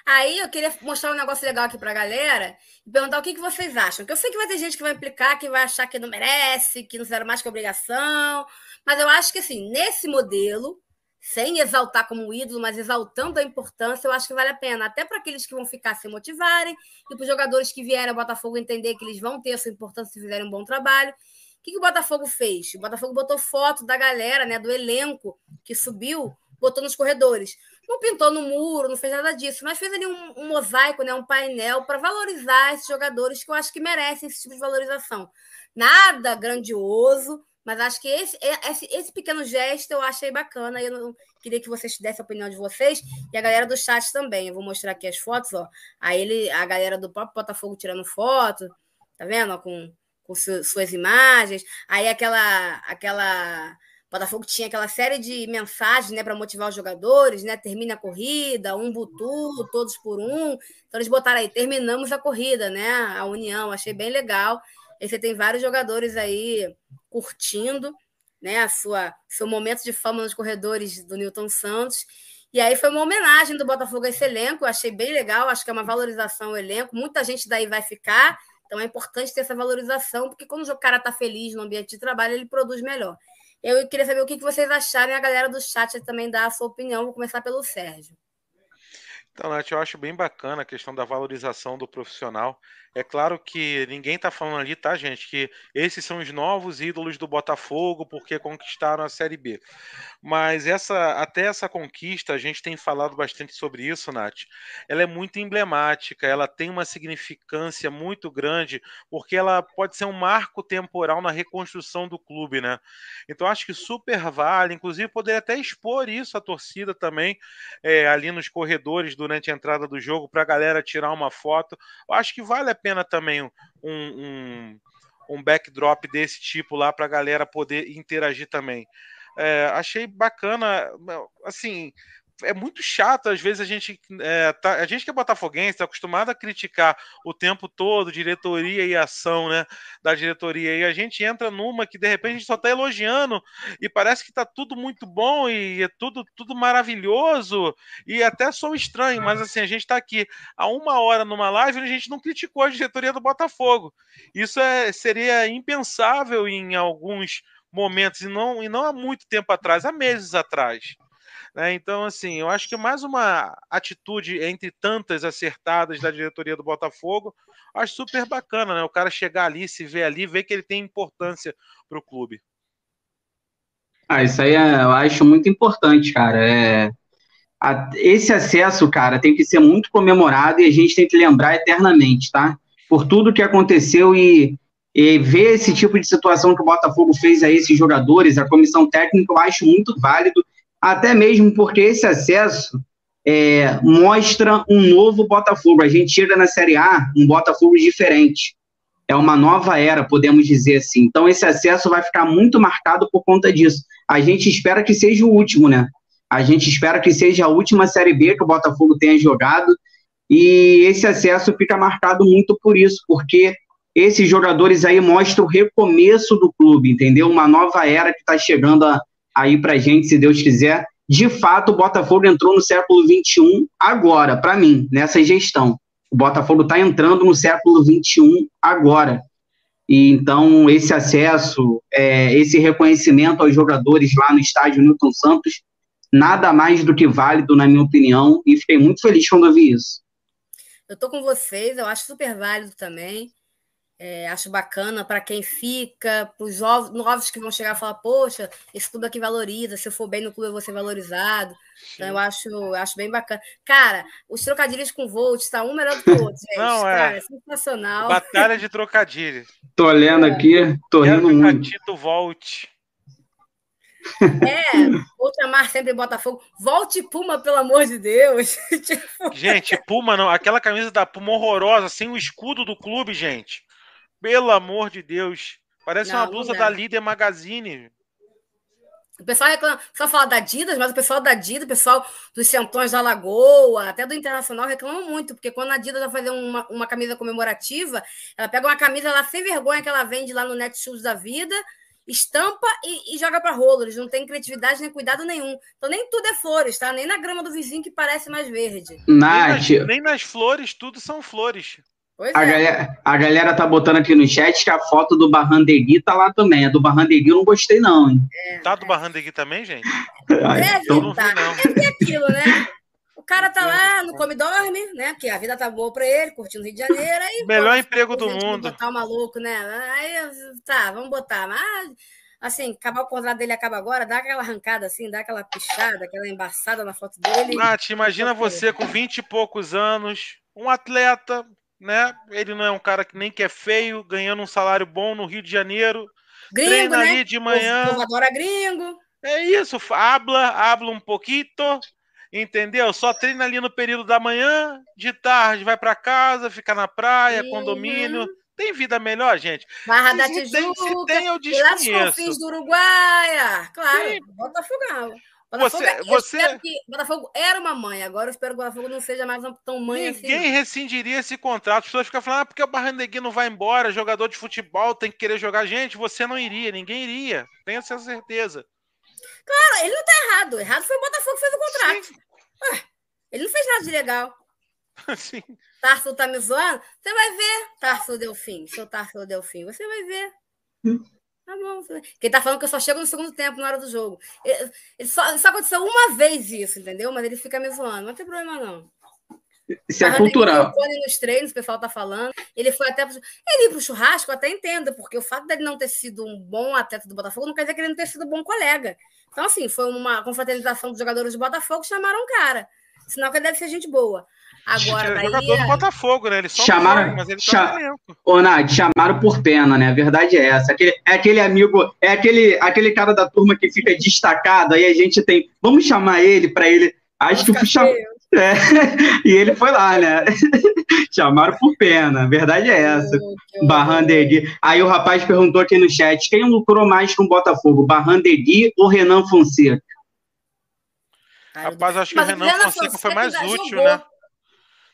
Aí eu queria mostrar um negócio legal aqui para a galera e perguntar o que, que vocês acham. Porque eu sei que vai ter gente que vai implicar, que vai achar que não merece, que não será mais que obrigação. Mas eu acho que, assim, nesse modelo, sem exaltar como ídolo, mas exaltando a importância, eu acho que vale a pena. Até para aqueles que vão ficar se motivarem e para os jogadores que vierem ao Botafogo entender que eles vão ter essa importância se fizerem um bom trabalho. O que, que o Botafogo fez? O Botafogo botou foto da galera, né, do elenco que subiu, botou nos corredores. Não pintou no muro, não fez nada disso, mas fez ali um, um mosaico, né, um painel para valorizar esses jogadores que eu acho que merecem esse tipo de valorização. Nada grandioso, mas acho que esse, esse, esse pequeno gesto eu achei bacana. Eu queria que vocês dessem a opinião de vocês e a galera do chat também. Eu vou mostrar aqui as fotos, ó. Aí ele, a galera do próprio Botafogo tirando foto, tá vendo? Ó, com, com suas imagens. Aí aquela aquela o Botafogo tinha aquela série de mensagens né, para motivar os jogadores, né? Termina a corrida, um butu, todos por um. Então eles botaram aí, terminamos a corrida, né? A União, achei bem legal. E você tem vários jogadores aí curtindo né, a sua seu momento de fama nos corredores do Newton Santos. E aí foi uma homenagem do Botafogo a esse elenco, achei bem legal, acho que é uma valorização ao elenco. Muita gente daí vai ficar, então é importante ter essa valorização, porque quando o cara está feliz no ambiente de trabalho, ele produz melhor. Eu queria saber o que vocês acharam e a galera do chat também dá a sua opinião. Vou começar pelo Sérgio. Então, Nath, eu acho bem bacana a questão da valorização do profissional. É claro que ninguém está falando ali, tá, gente, que esses são os novos ídolos do Botafogo porque conquistaram a Série B. Mas essa, até essa conquista, a gente tem falado bastante sobre isso, Nath. Ela é muito emblemática, ela tem uma significância muito grande, porque ela pode ser um marco temporal na reconstrução do clube, né? Então acho que super vale, inclusive poderia até expor isso à torcida também, é, ali nos corredores durante a entrada do jogo, para a galera tirar uma foto. Eu acho que vale a pena pena também um, um, um backdrop desse tipo lá para a galera poder interagir também. É, achei bacana, assim, é muito chato, às vezes a gente é, tá, a gente que é botafoguense está acostumado a criticar o tempo todo diretoria e ação, né, da diretoria e a gente entra numa que de repente a gente só está elogiando e parece que está tudo muito bom e é tudo tudo maravilhoso e até sou estranho, mas assim a gente está aqui há uma hora numa live e a gente não criticou a diretoria do Botafogo. Isso é, seria impensável em alguns momentos e não e não há muito tempo atrás, há meses atrás. Né? Então, assim, eu acho que mais uma atitude entre tantas acertadas da diretoria do Botafogo, acho super bacana, né? O cara chegar ali, se ver ali, ver que ele tem importância para o clube. Ah, isso aí é, eu acho muito importante, cara. É, a, esse acesso, cara, tem que ser muito comemorado e a gente tem que lembrar eternamente, tá? Por tudo que aconteceu e, e ver esse tipo de situação que o Botafogo fez a esses jogadores, a comissão técnica, eu acho muito válido até mesmo porque esse acesso é, mostra um novo Botafogo. A gente chega na Série A um Botafogo diferente. É uma nova era, podemos dizer assim. Então, esse acesso vai ficar muito marcado por conta disso. A gente espera que seja o último, né? A gente espera que seja a última Série B que o Botafogo tenha jogado. E esse acesso fica marcado muito por isso, porque esses jogadores aí mostram o recomeço do clube, entendeu? Uma nova era que está chegando a, aí para gente, se Deus quiser. De fato, o Botafogo entrou no século XXI agora, para mim, nessa gestão. O Botafogo está entrando no século XXI agora. E então, esse acesso, é, esse reconhecimento aos jogadores lá no estádio Newton Santos, nada mais do que válido, na minha opinião, e fiquei muito feliz quando eu vi isso. Eu estou com vocês, eu acho super válido também. É, acho bacana para quem fica, para os novos que vão chegar e falar, poxa, esse clube aqui valoriza, se eu for bem no clube eu vou ser valorizado. Sim. Então eu acho, eu acho bem bacana. Cara, os trocadilhos com Volt está um melhor do que o outro, gente. Não, é. Cara, é sensacional. Batalha de trocadilhos. Tô olhando é. aqui, tô rindo muito. Volt. É, Ultramar sempre Botafogo. Volte Puma, pelo amor de Deus. Tipo, gente, Puma não. Aquela camisa da Puma horrorosa, sem o escudo do clube, gente. Pelo amor de Deus. Parece não, uma blusa da Líder Magazine. O pessoal reclama, só fala da Adidas, mas o pessoal da Adidas, o pessoal dos Centões da Lagoa, até do Internacional, reclama muito, porque quando a Adidas vai fazer uma, uma camisa comemorativa, ela pega uma camisa lá sem vergonha que ela vende lá no Netshoes da vida, estampa e, e joga para rolo. Eles não têm criatividade nem cuidado nenhum. Então nem tudo é flores, tá? Nem na grama do vizinho que parece mais verde. Nath. Nem nas, nem nas flores, tudo são flores. Pois a, é. galera, a galera tá botando aqui no chat que a foto do Barrandegui tá lá também. A do Barrandegui eu não gostei, não, hein? É, tá do é. Barrandegui também, gente? Deve então... tá. É aquilo, né? O cara tá lá, no come dorme, né? Que a vida tá boa pra ele, curtindo o Rio de Janeiro. Aí, Melhor pô, emprego do mundo. Botar o maluco, né? Aí, tá, vamos botar. Mas, assim, acabar o contrato dele acaba agora, dá aquela arrancada assim, dá aquela pichada, aquela embaçada na foto dele. Nath, imagina você com 20 e poucos anos, um atleta né? Ele não é um cara que nem que é feio, ganhando um salário bom no Rio de Janeiro. Gringo, treina né? ali de manhã. O adora gringo. É isso, habla, habla um pouquinho, entendeu? Só treina ali no período da manhã, de tarde vai para casa, fica na praia, uhum. condomínio. Tem vida melhor, gente? Barra da Tijuca, tem, se tem, eu desconheço. Lá dos confins do Uruguai, claro, Sim. Botafogo, você, você... Que Botafogo era uma mãe, agora eu espero que o Botafogo não seja mais tão mãe Ninguém assim. Ninguém rescindiria esse contrato. As pessoas ficam falando, ah, porque o Barrandegui não vai embora, jogador de futebol tem que querer jogar. Gente, você não iria, ninguém iria. Tenha essa certeza. Claro, ele não tá errado. Errado foi o Botafogo que fez o contrato. Ué, ele não fez nada de legal. Sim. Tarso tá me zoando? Você vai ver, Tarso Delfim, seu Tarso Delfim, você vai ver. Tá bom. Quem tá falando que eu só chego no segundo tempo na hora do jogo. Ele, só, só, aconteceu uma vez isso, entendeu? Mas ele fica me zoando. Não tem problema, não. Isso é cultural. Ele nos treinos, o pessoal tá falando. Ele foi até. Pro... Ele ir pro churrasco, eu até entendo, porque o fato dele não ter sido um bom atleta do Botafogo não quer dizer que ele não ter sido um bom colega. Então, assim, foi uma confraternização dos jogadores do Botafogo chamaram o cara. Sinal que ele deve ser gente boa. Agora, daí... jogador do Botafogo, né? Ele só chamaram, mas ele cha... Ô, Nath, chamaram por pena, né? A verdade é essa. Aquele, é aquele amigo, é aquele, aquele cara da turma que fica destacado, aí a gente tem. Vamos chamar ele para ele. Acho que puxa. É. E ele foi lá, né? Chamaram por pena, a verdade é essa. Barrandegui. Aí o rapaz perguntou aqui no chat: quem lucrou mais com o Botafogo, Barrandegui ou Renan Fonseca? Rapaz, acho que Mas o Renan Fonseca, Fonseca foi mais útil, jogou. né?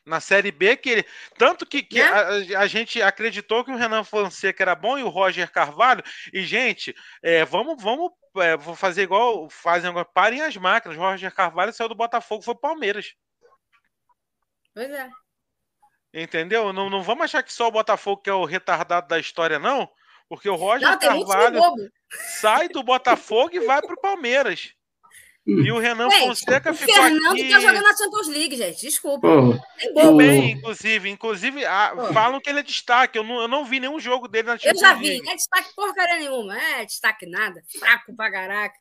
na Série B, que ele. Tanto que, que né? a, a, gente acreditou que o Renan Fonseca era bom e o Roger Carvalho. E, gente, é, vamos, vamos é, vou fazer igual fazem agora. Parem as máquinas. O Roger Carvalho saiu do Botafogo foi Palmeiras. Pois é. Entendeu? Não, não vamos achar que só o Botafogo que é o retardado da história, não. Porque o Roger não, Carvalho sai do Botafogo e vai para o Palmeiras. E o Renan gente, Fonseca o ficou Fernando aqui... tá jogando na Champions League, gente. Desculpa. Oh, Bem, inclusive, inclusive oh. falam que ele é destaque. Eu não, eu não vi nenhum jogo dele na Champions League. Eu já vi. Não é destaque porcaria nenhuma. É destaque nada. Fraco pra caraca.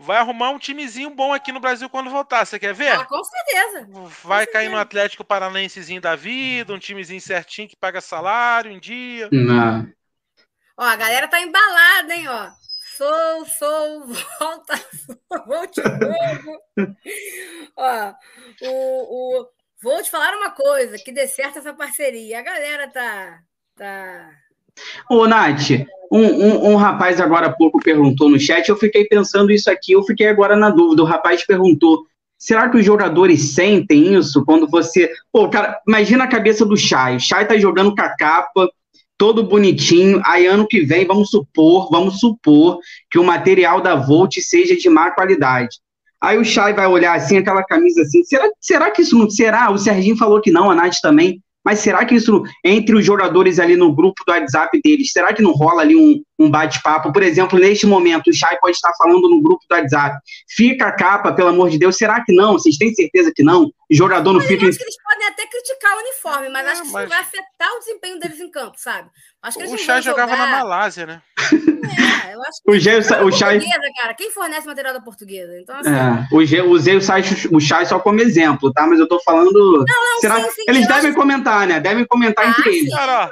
Vai arrumar um timezinho bom aqui no Brasil quando voltar. Você quer ver? Ah, com certeza. Vai com cair certeza. no Atlético Paranaensezinho da vida, um timezinho certinho que paga salário em dia. Não. Ó, a galera tá embalada, hein, ó. Sou, sou, volta. Ó, o, o, vou te falar uma coisa, que dê certo essa parceria. A galera tá. tá... Ô, Nath, um, um, um, rapaz agora há pouco perguntou no chat, eu fiquei pensando isso aqui, eu fiquei agora na dúvida. O rapaz perguntou: será que os jogadores sentem isso quando você. Pô, cara, imagina a cabeça do Chay. O Chay tá jogando com a capa, todo bonitinho. Aí ano que vem, vamos supor, vamos supor que o material da Volt seja de má qualidade. Aí o Chay vai olhar assim, aquela camisa assim, será, será que isso não será? O Serginho falou que não, a Nath também. Mas será que isso, entre os jogadores ali no grupo do WhatsApp deles, será que não rola ali um, um bate-papo? Por exemplo, neste momento, o Chay pode estar falando no grupo do WhatsApp. Fica a capa, pelo amor de Deus. Será que não? Vocês têm certeza que não? O jogador não fica. Eu acho que eles podem até criticar o uniforme, mas é, acho que mas... isso vai afetar o desempenho deles em campo, sabe? Acho que o Chay jogava jogar... na Malásia, né? É, eu acho que o Gê, o Chay... cara. Quem fornece material da portuguesa? Então, assim... é, o Gê, usei o, Chay, o Chay só como exemplo, tá? Mas eu tô falando... Não, não, Será... sim, sim, eles devem acho... comentar, né? Devem comentar ah, entre sim, eles. Cara.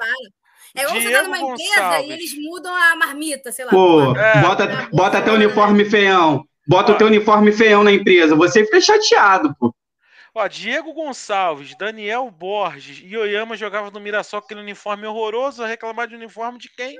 É igual você tá numa empresa Gonçalves. e eles mudam a marmita, sei lá. Pô, é, bota, é, bota até o uniforme feião. Bota o teu uniforme feião na empresa. Você fica chateado, pô. Ó, Diego Gonçalves, Daniel Borges e Oyama jogavam no Mirassol com aquele uniforme horroroso, a reclamar de uniforme de quem?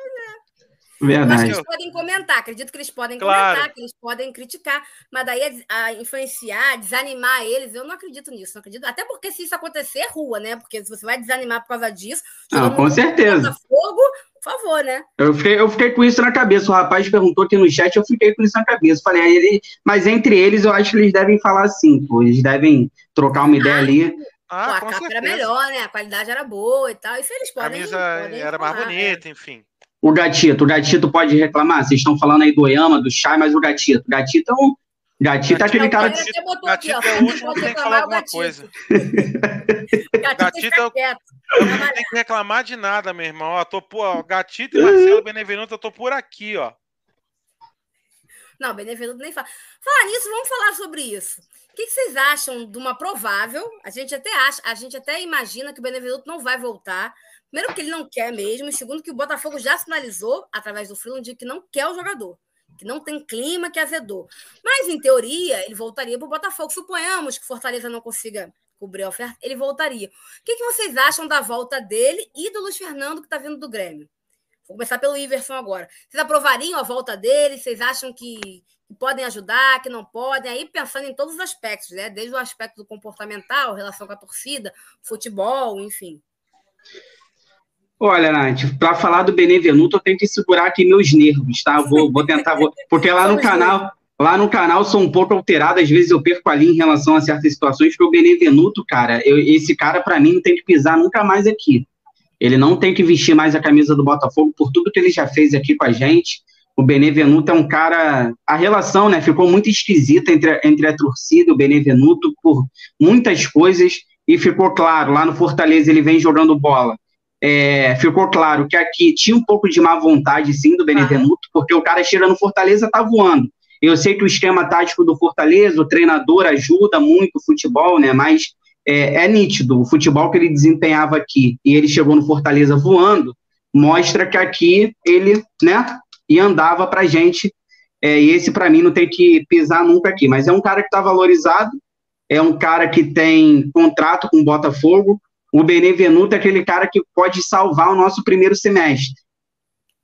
Verdade. Mas eles podem comentar, acredito que eles podem claro. comentar, que eles podem criticar, mas daí a, a, influenciar, desanimar eles, eu não acredito nisso, não acredito. Até porque se isso acontecer, é rua, né? Porque se você vai desanimar por causa disso, ah, com certeza. Fogo, por favor, né? Eu fiquei, eu fiquei com isso na cabeça. O rapaz perguntou aqui no chat, eu fiquei com isso na cabeça. Falei, aí ele, mas entre eles eu acho que eles devem falar assim, pô, eles devem trocar uma ideia ah, ali. Ah, pô, a capa certeza. era melhor, né? A qualidade era boa e tal. Isso eles podem. A camisa podem era falar, mais bonita, é. enfim. O gatito, o gatito pode reclamar. Vocês estão falando aí do Oyama, do Chai, mas o gatito. O gatito é um. Gatito é aquele cara. Gatito, gatito é o último que tem que falar alguma coisa. gatito é não tenho que reclamar de nada, meu irmão. Ó, tô por, gatito e Marcelo Benevenuto, eu tô por aqui, ó. Não, Benevenuto nem fala. Falar nisso, vamos falar sobre isso. O que vocês acham de uma provável? A gente até acha, a gente até imagina que o Benevenuto não vai voltar. Primeiro que ele não quer mesmo, e segundo que o Botafogo já sinalizou, através do Freeland, que não quer o jogador, que não tem clima, que azedou. Mas, em teoria, ele voltaria para o Botafogo. Suponhamos que Fortaleza não consiga cobrir a oferta, ele voltaria. O que, que vocês acham da volta dele e do Luiz Fernando, que está vindo do Grêmio? Vou começar pelo Iverson agora. Vocês aprovariam a volta dele? Vocês acham que, que podem ajudar, que não podem? Aí pensando em todos os aspectos, né? Desde o aspecto do comportamental, relação com a torcida, futebol, enfim. Olha, Nath, para falar do Benevenuto, eu tenho que segurar aqui meus nervos, tá? Vou, vou tentar, vou, porque lá no canal, lá no canal sou um pouco alterado, às vezes eu perco a linha em relação a certas situações, porque o Benevenuto, cara, eu, esse cara para mim não tem que pisar nunca mais aqui. Ele não tem que vestir mais a camisa do Botafogo por tudo que ele já fez aqui com a gente. O Benevenuto é um cara. A relação, né, ficou muito esquisita entre, entre a torcida e o Benevenuto por muitas coisas, e ficou claro, lá no Fortaleza ele vem jogando bola é, ficou claro que aqui tinha um pouco de má vontade, sim, do Benevenuto, porque o cara chega no Fortaleza, tá voando. Eu sei que o esquema tático do Fortaleza, o treinador ajuda muito o futebol, né? Mas é, é nítido, o futebol que ele desempenhava aqui e ele chegou no Fortaleza voando, mostra que aqui ele, né, e andava pra gente. É, e esse, para mim, não tem que pisar nunca aqui. Mas é um cara que está valorizado, é um cara que tem contrato com o Botafogo, o Benevenuto é aquele cara que pode salvar o nosso primeiro semestre.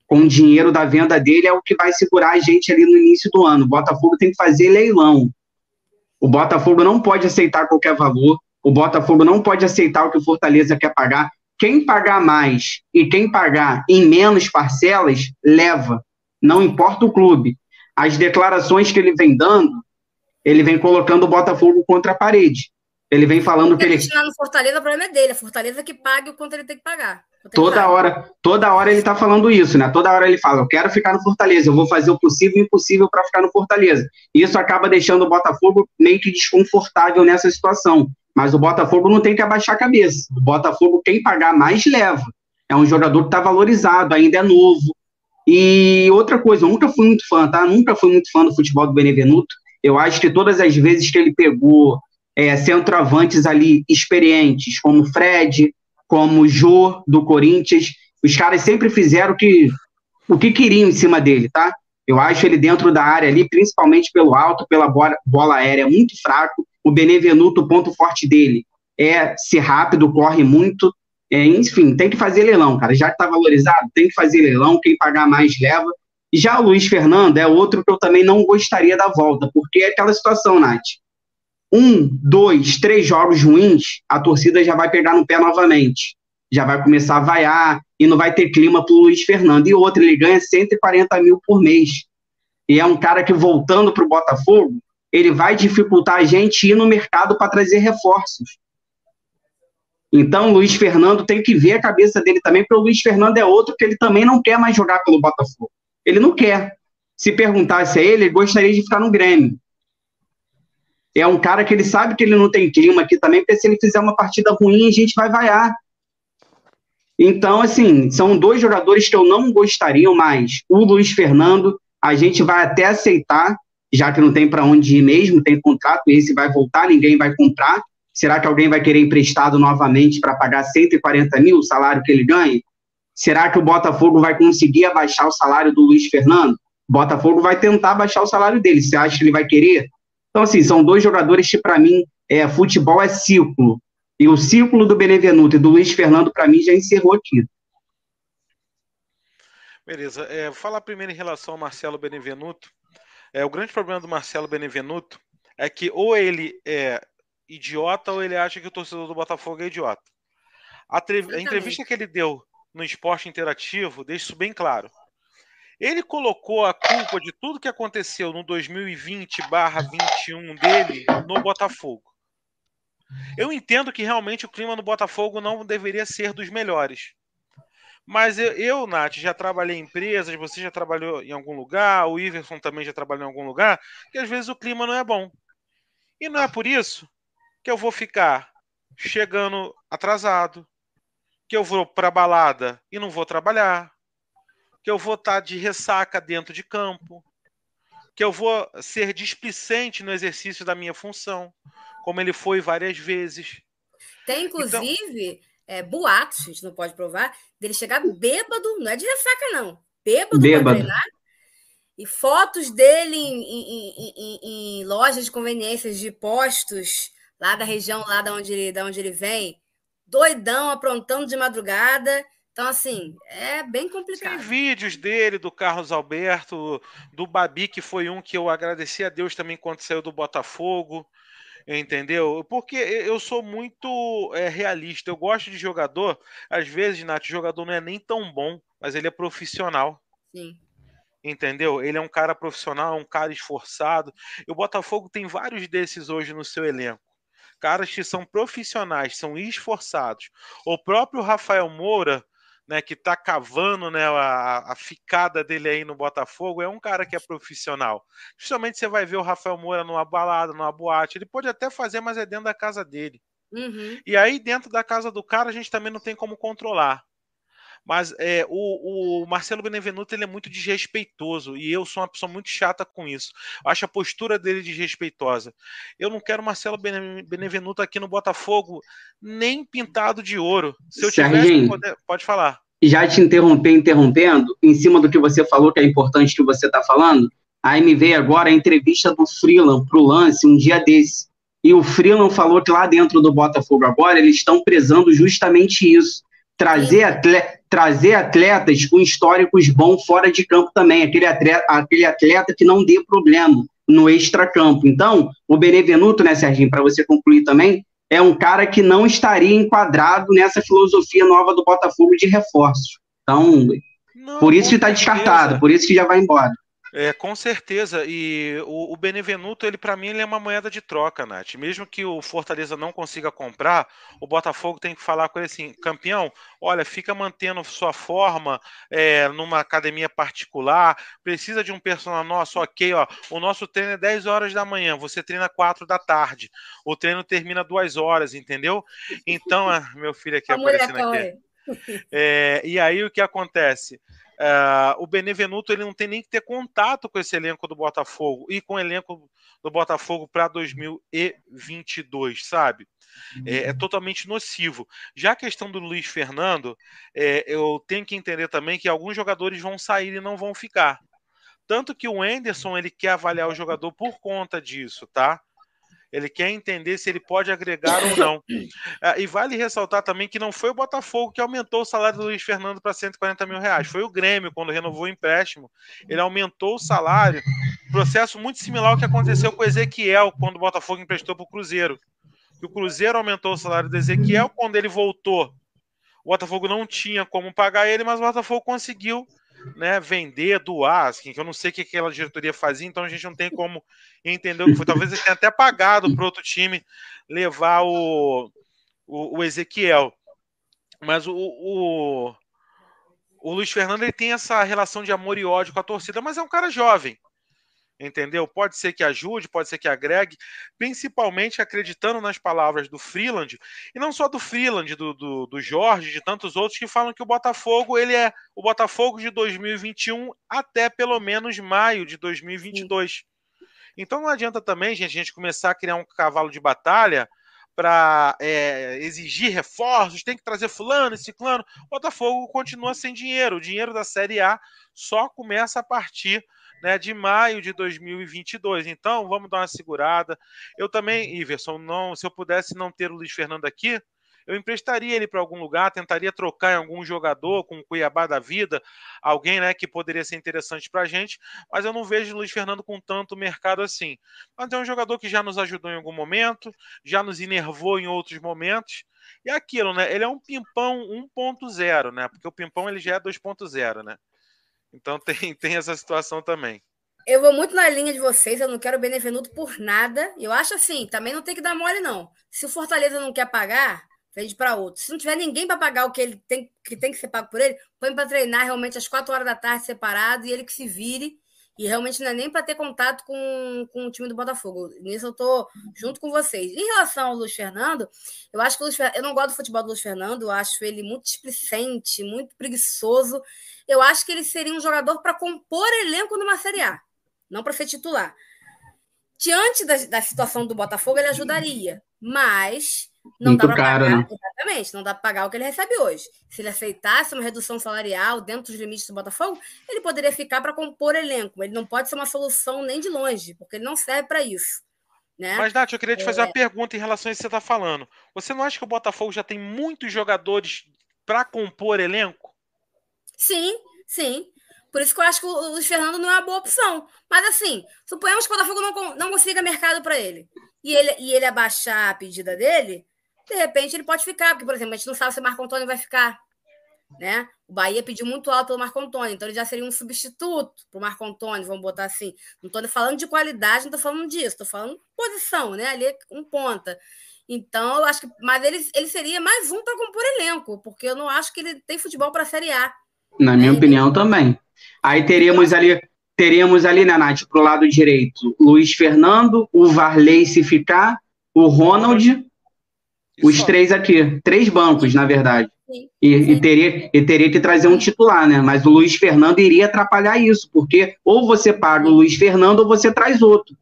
Com o dinheiro da venda dele é o que vai segurar a gente ali no início do ano. O Botafogo tem que fazer leilão. O Botafogo não pode aceitar qualquer valor. O Botafogo não pode aceitar o que o Fortaleza quer pagar. Quem pagar mais e quem pagar em menos parcelas, leva. Não importa o clube. As declarações que ele vem dando, ele vem colocando o Botafogo contra a parede. Ele vem falando que ele. continuar no Fortaleza, o problema é dele. A Fortaleza que pague o quanto ele tem que pagar. Toda hora, toda hora ele tá falando isso, né? Toda hora ele fala: Eu quero ficar no Fortaleza, eu vou fazer o possível e o impossível para ficar no Fortaleza. Isso acaba deixando o Botafogo meio que desconfortável nessa situação. Mas o Botafogo não tem que abaixar a cabeça. O Botafogo, quem pagar mais, leva. É um jogador que está valorizado, ainda é novo. E outra coisa, eu nunca fui muito fã, tá? Nunca fui muito fã do futebol do Benevenuto. Eu acho que todas as vezes que ele pegou é, centroavantes ali experientes, como Fred, como Jô, do Corinthians. Os caras sempre fizeram o que, o que queriam em cima dele, tá? Eu acho ele dentro da área ali, principalmente pelo alto, pela bola, bola aérea, muito fraco. O Benevenuto, o ponto forte dele é ser rápido, corre muito. É, enfim, tem que fazer leilão, cara. Já que tá valorizado, tem que fazer leilão. Quem pagar mais leva. Já o Luiz Fernando é outro que eu também não gostaria da volta, porque é aquela situação, Nath um, dois, três jogos ruins, a torcida já vai pegar no pé novamente. Já vai começar a vaiar e não vai ter clima para o Luiz Fernando. E outro, ele ganha 140 mil por mês. E é um cara que, voltando para o Botafogo, ele vai dificultar a gente ir no mercado para trazer reforços. Então, Luiz Fernando tem que ver a cabeça dele também, porque o Luiz Fernando é outro que ele também não quer mais jogar pelo Botafogo. Ele não quer. Se perguntasse a ele, ele gostaria de ficar no Grêmio. É um cara que ele sabe que ele não tem clima aqui também, porque se ele fizer uma partida ruim, a gente vai vaiar. Então, assim, são dois jogadores que eu não gostaria mais. O Luiz Fernando, a gente vai até aceitar, já que não tem para onde ir mesmo, tem contrato, esse vai voltar, ninguém vai comprar. Será que alguém vai querer emprestado novamente para pagar 140 mil o salário que ele ganha? Será que o Botafogo vai conseguir abaixar o salário do Luiz Fernando? O Botafogo vai tentar baixar o salário dele. Você acha que ele vai querer? Então, assim, são dois jogadores que, para mim, é, futebol é ciclo. E o ciclo do Benevenuto e do Luiz Fernando, para mim, já encerrou aqui. Beleza. É, vou falar primeiro em relação ao Marcelo Benevenuto. É, o grande problema do Marcelo Benevenuto é que ou ele é idiota ou ele acha que o torcedor do Botafogo é idiota. A, a entrevista que ele deu no esporte interativo deixa isso bem claro. Ele colocou a culpa de tudo que aconteceu no 2020/21 dele no Botafogo. Eu entendo que realmente o clima no Botafogo não deveria ser dos melhores. Mas eu, eu, Nath, já trabalhei em empresas, você já trabalhou em algum lugar, o Iverson também já trabalhou em algum lugar, que às vezes o clima não é bom. E não é por isso que eu vou ficar chegando atrasado, que eu vou para balada e não vou trabalhar, que eu vou estar tá de ressaca dentro de campo, que eu vou ser displicente no exercício da minha função, como ele foi várias vezes. Tem, então inclusive, então, é, boatos, a gente não pode provar, dele chegar bêbado, não é de ressaca, não. Bêbado, bêbado. para treinar. E fotos dele em, em, em, em, lojas de conveniências de postos lá da região, lá da onde ele, da onde ele vem, doidão, aprontando de madrugada. Então, assim, é bem complicado. Tem vídeos dele, do Carlos Alberto, do Babi, que foi um que eu agradeci a Deus também quando saiu do Botafogo. Entendeu? Porque eu sou muito é, realista. Eu gosto de jogador. Às vezes, Nath, o jogador não é nem tão bom, mas ele é profissional. Sim. Entendeu? Ele é um cara profissional, um cara esforçado. E o Botafogo tem vários desses hoje no seu elenco caras que são profissionais, são esforçados. O próprio Rafael Moura, né, que está cavando né, a, a, ficada dele aí no Botafogo, é um cara que é profissional. Justamente você vai ver o Rafael Moura numa balada, numa boate. Ele pode até fazer, mas é dentro da casa dele. Uhum. E aí, dentro da casa do cara, a gente também não tem como controlar. Mas é, o, o, Marcelo Benevenuto ele é muito desrespeitoso e eu sou uma pessoa muito chata com isso. Acho a postura dele desrespeitosa. Eu não quero Marcelo Benevenuto aqui no Botafogo nem pintado de ouro. Se eu tivesse poder, pode falar. Já te interromper, interrompendo, em cima do que você falou, que é importante que você está falando, aí me veio agora a entrevista do Freeland para o lance um dia desse. E o Freeland falou que lá dentro do Botafogo agora eles estão prezando justamente isso trazer, atleta, trazer atletas com históricos bons fora de campo também, aquele atleta, aquele atleta que não dê problema no extracampo. Então, o Benevenuto, né, Serginho, para você concluir também, é um cara que não estaria enquadrado nessa filosofia nova do Botafogo de reforços. Então, não, por isso que está descartado, por isso que já vai embora. É, com certeza. E o, o Benevenuto, ele para mim, ele é uma moeda de troca, Nath. Mesmo que o Fortaleza não consiga comprar, o Botafogo tem que falar com ele assim: campeão, olha, fica mantendo sua forma é, numa academia particular, precisa de um personal nosso, ok, ó. O nosso treino é 10 horas da manhã, você treina 4 da tarde. O treino termina 2 horas, entendeu? Então, ah, meu filho aqui aparecendo aqui. É, e aí o que acontece? Uh, o Benevenuto ele não tem nem que ter contato com esse elenco do Botafogo e com o elenco do Botafogo para 2022, sabe? É, é, totalmente nocivo. Já a questão do Luiz Fernando, é, eu tenho que entender também que alguns jogadores vão sair e não vão ficar. Tanto que o Anderson ele quer avaliar o jogador por conta disso, tá? Ele quer entender se ele pode agregar ou não. Ah, e vale ressaltar também que não foi o Botafogo que aumentou o salário do Luiz Fernando para 140 mil reais. Foi o Grêmio, quando renovou o empréstimo. Ele aumentou o salário. Processo muito similar ao que aconteceu com o Ezequiel, quando o Botafogo emprestou para o Cruzeiro. o Cruzeiro aumentou o salário do Ezequiel quando ele voltou. O Botafogo não tinha como pagar ele, mas o Botafogo conseguiu né, vender, doar, assim, que eu não sei o que aquela diretoria fazia, então a gente não tem como entender o que foi. Talvez ele tenha até pagado para outro time levar o, o, o Ezequiel. Mas o, o, o, Luiz Fernando ele tem essa relação de amor e ódio com a torcida, mas é um cara jovem. Entendeu? Pode ser que ajude, pode ser que agregue, principalmente acreditando nas palavras do Freeland, e não só do Freeland, do, do, do, Jorge, de tantos outros que falam que o Botafogo ele é o Botafogo de 2021 até pelo menos maio de 2022. Sim. Então não adianta também, gente, a gente começar a criar um cavalo de batalha para é, exigir reforços, tem que trazer fulano ciclano. O Botafogo continua sem dinheiro. O dinheiro da Série A só começa a partir né, de maio de 2022. Então, vamos dar uma segurada. Eu também, Iverson, não, se eu pudesse não ter o Luiz Fernando aqui, eu emprestaria ele para algum lugar, tentaria trocar em algum jogador com o Cuiabá da vida, alguém né, que poderia ser interessante para a gente, mas eu não vejo o Luiz Fernando com tanto mercado assim. Mas é um jogador que já nos ajudou em algum momento, já nos enervou em outros momentos. E é aquilo, né? Ele é um pimpão 1.0, né? Porque o pimpão ele já é 2.0, né? Então tem, tem essa situação também. Eu vou muito na linha de vocês, eu não quero Benevenuto por nada. Eu acho assim, também não tem que dar mole, não. Se o Fortaleza não quer pagar, vende para outro. Se não tiver ninguém para pagar o que ele tem que tem que ser pago por ele, põe para treinar realmente às quatro horas da tarde separado e ele que se vire. E realmente não é nem para ter contato com, com o time do Botafogo. Nisso eu estou junto com vocês. Em relação ao Luiz Fernando, eu acho que o Luiz, eu não gosto do futebol do Luiz Fernando, eu acho ele muito displicente, muito preguiçoso. Eu acho que ele seria um jogador para compor elenco numa Série A, não para ser titular. Diante da, da situação do Botafogo, ele ajudaria, mas não Muito dá para pagar, né? exatamente, não dá para pagar o que ele recebe hoje. Se ele aceitasse uma redução salarial dentro dos limites do Botafogo, ele poderia ficar para compor elenco. Ele não pode ser uma solução nem de longe, porque ele não serve para isso. Né? Mas, Nath, eu queria te fazer é... uma pergunta em relação a isso que você está falando. Você não acha que o Botafogo já tem muitos jogadores para compor elenco? Sim, sim. Por isso que eu acho que o Luiz Fernando não é uma boa opção. Mas assim, suponhamos que o Botafogo não, não consiga mercado para ele. E ele, e ele abaixar a pedida dele, de repente ele pode ficar, porque, por exemplo, a gente não sabe se o Marco Antônio vai ficar. Né? O Bahia pediu muito alto pelo Marco Antônio, então ele já seria um substituto para o Marco Antônio, vamos botar assim. Não estou falando de qualidade, não estou falando disso, estou falando posição, né? Ali um ponta. Então, eu acho que. Mas ele, ele seria mais um para compor elenco, porque eu não acho que ele tem futebol para a Série A. Na minha opinião, também. Aí teríamos ali, teríamos ali, né, Nath, para o lado direito, Luiz Fernando, o Varley se ficar, o Ronald os três aqui, três bancos, na verdade. Sim, e, sim. e, teria, e teria que trazer um titular, né? Mas o Luiz Fernando iria atrapalhar isso, porque ou você paga o Luiz Fernando ou você traz outro.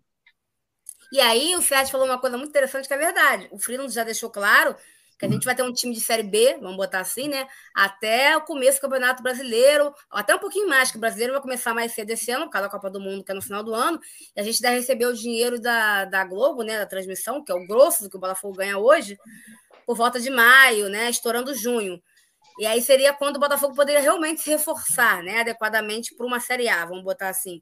E aí o Fred falou uma coisa muito interessante que é verdade. O Freeland já deixou claro que a gente vai ter um time de Série B, vamos botar assim, né? Até o começo do Campeonato Brasileiro, até um pouquinho mais, que o brasileiro vai começar mais cedo esse ano, por causa da Copa do Mundo, que é no final do ano, e a gente deve receber o dinheiro da, da Globo, né? Da transmissão, que é o grosso do que o Botafogo ganha hoje, por volta de maio, né? Estourando junho. E aí seria quando o Botafogo poderia realmente se reforçar, né? Adequadamente para uma Série A, vamos botar assim.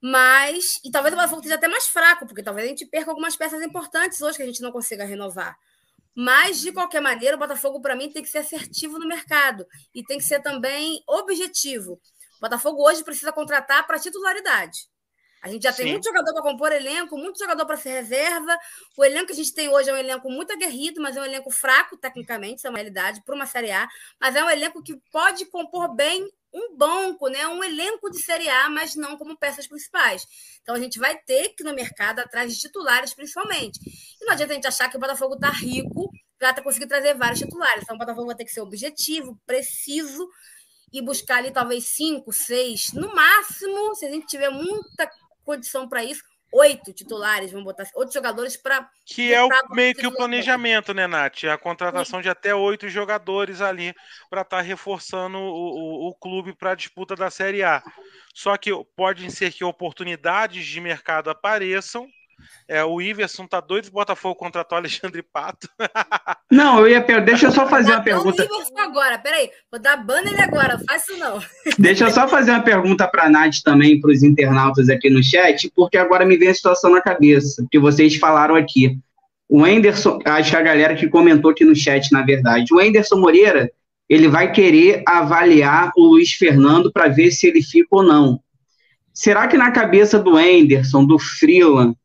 Mas, e talvez o Botafogo esteja até mais fraco, porque talvez a gente perca algumas peças importantes hoje que a gente não consiga renovar. Mas, de qualquer maneira, o Botafogo, para mim, tem que ser assertivo no mercado e tem que ser também objetivo. O Botafogo hoje precisa contratar para titularidade. A gente já Sim. tem muito jogador para compor elenco, muito jogador para ser reserva. O elenco que a gente tem hoje é um elenco muito aguerrido, mas é um elenco fraco, tecnicamente, isso é uma realidade, para uma Série A. Mas é um elenco que pode compor bem um banco, né, um elenco de Série A, mas não como peças principais. Então a gente vai ter que no mercado atrás de titulares, principalmente. E não adianta a gente achar que o Botafogo está rico para conseguir trazer vários titulares. Então o Botafogo vai ter que ser objetivo, preciso e buscar ali talvez cinco, seis, no máximo, se a gente tiver muita condição para isso, oito titulares, vamos botar assim, oito jogadores para. Que é o, meio que o planejamento, né, Nath? A contratação Sim. de até oito jogadores ali para estar tá reforçando o, o, o clube para a disputa da Série A. Só que pode ser que oportunidades de mercado apareçam é, o Iverson tá doido, Botafogo contratou Alexandre Pato. Não, eu ia Deixa eu só fazer uma pergunta. O Iverson agora, peraí. Vou dar banner ele agora, faz isso não. Deixa eu só fazer uma pergunta para a Nath também, para os internautas aqui no chat, porque agora me vem a situação na cabeça, que vocês falaram aqui. O Enderson, acho que a galera que comentou aqui no chat, na verdade, o Enderson Moreira, ele vai querer avaliar o Luiz Fernando para ver se ele fica ou não. Será que na cabeça do Enderson, do Freeland,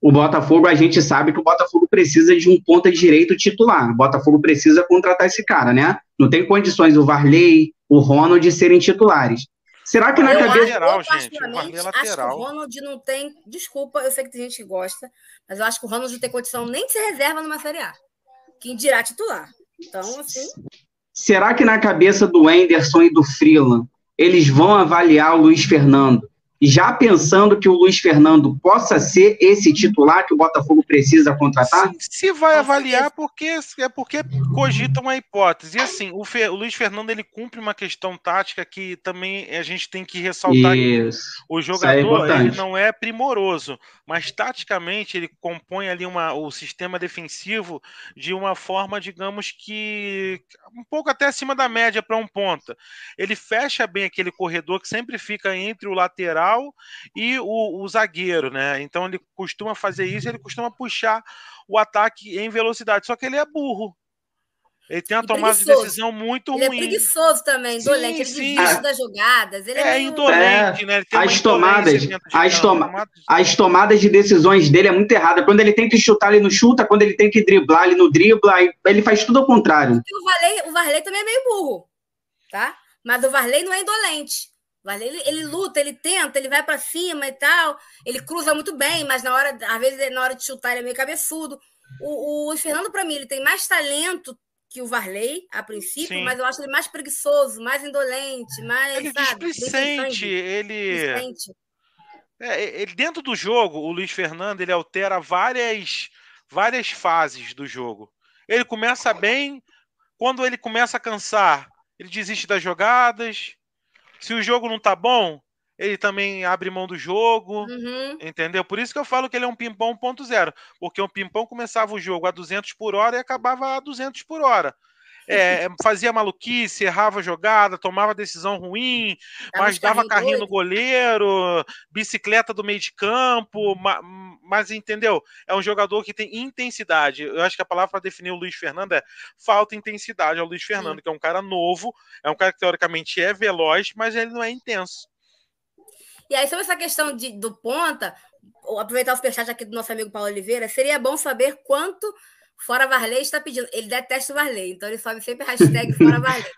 o Botafogo, a gente sabe que o Botafogo precisa de um ponta direito titular. O Botafogo precisa contratar esse cara, né? Não tem condições o Varley, o Ronald serem titulares. Será que na Eu cabeça. lateral, acho, eu, gente, Varley particularmente, é acho que lateral. o Ronald não tem. Desculpa, eu sei que tem gente que gosta, mas eu acho que o Ronald não tem condição nem de ser reserva numa Série A. Quem dirá titular. Então, assim. Será que na cabeça do Anderson e do Freeland eles vão avaliar o Luiz Fernando? Já pensando que o Luiz Fernando possa ser esse titular que o Botafogo precisa contratar? Se, se vai avaliar, porque, é porque cogitam a hipótese. E assim, o, Fe- o Luiz Fernando ele cumpre uma questão tática que também a gente tem que ressaltar Isso. O Isso é jogador ele importante. não é primoroso, mas taticamente ele compõe ali uma, o sistema defensivo de uma forma, digamos que um pouco até acima da média para um ponta. Ele fecha bem aquele corredor que sempre fica entre o lateral e o, o zagueiro, né? Então ele costuma fazer isso, ele costuma puxar o ataque em velocidade, só que ele é burro. Ele tem uma E tomada de decisão muito Ele é ruim. preguiçoso também, Sim, indolente. Ele sim. desiste das jogadas. Ele é, é meio... indolente, né? Ele tem uma as tomadas- de as tomada de- As tomadas de decisões dele é muito errada. Quando ele tem que chutar, ele não chuta. Quando ele tem que driblar, ele não dribla. Ele faz tudo ao contrário. O Varley, o Varley também é meio burro, tá? Mas o Varley não é indolente. Ele, ele luta, ele tenta, ele vai pra cima e tal. Ele cruza muito bem, mas na hora, às vezes, na hora de chutar, ele é meio cabeçudo. O, o Luiz Fernando, pra mim, ele tem mais talento que o Varley, a princípio, Sim. mas eu acho ele mais preguiçoso, mais indolente, mais, Ele sabe? displicente, ele, displicente. é, ele dentro do jogo, o Luiz Fernando ele altera várias várias fases do jogo. Ele começa bem, quando ele começa a cansar, ele desiste das jogadas. Se o jogo não tá bom, ele também abre mão do jogo, Uhum. entendeu? Por isso que eu falo que ele é um pimpão 1.0, porque um pimpão começava o jogo a 200 por hora e acabava a 200 por hora. É, fazia maluquice, errava jogada, tomava decisão ruim, mas dava carrinho no doidos. goleiro, bicicleta do meio de campo, ma- mas entendeu? É um jogador que tem intensidade. Eu acho que a palavra para definir o Luiz Fernando é falta intensidade ao Luiz Fernando, que é um cara novo, é um cara que teoricamente é veloz, mas ele não é intenso. E aí, sobre essa questão de, do ponta, aproveitar o superchat aqui do nosso amigo Paulo Oliveira, seria bom saber quanto Fora Varley está pedindo. Ele detesta o Varley, então ele sobe sempre hashtag Fora Varley.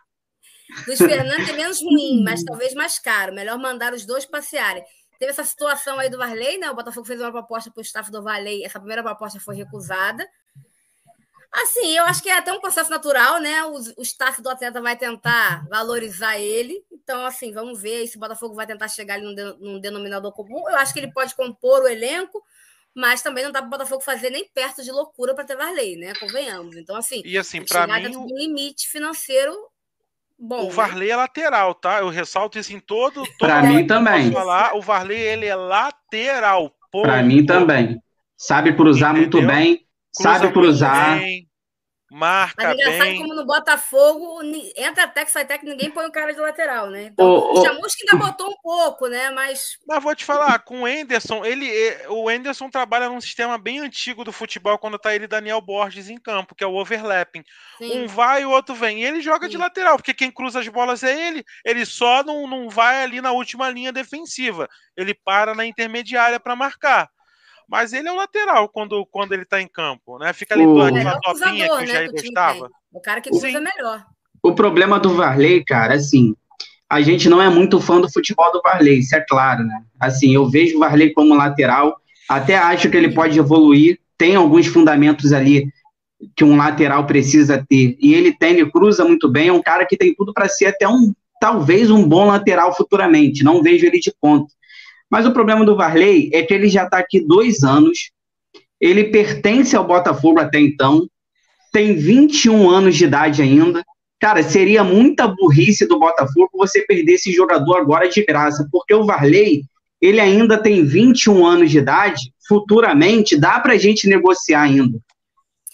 Luiz Fernando é menos ruim, mas talvez mais caro. Melhor mandar os dois passearem. Teve essa situação aí do Varley, né? O Botafogo fez uma proposta para o staff do Varley. Essa primeira proposta foi recusada. Assim, eu acho que é até um processo natural, né? O, o staff do atleta vai tentar valorizar ele. Então, assim, vamos ver se o Botafogo vai tentar chegar ali num, de, num denominador comum. Eu acho que ele pode compor o elenco, mas também não dá para o Botafogo fazer nem perto de loucura para ter Varley, né? Convenhamos. Então, assim, E assim, para mim, um limite financeiro bom. o né? Varley é lateral, tá? Eu ressalto isso em todo. todo Pra lugar mim também. Falar, o Varley ele é lateral. Pra mim também. Sabe cruzar muito Entendeu? bem. Cruza sabe muito cruzar. bem, marca Mas engraçado bem. como no Botafogo entra até que sai até que ninguém põe o cara de lateral, né? Então, Ô, o. Chamusca ainda botou um pouco, né? Mas Mas vou te falar, com o Enderson, ele, eh, o Enderson trabalha num sistema bem antigo do futebol quando tá ele e Daniel Borges em campo, que é o overlapping. sim, Um vai e o outro vem. E ele joga de Sim. lateral, porque quem cruza as bolas é ele. Ele só não, não vai ali na última linha defensiva. Ele para na intermediária para marcar. Mas ele é o lateral quando, quando ele tá em campo, né? Fica ali O- do lado da topinha que o né? Jair time gostava. O cara que cruza é melhor. O problema do Varley, cara, assim, a gente não é muito fã do futebol do Varley, isso é claro, né? Assim, eu vejo o Varley como lateral, até acho que ele pode evoluir, tem alguns fundamentos ali que um lateral precisa ter, e ele tem, ele cruza muito bem, é um cara que tem tudo para ser até um, talvez um bom lateral futuramente, não vejo ele de ponta. Mas o problema do Varley é que ele já está aqui dois anos, ele pertence ao Botafogo até então, tem 21 anos de idade ainda. Cara, seria muita burrice do Botafogo você perder esse jogador agora de graça, porque o Varley, ele ainda tem 21 anos de idade, futuramente dá pra gente negociar ainda.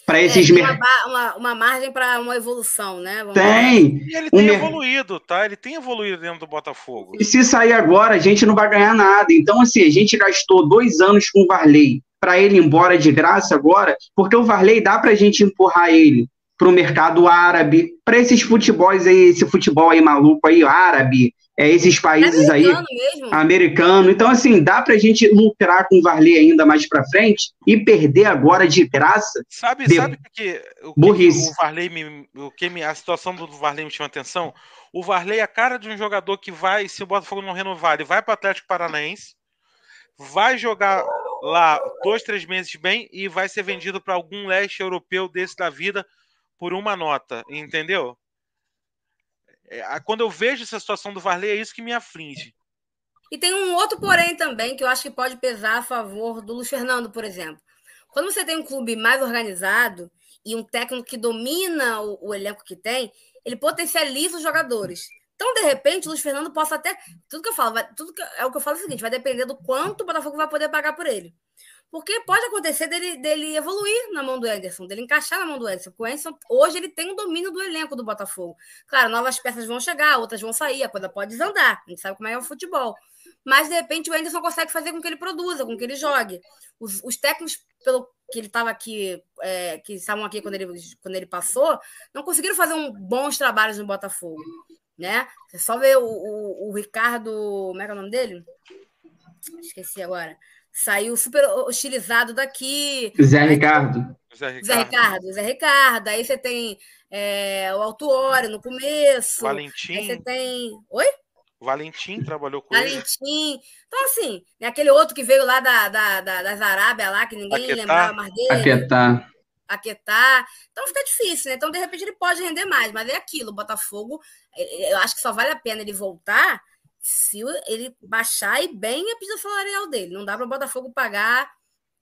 Para É, esses tem uma, mercados. uma, uma margem para uma evolução, né? Vamos Tem. E ele tem mer- evoluído, tá? Ele tem evoluído dentro do Botafogo. E se sair agora, a gente não vai ganhar nada. Então, assim, a gente gastou dois anos com o Varley para ele ir embora de graça agora, porque o Varley dá pra gente empurrar ele para o mercado árabe, para esses futebols aí, esse futebol aí maluco aí, árabe, é, esses países americano aí, mesmo. americano. Então, assim, dá pra gente lucrar com o Varley ainda mais pra frente e perder agora de graça. Sabe, de... sabe que, o que Burrice. o Varley me, o que me, a situação do Varley me chama atenção? O Varley é a cara de um jogador que vai, se o Botafogo não renovar, ele vai para o Atlético Paranaense, vai jogar lá dois, três meses bem e vai ser vendido para algum leste europeu desse da vida por uma nota, entendeu? É, quando eu vejo essa situação do Varley, é isso que me aflige. E tem um outro porém também que eu acho que pode pesar a favor do Luiz Fernando, por exemplo. Quando você tem um clube mais organizado e um técnico que domina o, o elenco que tem, ele potencializa os jogadores. Então, de repente, o Luiz Fernando possa até. Tudo que eu falo, vai, tudo que, é o que eu falo é o seguinte: vai depender do quanto o Botafogo vai poder pagar por ele. Porque pode acontecer dele, dele evoluir na mão do Ederson, dele encaixar na mão do Ederson. O Ederson, hoje ele tem o domínio do elenco do Botafogo. Claro, novas peças vão chegar, outras vão sair, a coisa pode desandar. A gente sabe como é o futebol. Mas, de repente, o Anderson consegue fazer com que ele produza, com que ele jogue. Os, os técnicos, pelo que ele estava aqui, é, que estavam aqui quando ele, quando ele passou, não conseguiram fazer um bons trabalhos no Botafogo. Né? Você só vê o, o, o Ricardo. Como é que é o nome dele? Esqueci agora. Saiu super hostilizado daqui. Zé Ricardo. Zé Ricardo. Zé Ricardo, Zé Ricardo. Aí você tem é, o Altuori no começo. Valentim. Aí você tem. Oi? Valentim trabalhou com Valentim. ele. Valentim. Então, assim, aquele outro que veio lá da, da, da das Arábia lá, que ninguém Aquetá. lembrava mais dele. Aquetá. Aquetá. Então fica difícil, né? Então, de repente, ele pode render mais, mas é aquilo. O Botafogo, é, é, eu acho que só vale a pena ele voltar se ele baixar e bem a pista salarial dele. Não dá para o Botafogo pagar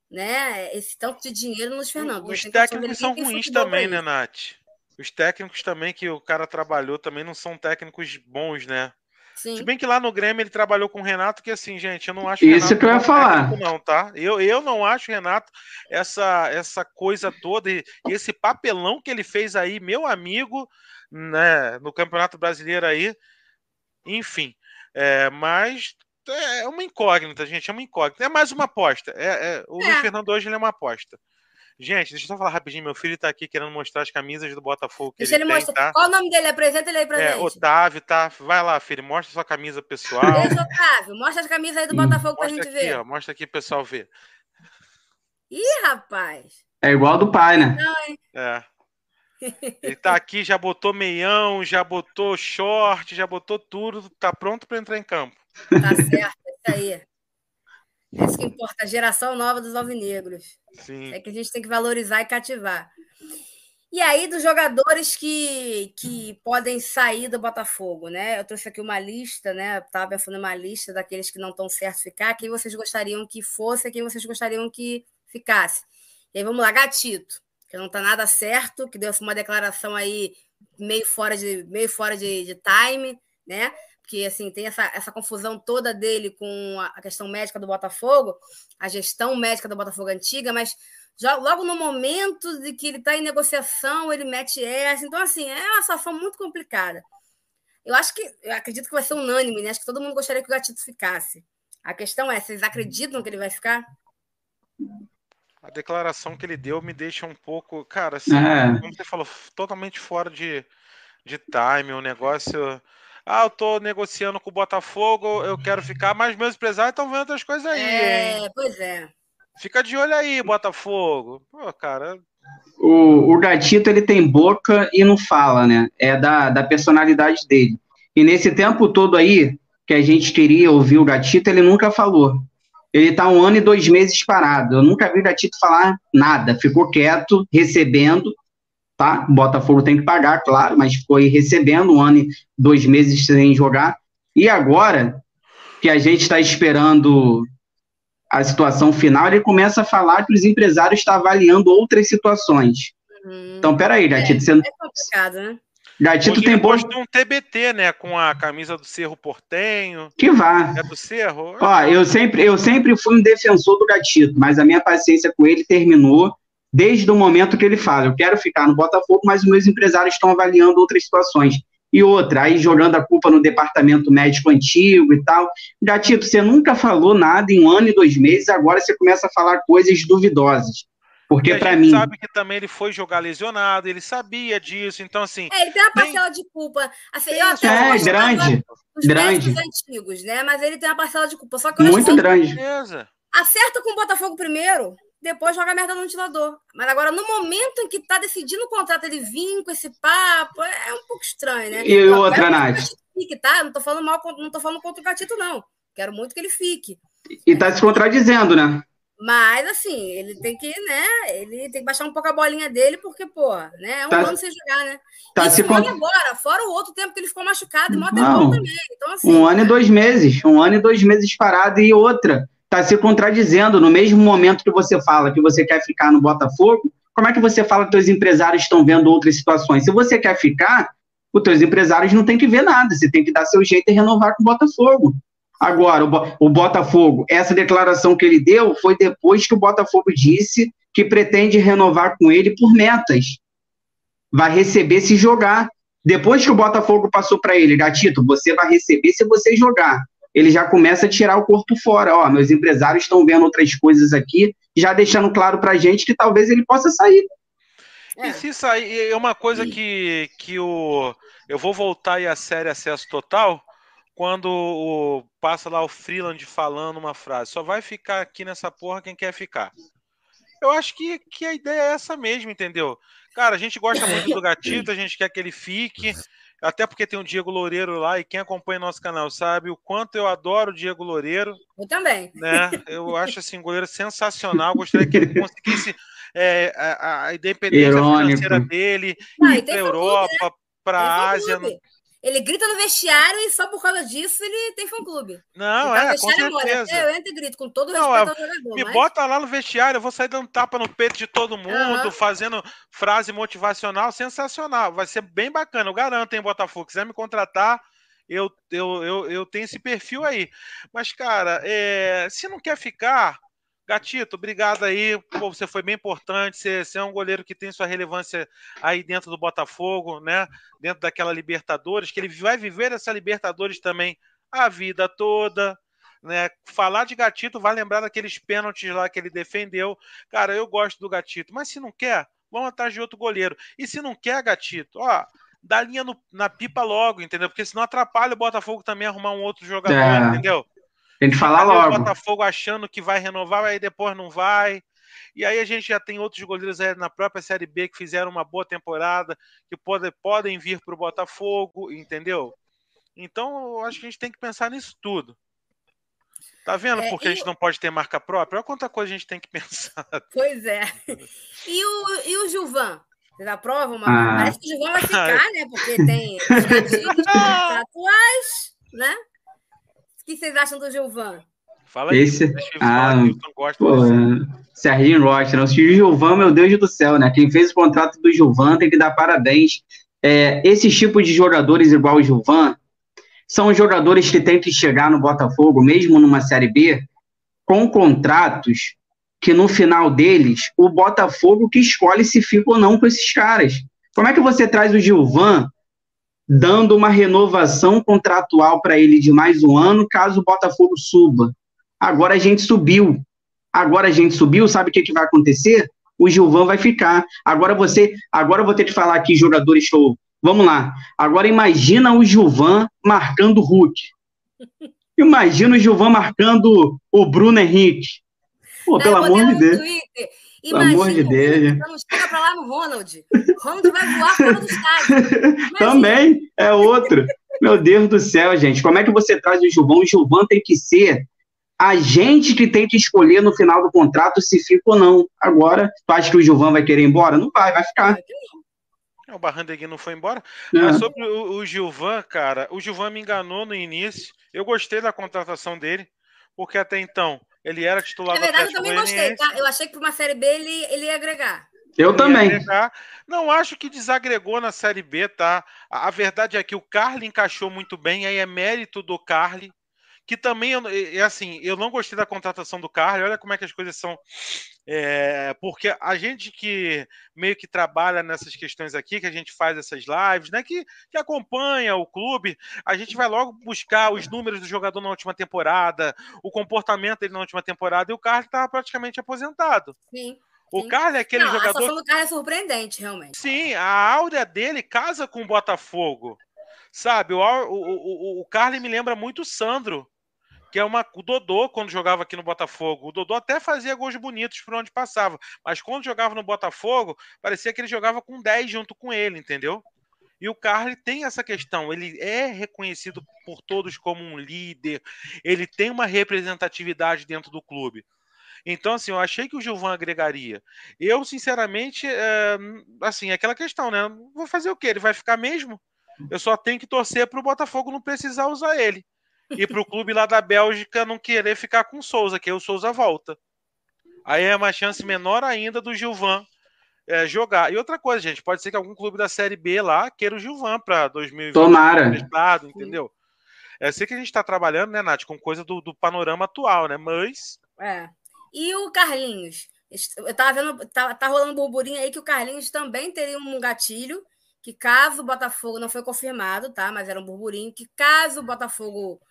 né, esse tanto de dinheiro nos Fernando. Os técnicos são ruins também, né, Nath? Os técnicos também que o cara trabalhou também não são técnicos bons, né? Sim. Se bem que lá no Grêmio ele trabalhou com o Renato, que assim, gente, eu não acho Isso Renato que eu ia falar. não, tá? Eu, eu não acho, Renato, essa, essa coisa toda e, e esse papelão que ele fez aí, meu amigo, né, no Campeonato Brasileiro aí, enfim. É, mas é uma incógnita, gente, é uma incógnita. É mais uma aposta. É, é o é. Luiz Fernando hoje ele é uma aposta. Gente, deixa eu só falar rapidinho. Meu filho tá aqui querendo mostrar as camisas do Botafogo. Que deixa ele, ele mostrar. Tá? Qual o nome dele? Apresenta ele aí pra é, gente. Otávio, tá? Vai lá, filho. Mostra sua camisa pessoal. Deixa, Otávio. Mostra as camisas aí do Botafogo mostra pra gente aqui, ver. Ó, mostra aqui, pessoal ver. Ih, rapaz. É igual do pai, né? Não? É. Ele tá aqui, já botou meião, já botou short, já botou tudo, tá pronto para entrar em campo. Tá certo, é isso aí. É isso que importa, a geração nova dos alvinegros. Sim. É que a gente tem que valorizar e cativar. E aí, dos jogadores que, que podem sair do Botafogo, né? Eu trouxe aqui uma lista, né? Estava pensando uma lista daqueles que não estão certos ficar, quem vocês gostariam que fosse, quem vocês gostariam que ficasse. E aí, vamos lá, Gatito, que não está nada certo, que deu uma declaração aí meio fora de, meio fora de, de time, né? porque assim tem essa, essa confusão toda dele com a questão médica do Botafogo, a gestão médica do Botafogo antiga, mas já, logo no momento de que ele está em negociação, ele mete essa. Então, assim, é uma situação muito complicada. Eu acho que, eu acredito que vai ser unânime, né? Acho que todo mundo gostaria que o Gatito ficasse. A questão é, vocês acreditam que ele vai ficar? A declaração que ele deu me deixa um pouco, cara, assim, é. como você falou, totalmente fora de, de time, o um negócio ah, eu tô negociando com o Botafogo, eu quero ficar, mas meus empresários estão vendo outras coisas aí, é, hein? pois é. Fica de olho aí, Botafogo. Pô, cara. O, o Gatito, ele tem boca e não fala, né? É da, da personalidade dele. E nesse tempo todo aí, que a gente queria ouvir o Gatito, ele nunca falou. Ele tá um ano e dois meses parado. Eu nunca vi o Gatito falar nada. Ficou quieto, recebendo, tá? O Botafogo tem que pagar, claro, mas foi recebendo um ano e dois meses sem jogar. E agora que a gente está esperando a situação final, ele começa a falar que os empresários estão avaliando outras situações. Uhum. Então, peraí, Gatito, é, você... É complicado, né? Gatito tem postou um TBT, né, com a camisa do Cerro Portenho. Que vá. É do Cerro? Ó, eu sempre, eu sempre fui um defensor do Gatito, mas a minha paciência com ele terminou desde o momento que ele fala, eu quero ficar no Botafogo, mas os meus empresários estão avaliando outras situações. E outra, aí jogando a culpa no departamento médico antigo e tal. Gatito, você nunca falou nada em um ano e dois meses, agora você começa a falar coisas duvidosas. Porque para mim. sabe que também ele foi jogar lesionado, ele sabia disso, então assim. É, ele tem uma parcela tem... de culpa. Assim, eu até é, grande. Grande. antigos, né? Mas ele tem uma parcela de culpa. Só que Muito grande. Acerta com o Botafogo primeiro, depois joga merda no ventilador. Mas agora, no momento em que tá decidindo o contrato, ele vir com esse papo, é um pouco estranho, né? E Pô, outra, Nath? Fique, tá? Não tô falando mal, não tô falando contra o Gatito, não. Quero muito que ele fique. E tá se contradizendo, né? Mas, assim, ele tem que, né? Ele tem que baixar um pouco a bolinha dele, porque, pô, né? É um tá, ano sem jogar, né? Tá se cont... agora, fora o outro tempo que ele ficou machucado, e mó tempão também. Então, assim, um ano e dois meses. Um ano e dois meses parado e outra. Tá se contradizendo. No mesmo momento que você fala que você quer ficar no Botafogo, como é que você fala que os empresários estão vendo outras situações? Se você quer ficar, os teus empresários não tem que ver nada. Você tem que dar seu jeito e renovar com o Botafogo. Agora, o, Botafogo, essa declaração que ele deu foi depois que o Botafogo disse que pretende renovar com ele por metas. Vai receber se jogar. Depois que o Botafogo passou para ele, Gatito, você vai receber se você jogar. Ele já começa a tirar o corpo fora. Ó, meus empresários estão vendo outras coisas aqui, já deixando claro para gente que talvez ele possa sair. E se sair, é uma coisa que, que o. Eu vou voltar aí a série Acesso Total quando o, passa lá o Freeland falando uma frase, só vai ficar aqui nessa porra quem quer ficar. Eu acho que, que a ideia é essa mesmo, entendeu? Cara, a gente gosta muito do Gatito, a gente quer que ele fique, até porque tem o Diego Loureiro lá, e quem acompanha nosso canal sabe o quanto eu adoro o Diego Loureiro. Eu também. Né? Eu acho assim, um goleiro sensacional, gostaria que ele conseguisse é, a, a, independência Irônico. financeira dele, ah, ir para a Europa, né? para a Ásia. Ele grita no vestiário e só por causa disso ele tem fã-clube. Não, é, com certeza. Eu entro e grito com todo não, respeito ao jogador. Me mas... bota lá no vestiário, eu vou sair dando tapa no peito de todo mundo, uhum. fazendo frase motivacional, sensacional. Vai ser bem bacana, eu garanto, hein, Botafogo. quiser me contratar, eu, eu, eu, eu tenho esse perfil aí. Mas, cara, é, se não quer ficar, Gatito, obrigado aí. Pô, você foi bem importante. Você, você, é um goleiro que tem sua relevância aí dentro do Botafogo, né? Dentro daquela Libertadores, que ele vai viver essa Libertadores também a vida toda. Né? Falar de Gatito vai lembrar daqueles pênaltis lá que ele defendeu. Cara, eu gosto do Gatito, mas se não quer, vamos atrás de outro goleiro. E se não quer, Gatito, ó, dá linha no, na pipa logo, entendeu? Porque senão atrapalha o Botafogo também arrumar um outro jogador, é. entendeu? Tem que falar logo. O Botafogo achando que vai renovar, aí depois não vai. E aí a gente já tem outros goleiros na própria Série B que fizeram uma boa temporada, que pode, podem vir para o Botafogo, entendeu? Então, eu acho que a gente tem que pensar nisso tudo. Tá vendo é, porque a gente não pode ter marca própria? Olha quanta coisa a gente tem que pensar. Pois é. E o, e o Gilvan? Vocês aprovam? Uma... Ah. Parece que o Gilvan vai ficar, né? Porque tem os gatilhos atuais, né? O que vocês acham do Gilvan? Fala aí. Esse... Ah, pô, Serginho Rocha, não. O Gilvan, meu Deus do céu, né? Quem fez o contrato do Gilvan tem que dar parabéns. É, esses tipos de jogadores igual o Gilvan são jogadores que têm que chegar no Botafogo, mesmo numa Série B, com contratos que no final deles, o Botafogo que escolhe se fica ou não com esses caras. Como é que você traz o Gilvan dando uma renovação contratual para ele de mais um ano, caso o Botafogo suba. Agora a gente subiu. Agora a gente subiu, sabe o que, que vai acontecer? O Gilvan vai ficar. Agora você, agora eu vou ter que falar aqui, jogadores show. Vamos lá. Agora imagina o Gilvan marcando o Hulk. Imagina o Gilvan marcando o Bruno Henrique. Pô, pelo amor de Deus. Twitter. Pelo amor de Deus. Não chega para lá no Ronald. Ronald vai voar fora do estádio. Também é outro. Meu Deus do céu, gente. Como é que você traz o Gilvão? O Gilvão tem que ser a gente que tem que escolher no final do contrato se fica ou não. Agora, tu acha que o Gilvão vai querer ir embora? Não vai, vai ficar. O Barrandegui não foi embora. É. Mas sobre o, o Gilvan, cara, o Gilvan me enganou no início. Eu gostei da contratação dele, porque até então ele era titular Na verdade, eu também gostei, tá? Eu achei que para uma Série B ele, ele ia agregar. Eu ele também. Agregar. Não acho que desagregou na Série B, tá? A, a verdade é que o Carly encaixou muito bem, aí é mérito do Carly que também é assim, eu não gostei da contratação do Carly, olha como é que as coisas são. É, porque a gente que meio que trabalha nessas questões aqui, que a gente faz essas lives, né? Que, que acompanha o clube, a gente vai logo buscar os números do jogador na última temporada, o comportamento dele na última temporada, e o Carly estava praticamente aposentado. Sim. O. Carlos é aquele não, jogador. A situação do Carlos é surpreendente, realmente. Sim, a áurea dele casa com o Botafogo. Sabe, o, o, o, o Carlos me lembra muito o Sandro, que é uma, o Dodô, quando jogava aqui no Botafogo. O Dodô até fazia gols bonitos por onde passava, mas quando jogava no Botafogo, parecia que ele jogava com 10 junto com ele, entendeu? E o Carly tem essa questão, ele é reconhecido por todos como um líder, ele tem uma representatividade dentro do clube. Então, assim, eu achei que o Gilvan agregaria. Eu, sinceramente, é, assim, é aquela questão, né? Vou fazer o quê? Ele vai ficar mesmo? Eu só tenho que torcer para o Botafogo não precisar usar ele. E para o clube lá da Bélgica não querer ficar com o Souza, que aí o Souza volta. Aí é uma chance menor ainda do Gilvan é, jogar. E outra coisa, gente, pode ser que algum clube da Série B lá queira o Gilvan para 2020. Tomara. entendeu? É sei que a gente está trabalhando, né, Nath, com coisa do, do, panorama atual, né? Mas. É. E o Carlinhos? Eu tava vendo, tá, tá rolando um burburinho aí que o Carlinhos também teria um gatilho que caso o Botafogo não foi confirmado, tá? Mas era um burburinho que caso o Botafogo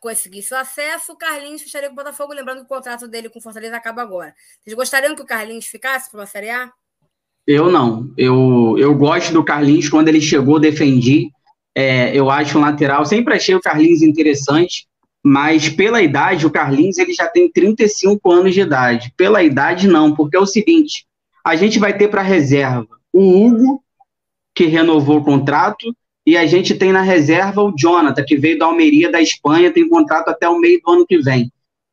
conseguisse o acesso, o Carlinhos fecharia com o Botafogo, lembrando que o contrato dele com o Fortaleza acaba agora. Vocês gostariam que o Carlinhos ficasse para uma Série A? Eu não. Eu, eu gosto do Carlinhos. Quando ele chegou, defendi. É, eu acho um lateral. Sempre achei o Carlinhos interessante, mas pela idade, o Carlinhos ele já tem 35 anos de idade. Pela idade, não, porque é o seguinte: a gente vai ter para reserva o Hugo, que renovou o contrato, e a gente tem na reserva o Jonathan, que veio da Almeria, da Espanha, tem contrato até o meio do ano que vem.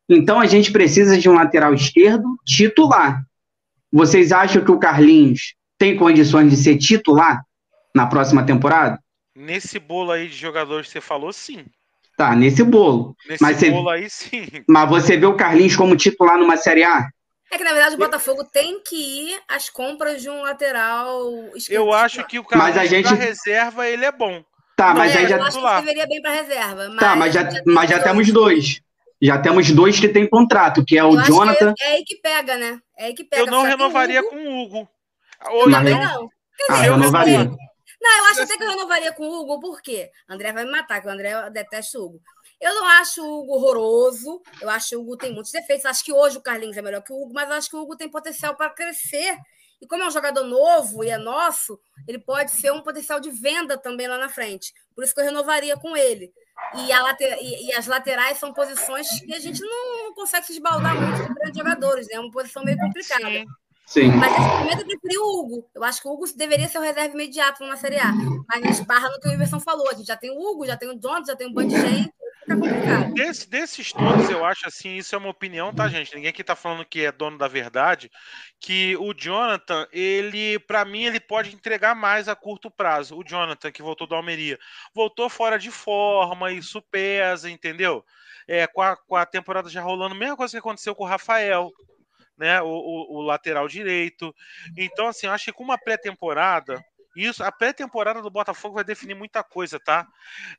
Então a gente precisa de um lateral esquerdo titular. Vocês acham que o Carlinhos tem condições de ser titular na próxima temporada? Nesse bolo aí de jogadores que você falou, sim. Tá, nesse bolo. Nesse mas bolo você... aí, sim. Mas você vê o Carlinhos como titular numa Série A? É que, na verdade, o Botafogo tem que ir às compras de um lateral esquerdo. Eu acho que o cara mas a gente... reserva, ele é bom. Tá, mas é, aí já... Eu acho que deveria bem para reserva. Mas tá, mas já, já, mas já temos dois. Já temos dois que tem contrato, que é o Jonathan. É, é, aí que pega, né? É aí que pega. Eu não renovaria com o Hugo. Ou eu não. Quer ah, dizer, eu renovaria. Não, eu acho até que eu renovaria com o Hugo, por quê? André vai me matar, que o André detesta o Hugo. Eu não acho o Hugo horroroso. Eu acho que o Hugo tem muitos defeitos. Acho que hoje o Carlinhos é melhor que o Hugo, mas eu acho que o Hugo tem potencial para crescer. E como é um jogador novo e é nosso, ele pode ser um potencial de venda também lá na frente. Por isso que eu renovaria com ele. E, later... e as laterais são posições que a gente não consegue se esbaldar muito com grandes jogadores, né? É uma posição meio complicada. Sim. Sim. Mas nesse momento eu preferi o Hugo. Eu acho que o Hugo deveria ser o reserva imediato na Série A. Mas a gente barra no que o Iverson falou. A gente já tem o Hugo, já tem o Jones, já tem um bando de gente. Desse, desses todos, eu acho assim, isso é uma opinião, tá, gente? Ninguém aqui tá falando que é dono da verdade, que o Jonathan, ele, para mim, ele pode entregar mais a curto prazo. O Jonathan, que voltou da Almeria, voltou fora de forma, isso pesa, entendeu? É, com, a, com a temporada já rolando, mesma coisa que aconteceu com o Rafael, né? O, o, o lateral direito. Então, assim, eu acho que com uma pré-temporada, isso, a pré-temporada do Botafogo vai definir muita coisa, tá?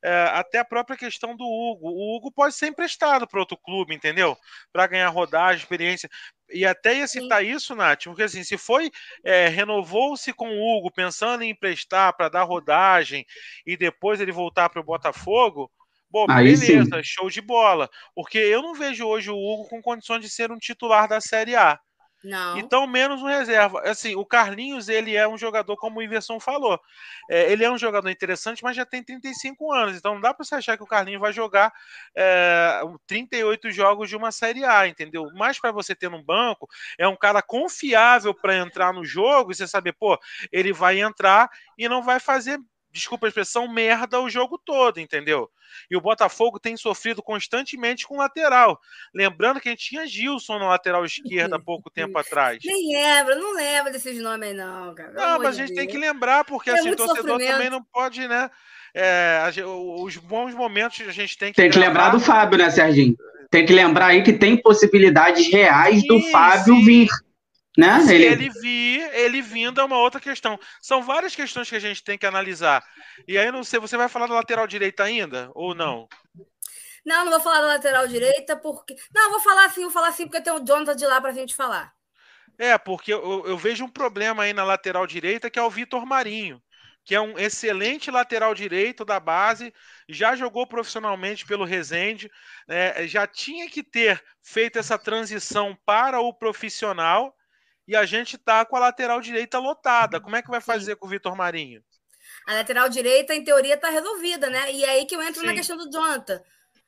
É, até a própria questão do Hugo. O Hugo pode ser emprestado para outro clube, entendeu? Para ganhar rodagem, experiência. E até ia citar Sim. isso, Nath, porque assim, se foi, é, renovou-se com o Hugo pensando em emprestar para dar rodagem e depois ele voltar para o Botafogo, Bom, Aí beleza, sim. show de bola. Porque eu não vejo hoje o Hugo com condições de ser um titular da Série A. Não. Então, menos um reserva. Assim, o Carlinhos, ele é um jogador, como o Iverson falou. É, ele é um jogador interessante, mas já tem 35 anos. Então, não dá para você achar que o Carlinhos vai jogar é, 38 jogos de uma Série A, entendeu? Mas para você ter no banco, é um cara confiável para entrar no jogo e você saber, pô, ele vai entrar e não vai fazer desculpa a expressão, merda o jogo todo, entendeu? E o Botafogo tem sofrido constantemente com lateral. Lembrando que a gente tinha Gilson na lateral esquerda há pouco tempo atrás. Nem lembra, não lembra desses nomes aí, não, cara. Não, mas a gente Deus. tem que lembrar, porque é assim, o torcedor também não pode, né? É, os bons momentos a gente tem que. Tem que lembrar do Fábio, né, Serginho? Tem que lembrar aí que tem possibilidades reais sim, do Fábio sim. vir. Né? Se ele... ele vir, ele vindo é uma outra questão. São várias questões que a gente tem que analisar. E aí, não sei, você vai falar da lateral direita ainda ou não? Não, não vou falar da lateral direita, porque. Não, vou falar assim, vou falar assim, porque tem o Jonathan de lá para a gente falar. É, porque eu, eu, vejo um problema aí na lateral direita, que é o Vitor Marinho, que é um excelente lateral direito da base, já jogou profissionalmente pelo Resende, né, já tinha que ter feito essa transição para o profissional e a gente tá com a lateral direita lotada. Como é que vai fazer Sim. com o Vitor Marinho? A lateral direita, em teoria, está resolvida, né? E é aí que eu entro Sim. na questão do Jonathan.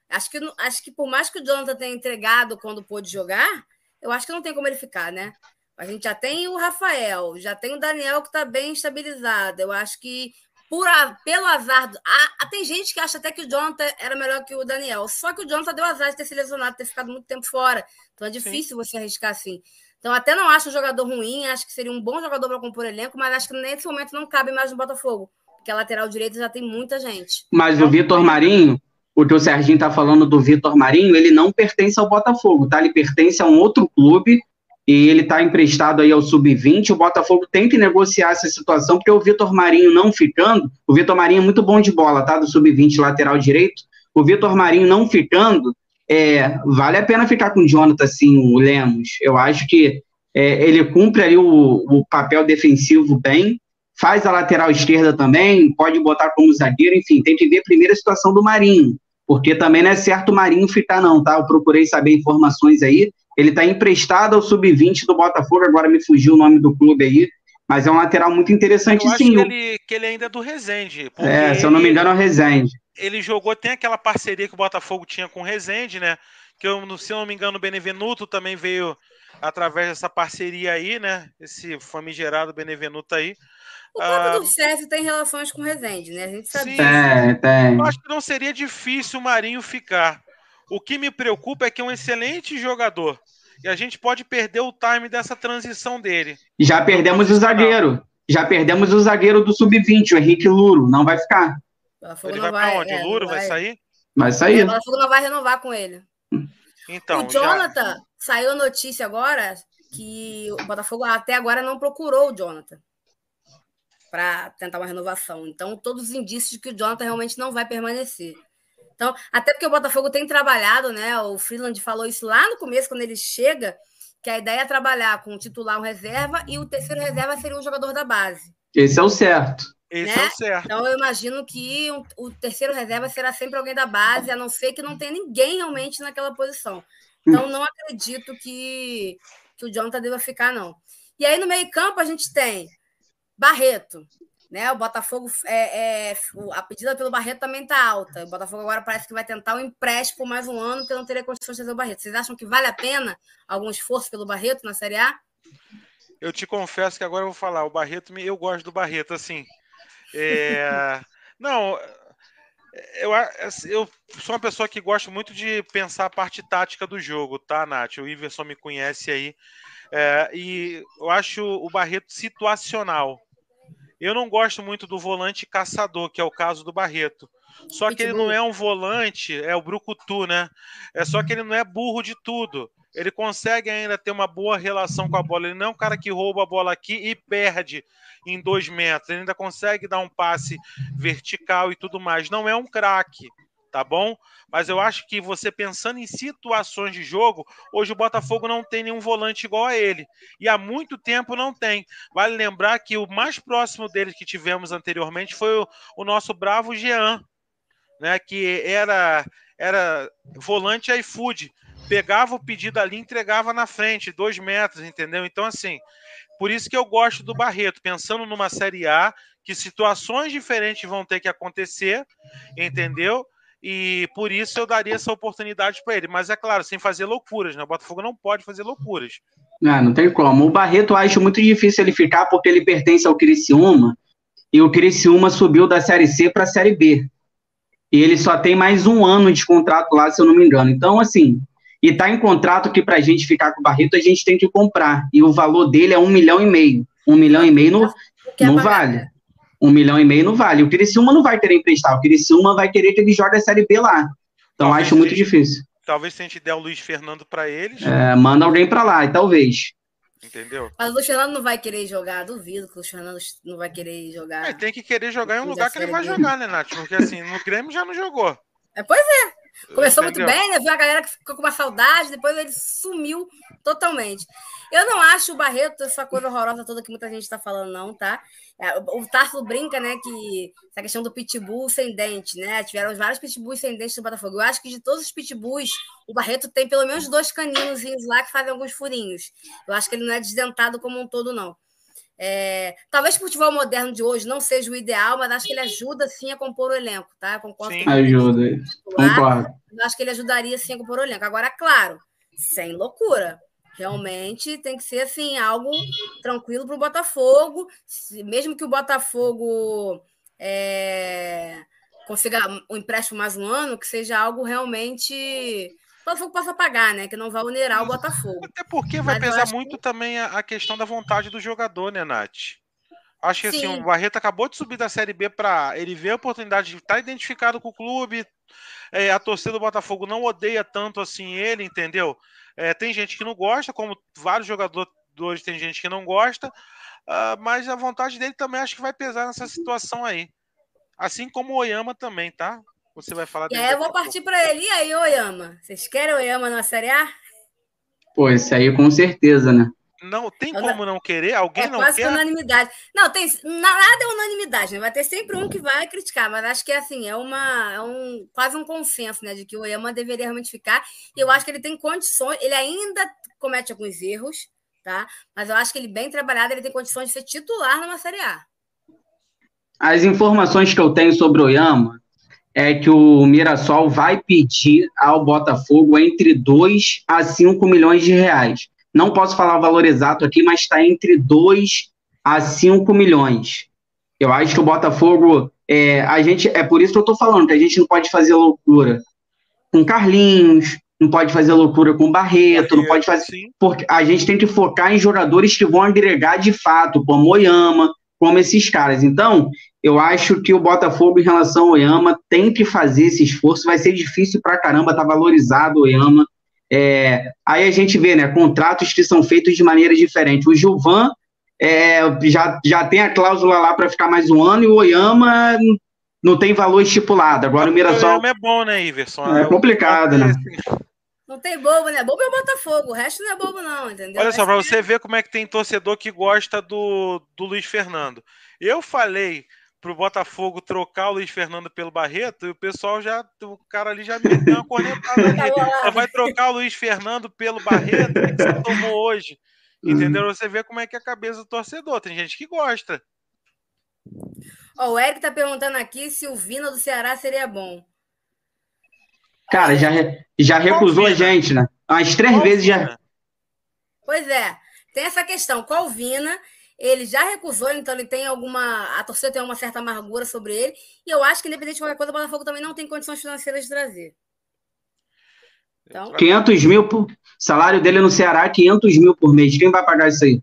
Acho que, acho que por mais que o Jonathan tenha entregado quando pôde jogar, eu acho que não tem como ele ficar, né? A gente já tem o Rafael, já tem o Daniel que está bem estabilizado. Eu acho que por a, pelo azar. Do, a, tem gente que acha até que o Jonathan era melhor que o Daniel. Só que o Jonathan deu azar de ter se lesionado, ter ficado muito tempo fora. Então é difícil Sim. você arriscar assim. Então, até não acho um jogador ruim, acho que seria um bom jogador para compor elenco, mas acho que nesse momento não cabe mais no Botafogo, porque a lateral direita já tem muita gente. Mas o Vitor Marinho, o que o Serginho está falando do Vitor Marinho, ele não pertence ao Botafogo, tá? Ele pertence a um outro clube e ele está emprestado aí ao sub-20. O Botafogo tem que negociar essa situação, porque o Vitor Marinho não ficando, o Vitor Marinho é muito bom de bola, tá? Do sub-20 lateral direito. O Vitor Marinho não ficando, é, vale a pena ficar com o Jonathan, assim, o Lemos. Eu acho que é, ele cumpre ali o, o, papel defensivo bem, faz a lateral esquerda também, pode botar como zagueiro, enfim, tem que ver primeiro a situação do Marinho, porque também não é certo o Marinho ficar, não, tá? Eu procurei saber informações aí. Ele está emprestado ao sub-20 do Botafogo, agora me fugiu o nome do clube aí, mas é um lateral muito interessante, eu sim. Que ele, que ele ainda é do Resende. É, se eu não me engano, é o Resende ele jogou, tem aquela parceria que o Botafogo tinha com o Rezende, né? Que eu, se eu não me engano, o Benevenuto também veio através dessa parceria aí, né? Esse famigerado Benevenuto aí. O próprio ah, do César tem relações com o Rezende, né? A gente sabe. Sim, é, tem. Eu acho que não seria difícil o Marinho ficar. O que me preocupa é que é um excelente jogador. E a gente pode perder o time dessa transição dele. Já perdemos o zagueiro. Já perdemos o zagueiro do sub-20, o Henrique Luro. Não vai ficar. Botafogo ele vai, vai pra onde? É, Luro vai, vai sair? Vai sair. O Botafogo não vai renovar com ele. Então, o Jonathan, já... saiu a notícia agora que o Botafogo até agora não procurou o Jonathan para tentar uma renovação. Então, todos os indícios de que o Jonathan realmente não vai permanecer. Então, até porque o Botafogo tem trabalhado, né? O Freeland falou isso lá no começo, quando ele chega, que a ideia é trabalhar com o titular um reserva e o terceiro reserva seria um jogador da base. Esse é o certo. Esse né? é o certo. Então eu imagino que um, o terceiro reserva será sempre alguém da base, a não ser que não tenha ninguém realmente naquela posição. Então não acredito que, que o Jonathan deva ficar, não. E aí no meio-campo a gente tem Barreto. Né? O Botafogo é, é, a pedida pelo Barreto também está alta. O Botafogo agora parece que vai tentar um empréstimo por mais um ano, porque não teria condições de fazer o Barreto. Vocês acham que vale a pena algum esforço pelo Barreto na Série A? Eu te confesso que agora eu vou falar. O Barreto, eu gosto do Barreto, assim. É... Não, eu, eu sou uma pessoa que gosta muito de pensar a parte tática do jogo, tá, Nath? O Iverson me conhece aí. É, e eu acho o Barreto situacional. Eu não gosto muito do volante caçador, que é o caso do Barreto. Só que ele não é um volante, é o Brucutu, né? É só que ele não é burro de tudo. Ele consegue ainda ter uma boa relação com a bola. Ele não é um cara que rouba a bola aqui e perde em dois metros. Ele ainda consegue dar um passe vertical e tudo mais. Não é um craque, tá bom? Mas eu acho que você pensando em situações de jogo, hoje o Botafogo não tem nenhum volante igual a ele. E há muito tempo não tem. Vale lembrar que o mais próximo dele que tivemos anteriormente foi o, o nosso bravo Jean, né? Que era, era volante iFood. Pegava o pedido ali, entregava na frente, dois metros, entendeu? Então, assim, por isso que eu gosto do Barreto, pensando numa Série A, que situações diferentes vão ter que acontecer, entendeu? E por isso eu daria essa oportunidade para ele. Mas é claro, sem fazer loucuras, né? O Botafogo não pode fazer loucuras. Não, ah, não tem como. O Barreto eu acho muito difícil ele ficar porque ele pertence ao Criciúma e o Criciúma subiu da Série C para a Série B. E ele só tem mais um ano de contrato lá, se eu não me engano. Então, assim, e está em contrato que para a gente ficar com o Barreto a gente tem que comprar. E o valor dele é um milhão e meio. Um milhão e meio não, não vale. Um milhão e meio não vale. O Criciúma não vai querer emprestar. O Criciúma vai querer que ele jogue a Série B lá. Então talvez acho muito gente, difícil. Talvez se a gente der o Luiz Fernando para eles. É, manda alguém para lá, e talvez. Entendeu? Mas o Luiz Fernando não vai querer jogar, duvido que o Luiz Fernando não vai querer jogar. É, tem que querer jogar em um lugar que ele vai jogar, né, Nath? Porque assim, no Grêmio já não jogou. É, pois é. Começou Entendeu? muito bem, né? Viu a galera que ficou com uma saudade, depois ele sumiu totalmente. Eu não acho o Barreto essa coisa horrorosa toda que muita gente está falando, não, tá? É, o Tarso brinca, né, que essa questão do pitbull sem dente, né? Tiveram vários pitbulls sem dente no Botafogo. Eu acho que de todos os pitbulls, o Barreto tem pelo menos dois caninhos lá que fazem alguns furinhos. Eu acho que ele não é desdentado como um todo, não. É, talvez o futebol moderno de hoje não seja o ideal, mas acho que ele ajuda sim a compor o elenco, tá? Eu concordo. Sim, ajuda. Concordo. Acho que ele ajudaria sim a compor o elenco. Agora, claro, sem loucura. Realmente tem que ser assim algo tranquilo para o Botafogo, mesmo que o Botafogo é, consiga um empréstimo mais um ano, que seja algo realmente Botafogo possa pagar, né? Que não vai onerar o Botafogo. Até porque vai Mas pesar muito que... também a, a, questão da vontade do jogador, né, Nath? Acho que Sim. assim, o Barreto acabou de subir da Série B para ele ver a oportunidade de estar tá identificado com o clube. É, a torcida do Botafogo não odeia tanto assim ele, entendeu? É, tem gente que não gosta, como vários jogadores tem gente que não gosta, uh, mas a vontade dele também acho que vai pesar nessa situação aí. Assim como o Oyama também, tá? Você vai falar. E aí eu vou partir para ele. E aí, Oyama? Vocês querem o Oyama na Série A? Pô, isso aí com certeza, né? Não tem como não querer? Alguém é não quase quer? unanimidade. Não, tem nada é unanimidade, né? Vai ter sempre um que vai criticar, mas acho que assim, é uma é um quase um consenso, né, de que o Oyama deveria realmente ficar. E eu acho que ele tem condições, ele ainda comete alguns erros, tá? Mas eu acho que ele bem trabalhado, ele tem condições de ser titular numa Série A. As informações que eu tenho sobre o Oyama é que o Mirassol vai pedir ao Botafogo entre 2 a 5 milhões de reais. Não posso falar o valor exato aqui, mas está entre 2 a 5 milhões. Eu acho que o Botafogo. É, a gente, é por isso que eu estou falando, que a gente não pode fazer loucura com Carlinhos, não pode fazer loucura com Barreto, não pode fazer. Sim. Porque a gente tem que focar em jogadores que vão agregar de fato, como Oyama, como esses caras. Então, eu acho que o Botafogo, em relação ao Oyama, tem que fazer esse esforço. Vai ser difícil pra caramba, tá valorizado o Oyama. É, aí a gente vê, né, contratos que são feitos de maneira diferente. O Gilvan é, já, já tem a cláusula lá para ficar mais um ano e o Oyama não tem valor estipulado. Agora o Mirassol. O Oyama é bom, né, Iverson? É, complicado, né? Não tem bobo, né? Bobo é o Botafogo, o resto não é bobo, não, entendeu? Olha só, para você ver como é que tem torcedor que gosta do, do Luiz Fernando. Eu falei pro Botafogo trocar o Luiz Fernando pelo Barreto, e o pessoal já, o cara ali já meteu uma cornetada ali. Tá vai trocar o Luiz Fernando pelo Barreto, que você tomou hoje. Entendeu? Você vê como é que é a cabeça do torcedor. Tem gente que gosta. Ó, o Eric tá perguntando aqui se o Vina do Ceará seria bom. Cara, já, já recusou a gente, né? Umas três Qual vezes Vina? já. Pois é, tem essa questão. Qual Vina? Ele já recusou, então ele tem alguma. A torcida tem uma certa amargura sobre ele. E eu acho que, independente de qualquer coisa, o Botafogo também não tem condições financeiras de trazer. Então... 500 mil por. Salário dele no Ceará, 500 mil por mês. Quem vai pagar isso aí?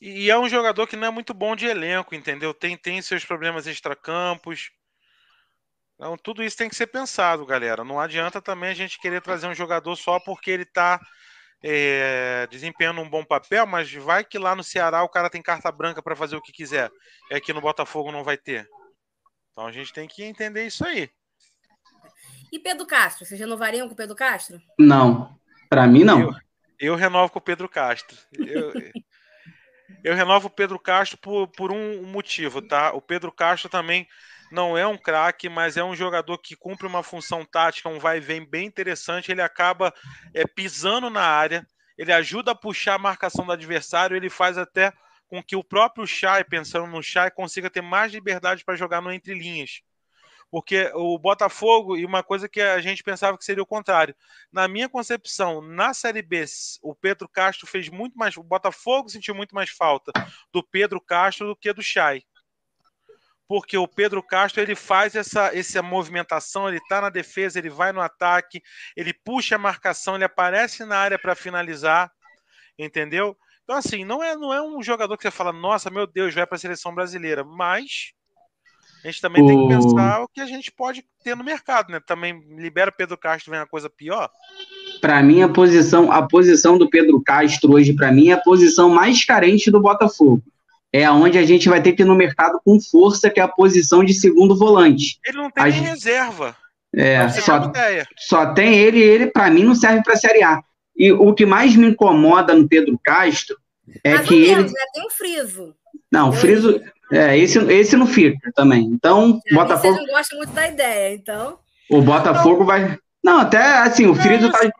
E é um jogador que não é muito bom de elenco, entendeu? Tem, tem seus problemas extracampos. Então, tudo isso tem que ser pensado, galera. Não adianta também a gente querer trazer um jogador só porque ele está é, desempenhando um bom papel, mas vai que lá no Ceará o cara tem carta branca para fazer o que quiser. É que no Botafogo não vai ter. Então a gente tem que entender isso aí. E Pedro Castro? Vocês renovariam com o Pedro Castro? Não. Para mim, não. Eu, eu, renovo com o Pedro Castro. Eu, eu renovo o Pedro Castro por, por um motivo, tá? O Pedro Castro também não é um craque, mas é um jogador que cumpre uma função tática, um vai e vem bem interessante. Ele acaba é, pisando na área, ele ajuda a puxar a marcação do adversário, ele faz até com que o próprio Chay, pensando no Chay, consiga ter mais liberdade para jogar no entre linhas. Porque o Botafogo, e uma coisa que a gente pensava que seria o contrário. Na minha concepção, na Série B, o Pedro Castro fez muito mais. O Botafogo sentiu muito mais falta do Pedro Castro do que do Chay porque o Pedro Castro ele faz essa, essa movimentação, ele está na defesa, ele vai no ataque, ele puxa a marcação, ele aparece na área para finalizar, entendeu? Então, assim, não é, não é um jogador que você fala, nossa, meu Deus, vai para a seleção brasileira, mas a gente também o... tem que pensar o que a gente pode ter no mercado, né? Também libera o Pedro Castro, vem uma coisa pior. Para mim, a posição, a posição do Pedro Castro hoje, para mim, é a posição mais carente do Botafogo é onde a gente vai ter que ir no mercado com força, que é a posição de segundo volante. Ele não tem a nem gente... reserva. É, só, só tem ele e ele, para mim, não serve para Série A. E o que mais me incomoda no Pedro Castro é Mais que ele. Menos, né? Tem um friso. Não, o friso. É, esse, esse não fica também. Então, é, Botafogo. Você não gosta muito da ideia, então. O Botafogo vai. Não, até assim, o friso tá,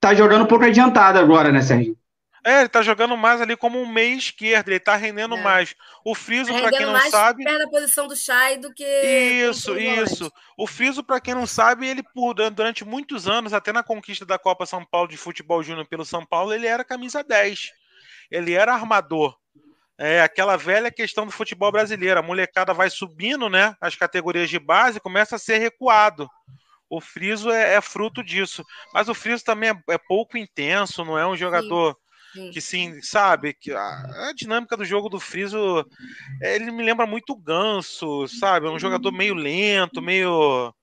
tá jogando um pouco adiantado agora, né, Sérgio? É, ele tá jogando mais ali como um meio esquerdo, ele tá rendendo é. mais. O Friso, tá para quem não mais sabe. perto da posição do Chay do que. Isso, isso. O Friso, para quem não sabe, ele por durante muitos anos, até na conquista da Copa São Paulo de Futebol Júnior pelo São Paulo, ele era camisa 10. Ele era armador. É aquela velha questão do futebol brasileiro. A molecada vai subindo, né? As categorias de base começa a ser recuado. O Friso é, é fruto disso. Mas o Friso também é, é pouco intenso, não é um jogador. Sim que sim, sabe? Que a, a, dinâmica do jogo do Friso, ele me lembra muito o Ganso, sabe? É um jogador meio lento, meio.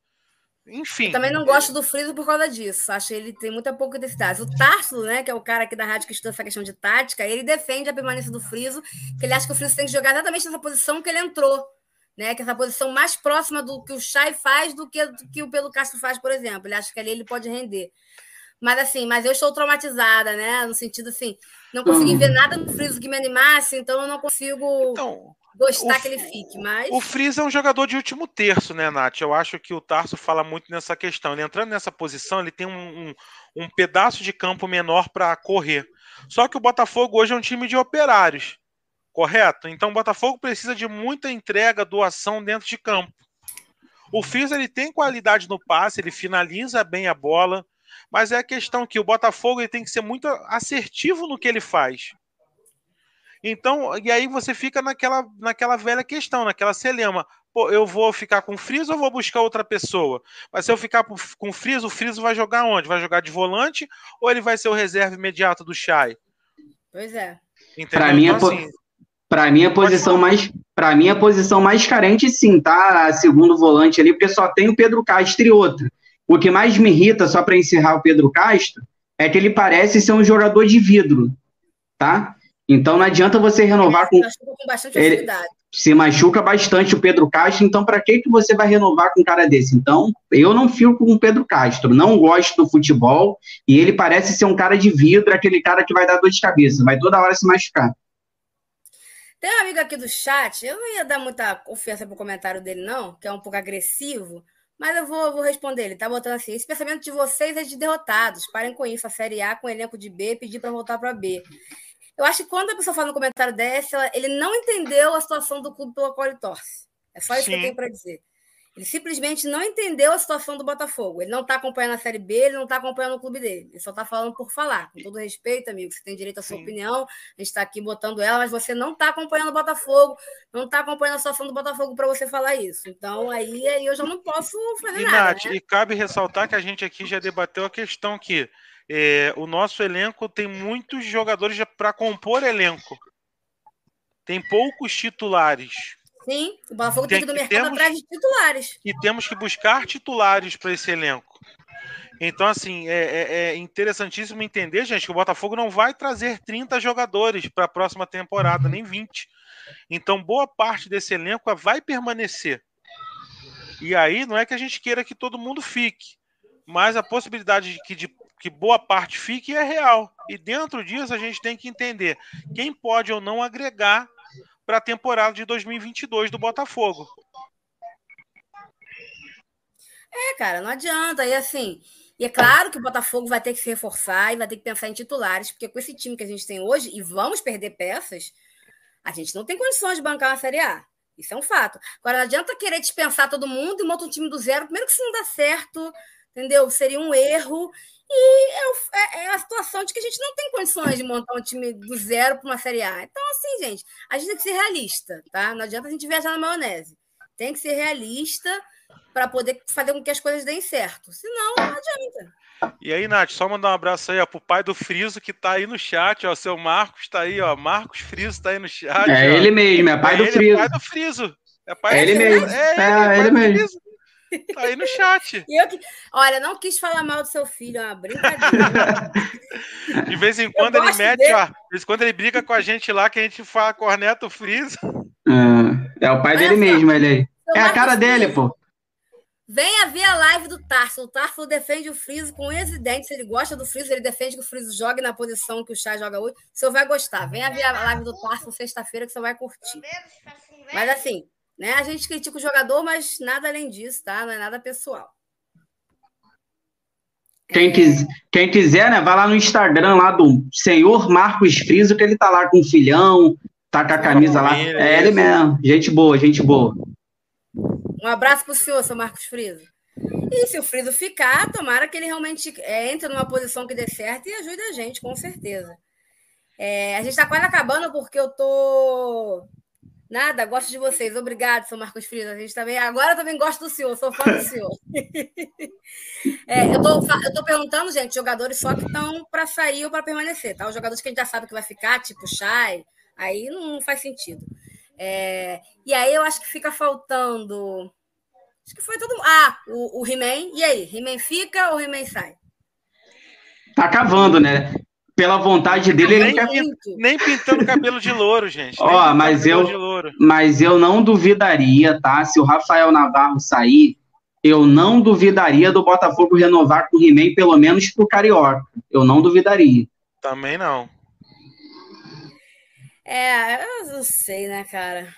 Enfim. Eu também não gosto do Friso por causa disso. Acho que ele tem muita pouca intensidade. O Tarso, né, que é o cara aqui da rádio que estuda essa questão de tática, ele defende a permanência do Friso, que ele acha que o Friso tem que jogar exatamente nessa posição que ele entrou. Né, que é essa posição mais próxima do que o Chay faz do que, do que o Pelo Castro faz, por exemplo. Ele acha que ali ele pode render. Mas assim, mas eu estou traumatizada, né? No sentido assim, não consegui ver nada no Friso que me animasse, então eu não consigo então, gostar o, que ele fique. Mas... O Friso é um jogador de último terço, né, Nath? Eu acho que o Tarso fala muito nessa questão. Ele entrando nessa posição, ele tem um, um, um pedaço de campo menor para correr. Só que o Botafogo hoje é um time de operários, correto? Então o Botafogo precisa de muita entrega, doação dentro de campo. O Friso ele tem qualidade no passe, ele finaliza bem a bola mas é a questão que o Botafogo ele tem que ser muito assertivo no que ele faz. Então, e aí você fica naquela, naquela velha questão, naquela celema. Pô, eu vou ficar com o Friso ou vou buscar outra pessoa? Mas se eu ficar com o Friso, o Friso vai jogar onde? Vai jogar de volante ou ele vai ser o reserva imediato do Chay? Pois é. Para mim, então, assim, para mim a posição mais para mim a posição mais carente sim, tá? Segundo volante ali, porque só tem o Pedro Castro e outro. O que mais me irrita, só para encerrar o Pedro Castro, é que ele parece ser um jogador de vidro, tá? Então não adianta você renovar com. com bastante ele se machuca bastante o Pedro Castro, então para que que você vai renovar com um cara desse? Então, eu não fico com o Pedro Castro, não gosto do futebol e ele parece ser um cara de vidro, aquele cara que vai dar dor de cabeça, vai toda hora se machucar. Tem um amigo aqui do chat, eu não ia dar muita confiança pro comentário dele não, que é um pouco agressivo, mas eu vou, vou responder. Ele tá botando assim: esse pensamento de vocês é de derrotados. Parem com isso. A Série A com elenco de B, pedir para voltar para B. Eu acho que quando a pessoa fala no comentário dessa, ele não entendeu a situação do clube pelo qual ele torce. É só isso Sim. que eu tenho para dizer. Ele simplesmente não entendeu a situação do Botafogo. Ele não está acompanhando a Série B, ele não está acompanhando o clube dele. Ele só está falando por falar. Com todo respeito, amigo, você tem direito à sua Sim. opinião. A gente está aqui botando ela, mas você não está acompanhando o Botafogo, não está acompanhando a situação do Botafogo para você falar isso. Então, aí, aí eu já não posso fazer e, nada. Nath, né? E cabe ressaltar que a gente aqui já debateu a questão que é, o nosso elenco tem muitos jogadores para compor elenco. Tem poucos titulares. Sim, o Botafogo tem, tem que ir no mercado temos, atrás de titulares. E temos que buscar titulares para esse elenco. Então, assim, é, é, é, interessantíssimo entender, gente, que o Botafogo não vai trazer 30 jogadores para a próxima temporada, nem 20. Então, boa parte desse elenco vai permanecer. E aí, não é que a gente queira que todo mundo fique, mas a possibilidade de que, de que boa parte fique é real. E dentro disso, a gente tem que entender quem pode ou não agregar para a temporada de 2022 do Botafogo. É, cara, não adianta. E assim, e é claro que o Botafogo vai ter que se reforçar e vai ter que pensar em titulares, porque com esse time que a gente tem hoje, e vamos perder peças, a gente não tem condições de bancar uma Série A. Isso é um fato. Agora, não adianta querer dispensar todo mundo e montar um time do zero. Primeiro que se não dá certo, entendeu? Seria um erro. E é, é, é, a situação de que a gente não tem condições de montar um time do zero para uma Série A. Então, assim, gente, a gente tem que ser realista, tá? Não adianta a gente viajar na maionese. Tem que ser realista para poder fazer com que as coisas deem certo. Senão, não adianta. E aí, Nath, só mandar um abraço aí ó, pro pai do Friso que tá aí no chat, ó. Seu Marcos tá aí, ó. Marcos Friso tá aí no chat. É ó. ele mesmo, é pai é do ele, Friso. É pai do Friso. É, pai é ele mesmo. É, ele, é, é ele mesmo. Tá aí no chat. Eu que... Olha, não quis falar mal do seu filho, é uma brincadeira. de vez em quando ele mete, ó. De vez em quando ele briga com a gente lá, que a gente fala corneta o Friso. É, é o pai Olha dele só. mesmo, ele aí. É a cara dele, pô. Venha ver a live do Tarso. O Tarso defende o Friso com unhas e dentes. Se ele gosta do Friso, ele defende que o Friso jogue na posição que o Chá joga hoje. O senhor vai gostar. Venha ver a live do Tarso sexta-feira que você vai curtir. Mas assim, né? A gente critica o jogador, mas nada além disso, tá? Não é nada pessoal. Quem, quis, quem quiser, né, vai lá no Instagram lá do senhor Marcos Friso, que ele tá lá com o filhão, tá com a camisa lá. É ele mesmo. Gente boa, gente boa. Um abraço para o senhor, seu Marcos Friso. E se o Friso ficar, tomara que ele realmente é, entre numa posição que dê certo e ajude a gente, com certeza. É, a gente está quase acabando porque eu tô. Nada, gosto de vocês. Obrigado, seu Marcos Friso. A gente também. Agora também gosto do senhor, sou fã do senhor. é, eu, tô, eu tô perguntando, gente, jogadores só que estão para sair ou para permanecer, tá? Os jogadores que a gente já sabe que vai ficar, tipo Chay, aí não faz sentido. É, e aí eu acho que fica faltando. Acho que foi todo Ah, o, o He-Man. E aí? He-Man fica ou He-Man sai? Tá cavando, né? Pela vontade dele, nem, ele quer... nem pintando cabelo de louro, gente. Ó, mas eu, mas eu não duvidaria, tá? Se o Rafael Navarro sair, eu não duvidaria do Botafogo renovar com o He-Man, pelo menos pro Carioca. Eu não duvidaria. Também não. É, eu não sei, né, cara?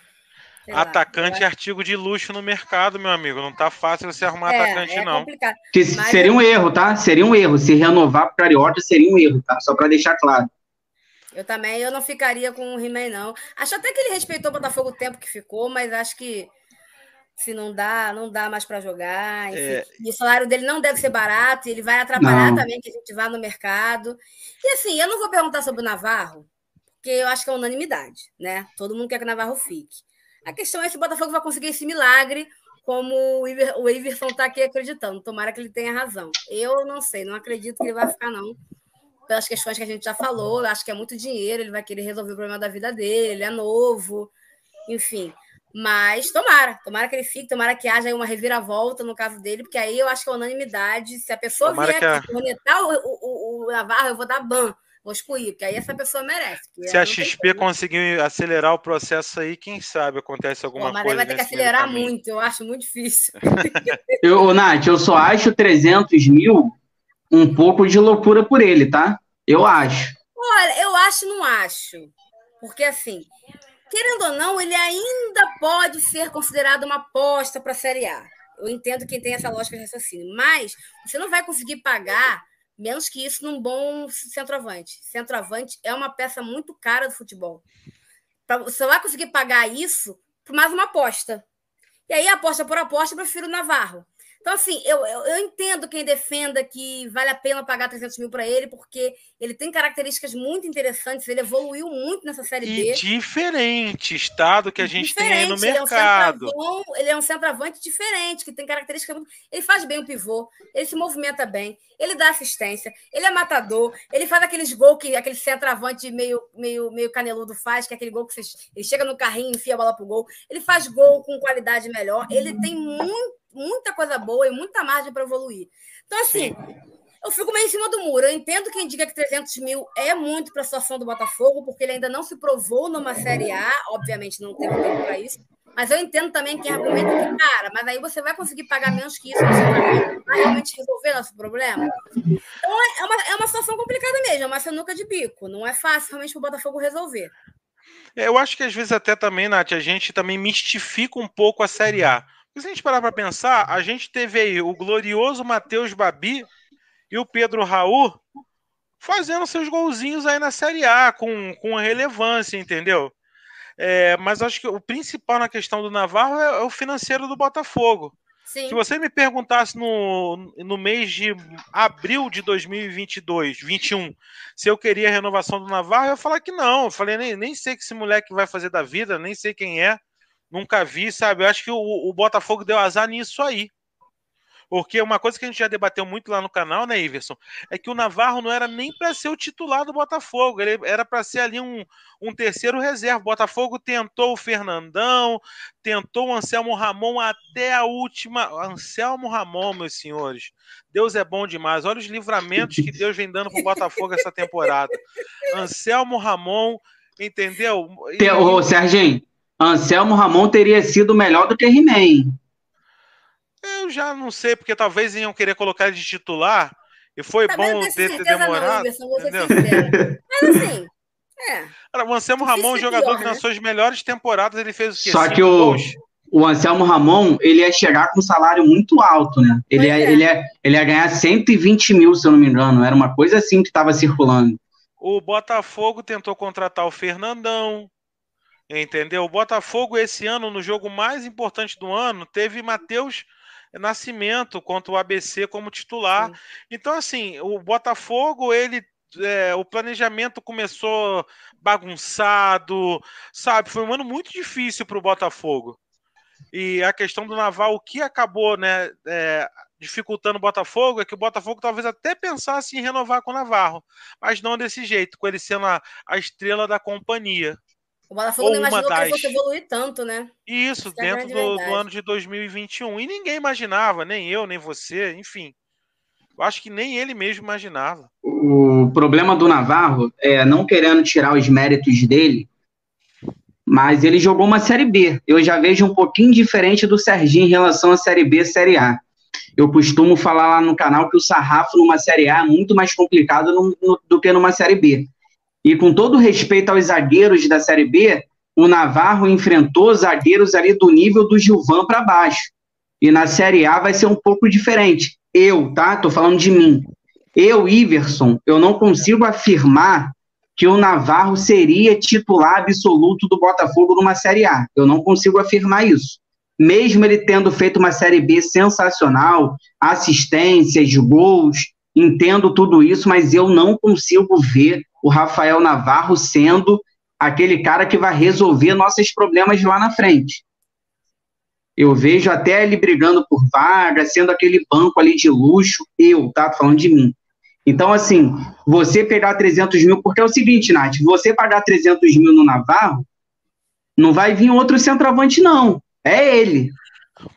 Sei atacante lá, é artigo de luxo no mercado, meu amigo. Não tá fácil você arrumar é, atacante, é não. Complicado. Que seria um erro, tá? Seria um erro. Se renovar pro Carioca seria um erro, tá? Só para deixar claro. Eu também, eu não ficaria com o He-Man, não. Acho até que ele respeitou o Botafogo o tempo que ficou, mas acho que se não dá, não dá mais para jogar. Enfim. É... E o salário dele não deve ser barato, ele vai atrapalhar não. também que a gente vá no mercado. E assim, eu não vou perguntar sobre o Navarro, porque eu acho que é unanimidade, né? Todo mundo quer que o Navarro fique. A questão é se o Botafogo vai conseguir esse milagre, como o, Iver, o Iverson está aqui acreditando. Tomara que ele tenha razão. Eu não sei, não acredito que ele vai ficar, não. Pelas questões que a gente já falou, acho que é muito dinheiro, ele vai querer resolver o problema da vida dele, ele é novo, enfim. Mas tomara, tomara que ele fique, tomara que haja uma reviravolta no caso dele, porque aí eu acho que é unanimidade. Se a pessoa tomara vier cornetar o, o, o Navarro, eu vou dar ban vou excluir, porque aí essa pessoa merece. Se a XP conseguir acelerar o processo aí, quem sabe acontece alguma Pô, mas coisa. Mas vai ter que acelerar muito, eu acho muito difícil. eu, Nath, eu só acho 300 mil um pouco de loucura por ele, tá? Eu acho. Olha, eu acho não acho. Porque assim, querendo ou não, ele ainda pode ser considerado uma aposta para a Série A. Eu entendo quem tem essa lógica de raciocínio, mas você não vai conseguir pagar Menos que isso num bom centroavante. Centroavante é uma peça muito cara do futebol. Você vai conseguir pagar isso por mais uma aposta. E aí, aposta por aposta, eu prefiro o Navarro. Então, assim, eu, eu, eu, entendo quem defenda que vale a pena pagar 300 mil para ele, porque ele tem características muito interessantes, ele evoluiu muito nessa Série e B. diferente, estado que a gente diferente. tem aí no mercado. Ele é, um ele é um centroavante diferente, que tem características muito... Ele faz bem o pivô, ele se movimenta bem, ele dá assistência, ele é matador, ele faz aqueles gols que aquele centroavante meio, meio, meio caneludo faz, que é aquele gol que você, ele chega no carrinho e enfia a bola pro gol. Ele faz gol com qualidade melhor, ele tem muito muita coisa boa e muita margem para evoluir. Então, assim, eu fico meio em cima do muro. Eu entendo quem diga que 300 mil é muito para a situação do Botafogo, porque ele ainda não se provou numa Série A, obviamente não teve tempo para isso. Mas eu entendo também quem argumenta que, cara, mas aí você vai conseguir pagar menos que isso, vai realmente resolver nosso problema. Então é, é uma, é uma situação complicada mesmo, é uma sinuca de bico. Não é fácil realmente para o Botafogo resolver. É, eu acho que às vezes até também, Nath, a gente também mistifica um pouco a Série A. Se a gente parar para pensar, a gente teve aí o glorioso Matheus Babi e o Pedro Raul fazendo seus golzinhos aí na Série A, com, com relevância, entendeu? É, mas acho que o principal na questão do Navarro é, é o financeiro do Botafogo. Sim. Se você me perguntasse no, no mês de abril de 2022, 21, se eu queria a renovação do Navarro, eu ia falar que não. Eu falei, nem, nem sei que esse moleque vai fazer da vida, nem sei quem é. Nunca vi, sabe? Eu acho que o, o Botafogo deu azar nisso aí. Porque uma coisa que a gente já debateu muito lá no canal, né, Iverson? É que o Navarro não era nem para ser o titular do Botafogo, ele era para ser ali um, um terceiro reserva. O Botafogo tentou o Fernandão, tentou o Anselmo Ramon até a última. Anselmo Ramon, meus senhores. Deus é bom demais. Olha os livramentos que Deus vem dando pro Botafogo essa temporada. Anselmo Ramon, entendeu? Ô, Serginho, Anselmo Ramon teria sido melhor do que He-Man. Eu já não sei, porque talvez iam querer colocar ele de titular. E foi tá bom ter, ter demorado. Não, Mas assim, é. Cara, o Anselmo Ramon, jogador pior, que nas né? suas melhores temporadas, ele fez o quê? Só que o, o Anselmo Ramon, ele ia chegar com um salário muito alto, né? Ele ia, é. ele, ia, ele ia ganhar 120 mil, se eu não me engano. Era uma coisa assim que estava circulando. O Botafogo tentou contratar o Fernandão, entendeu? O Botafogo, esse ano, no jogo mais importante do ano, teve Matheus Nascimento contra o ABC como titular. Sim. Então, assim, o Botafogo, ele é, o planejamento começou bagunçado, sabe? Foi um ano muito difícil para o Botafogo. E a questão do Naval, o que acabou né, é, dificultando o Botafogo é que o Botafogo talvez até pensasse em renovar com o Navarro, mas não desse jeito, com ele sendo a, a estrela da companhia. O Botafogo não imaginou das... que ele fosse evoluir tanto, né? Isso, Isso é dentro é do, do, ano de 2021. E ninguém imaginava, nem eu, nem você, enfim. Eu acho que nem ele mesmo imaginava. O problema do Navarro é não querendo tirar os méritos dele, mas ele jogou uma Série B. Eu já vejo um pouquinho diferente do Serginho em relação à Série B e Série A. Eu costumo falar lá no canal que o sarrafo numa Série A é muito mais complicado no, no, do que numa Série B. E com todo respeito aos zagueiros da Série B, o Navarro enfrentou zagueiros ali do nível do Gilvan para baixo. E na Série A vai ser um pouco diferente. Eu, tá? Tô falando de mim. Eu, Iverson, eu não consigo afirmar que o Navarro seria titular absoluto do Botafogo numa Série A. Eu não consigo afirmar isso. Mesmo ele tendo feito uma Série B sensacional, assistências, gols, entendo tudo isso, mas eu não consigo ver o Rafael Navarro sendo aquele cara que vai resolver nossos problemas lá na frente. Eu vejo até ele brigando por vaga, sendo aquele banco ali de luxo, eu, tá? Falando de mim. Então, assim, você pegar 300 mil, porque é o seguinte, Nath, você pagar 300 mil no Navarro, não vai vir outro centroavante, não. É ele.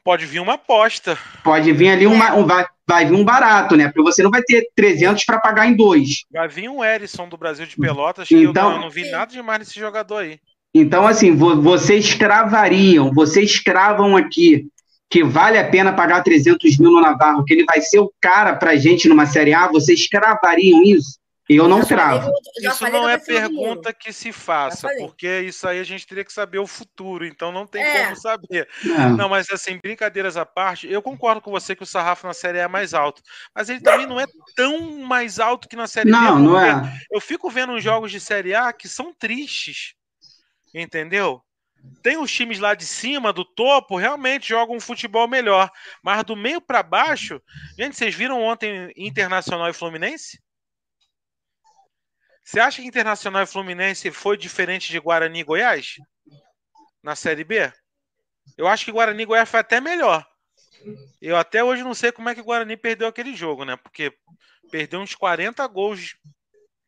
Pode vir uma aposta. Pode vir ali uma, um, vai, vai vir um barato, né? Porque você não vai ter 300 para pagar em dois. Vai vir um Erisson do Brasil de Pelotas, que então, eu, não, eu não vi nada demais nesse jogador aí. Então, assim, vocês cravariam, vocês cravam aqui que vale a pena pagar 300 mil no Navarro, que ele vai ser o cara pra gente numa Série A, vocês cravariam isso? Eu não cravo. Isso não é pergunta que se faça, porque isso aí a gente teria que saber o futuro, então não tem é. como saber. Não. não. mas assim, brincadeiras à parte, eu concordo com você que o sarrafo na Série A é mais alto, mas ele também não é tão mais alto que na Série não, B. Não, não é. Eu fico vendo uns jogos de Série A que são tristes, entendeu? Tem os times lá de cima, do topo, realmente jogam um futebol melhor. Mas do meio para baixo, gente, vocês viram ontem Internacional e Fluminense? Você acha que Internacional e Fluminense foi diferente de Guarani e Goiás? Na Série B? Eu acho que Guarani e Goiás foi até melhor. Eu até hoje não sei como é que o Guarani perdeu aquele jogo, né? Porque perdeu uns 40 gols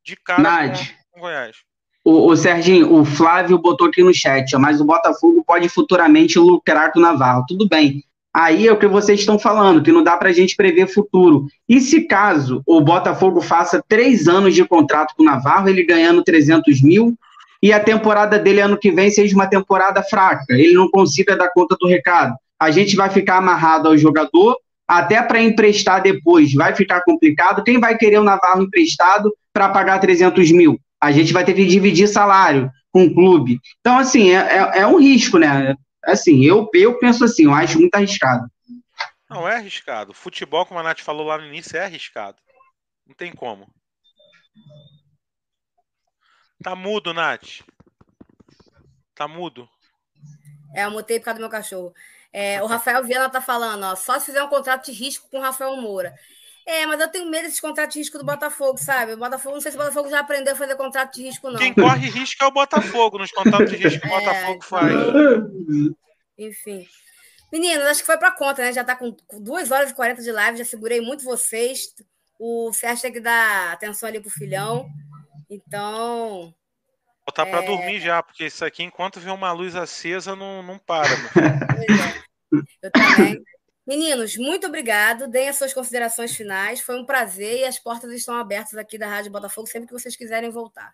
de cara com, com Goiás. O, o Serginho, o Flávio botou aqui no chat, ó, mas o Botafogo pode futuramente lucrar com o Navarro. Tudo bem. Aí é o que vocês estão falando, que não dá para a gente prever futuro. E se caso o Botafogo faça três anos de contrato com o Navarro, ele ganhando 300 mil, e a temporada dele ano que vem seja uma temporada fraca, ele não consiga dar conta do recado, a gente vai ficar amarrado ao jogador, até para emprestar depois vai ficar complicado. Quem vai querer o Navarro emprestado para pagar 300 mil? a gente vai ter que dividir salário com o clube. Então, assim, é, é, é um risco, né? Assim, eu, eu penso assim, eu acho muito arriscado. Não é arriscado. Futebol, como a Nath falou lá no início, é arriscado. Não tem como. Tá mudo, Nath. Tá mudo. É, eu mutei por causa do meu cachorro. É, o Rafael Viana tá falando, ó, só se fizer um contrato de risco com o Rafael Moura. É, mas eu tenho medo desses contratos de risco do Botafogo, sabe? O Botafogo, não sei se o Botafogo já aprendeu a fazer contrato de risco, não. Quem corre risco é o Botafogo, nos contratos de risco que o é, Botafogo faz. Enfim. Meninos, acho que foi para conta, né? Já está com 2 horas e 40 de live, já segurei muito vocês. O Sérgio tem que dar atenção ali pro filhão. Então. Botar é... para dormir já, porque isso aqui, enquanto vê uma luz acesa, não, não para. Pois é. Eu também. Meninos, muito obrigado. Deem as suas considerações finais. Foi um prazer e as portas estão abertas aqui da Rádio Botafogo sempre que vocês quiserem voltar.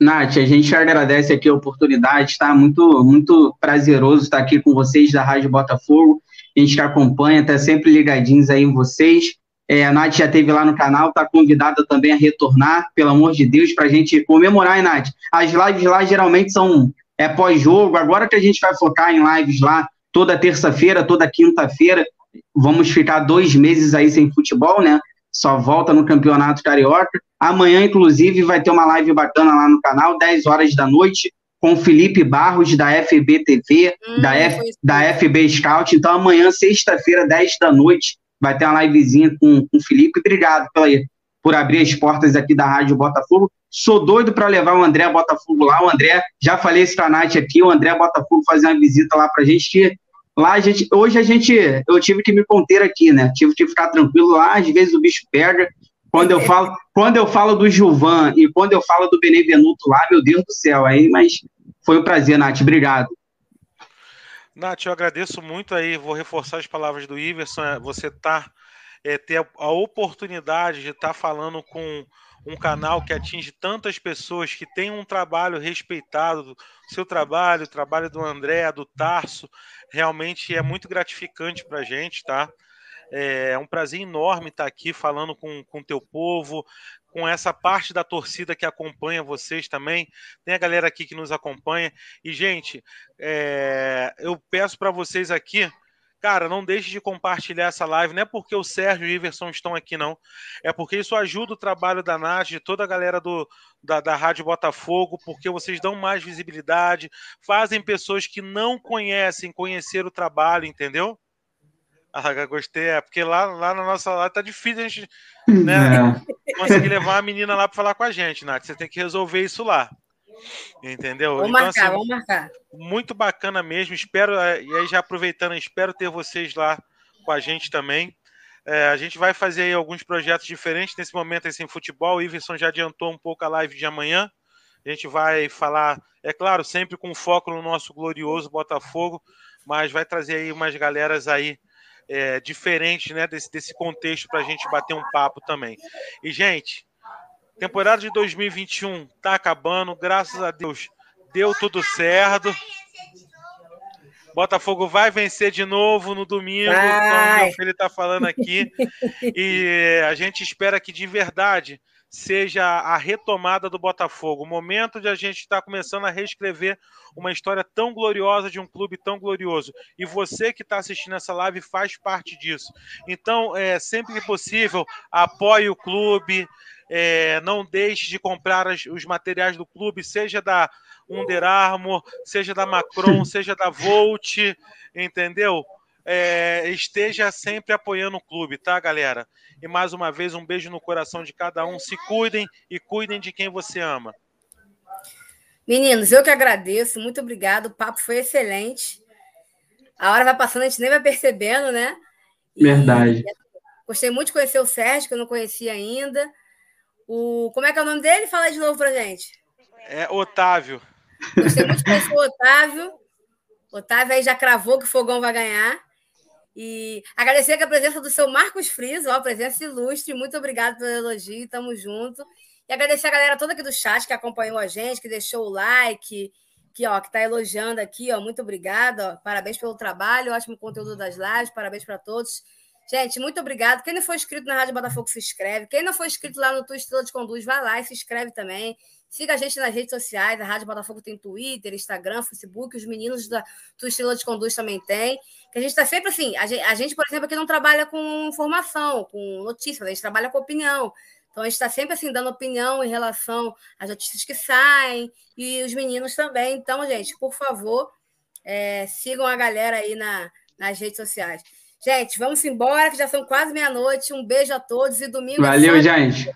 Nath, a gente agradece aqui a oportunidade, tá? Muito, muito prazeroso estar aqui com vocês da Rádio Botafogo. a gente que acompanha, está sempre ligadinhos aí em vocês. É, a Nath já esteve lá no canal, está convidada também a retornar, pelo amor de Deus, para a gente comemorar, hein, Nath? As lives lá geralmente são é, pós-jogo, agora que a gente vai focar em lives lá toda terça-feira, toda quinta-feira, vamos ficar dois meses aí sem futebol, né? Só volta no Campeonato Carioca. Amanhã, inclusive, vai ter uma live bacana lá no canal, 10 horas da noite, com Felipe Barros, da FB TV, hum, da, F, da FB Scout. Então, amanhã, sexta-feira, 10 da noite, vai ter uma livezinha com, o Felipe. Obrigado pela, por abrir as portas aqui da Rádio Botafogo. Sou doido para levar o André Botafogo lá. O André, já falei esse canal aqui, o André Botafogo fazer uma visita lá para a gente, que lá a gente, hoje a gente, eu tive que me conter aqui, né? Tive que ficar tranquilo lá, às vezes o bicho pega. Quando eu falo, quando eu falo do Gilvan e quando eu falo do Benevenuto lá, meu Deus do céu, aí, mas foi um prazer, Nath, obrigado. Nath, eu agradeço muito aí, vou reforçar as palavras do Iverson, é, você tá é, ter a oportunidade de estar tá falando com um canal que atinge tantas pessoas, que tem um trabalho respeitado, seu trabalho, o trabalho do André, do Tarso, realmente é muito gratificante para a gente, tá? É um prazer enorme estar aqui falando com o teu povo, com essa parte da torcida que acompanha vocês também. Tem a galera aqui que nos acompanha. E, gente, é, eu peço para vocês aqui Cara, não deixe de compartilhar essa live. Não é porque o Sérgio e o Iverson estão aqui, não. É porque isso ajuda o trabalho da Nath, de toda a galera do, da, da Rádio Botafogo, porque vocês dão mais visibilidade, fazem pessoas que não conhecem conhecer o trabalho, entendeu? Ah, gostei, é porque lá, lá na nossa live tá difícil a gente né, é. conseguir levar a menina lá para falar com a gente, Nath. Você tem que resolver isso lá. Entendeu? Vamos então, marcar, assim, vamos marcar. Muito bacana mesmo. Espero, é, e aí já aproveitando, espero ter vocês lá com a gente também. É, a gente vai fazer alguns projetos diferentes nesse momento assim, futebol. O Iverson já adiantou um pouco a live de amanhã. A gente vai falar, é claro, sempre com foco no nosso glorioso Botafogo, mas vai trazer aí umas galeras aí é, diferentes né, desse, desse contexto para a gente bater um papo também. E, gente, Temporada de 2021 tá acabando, graças a Deus deu tudo certo. Botafogo vai vencer de novo no domingo, como ele está falando aqui. e a gente espera que de verdade seja a retomada do Botafogo, o momento de a gente estar tá começando a reescrever uma história tão gloriosa de um clube tão glorioso. E você que está assistindo essa live faz parte disso. Então, é, sempre que possível, apoie o clube, é, não deixe de comprar as, os materiais do clube, seja da Under Armour, seja da Macron, seja da Volt, entendeu? É, esteja sempre apoiando o clube, tá, galera? E mais uma vez, um beijo no coração de cada um. Se cuidem e cuidem de quem você ama. Meninos, eu que agradeço, muito obrigado. O papo foi excelente. A hora vai passando, a gente nem vai percebendo, né? Verdade. E, gostei muito de conhecer o Sérgio, que eu não conhecia ainda. O, como é que é o nome dele? Fala de novo pra gente. É Otávio. Gostei muito de conhecer o Otávio. Otávio aí já cravou que o Fogão vai ganhar. E agradecer a presença do seu Marcos Friso, ó, presença ilustre. Muito obrigado pelo elogio, tamo junto. E agradecer a galera toda aqui do chat que acompanhou a gente, que deixou o like, que ó, que tá elogiando aqui, ó. Muito obrigado, ó. Parabéns pelo trabalho, ótimo conteúdo das lives, parabéns para todos. Gente, muito obrigado. Quem não for inscrito na Rádio Botafogo, se inscreve. Quem não for inscrito lá no Tu Estrela de Conduz, vai lá e se inscreve também. Siga a gente nas redes sociais. A Rádio Botafogo tem Twitter, Instagram, Facebook. Os meninos da Tu Estrela de Conduz também tem. Que a gente está sempre assim. A gente, a gente, por exemplo, aqui não trabalha com informação, com notícias. A gente trabalha com opinião. Então, a gente está sempre assim, dando opinião em relação às notícias que saem. E os meninos também. Então, gente, por favor, é, sigam a galera aí na, nas redes sociais. Gente, vamos embora, que já são quase meia-noite. Um beijo a todos e domingo. É Valeu, gente.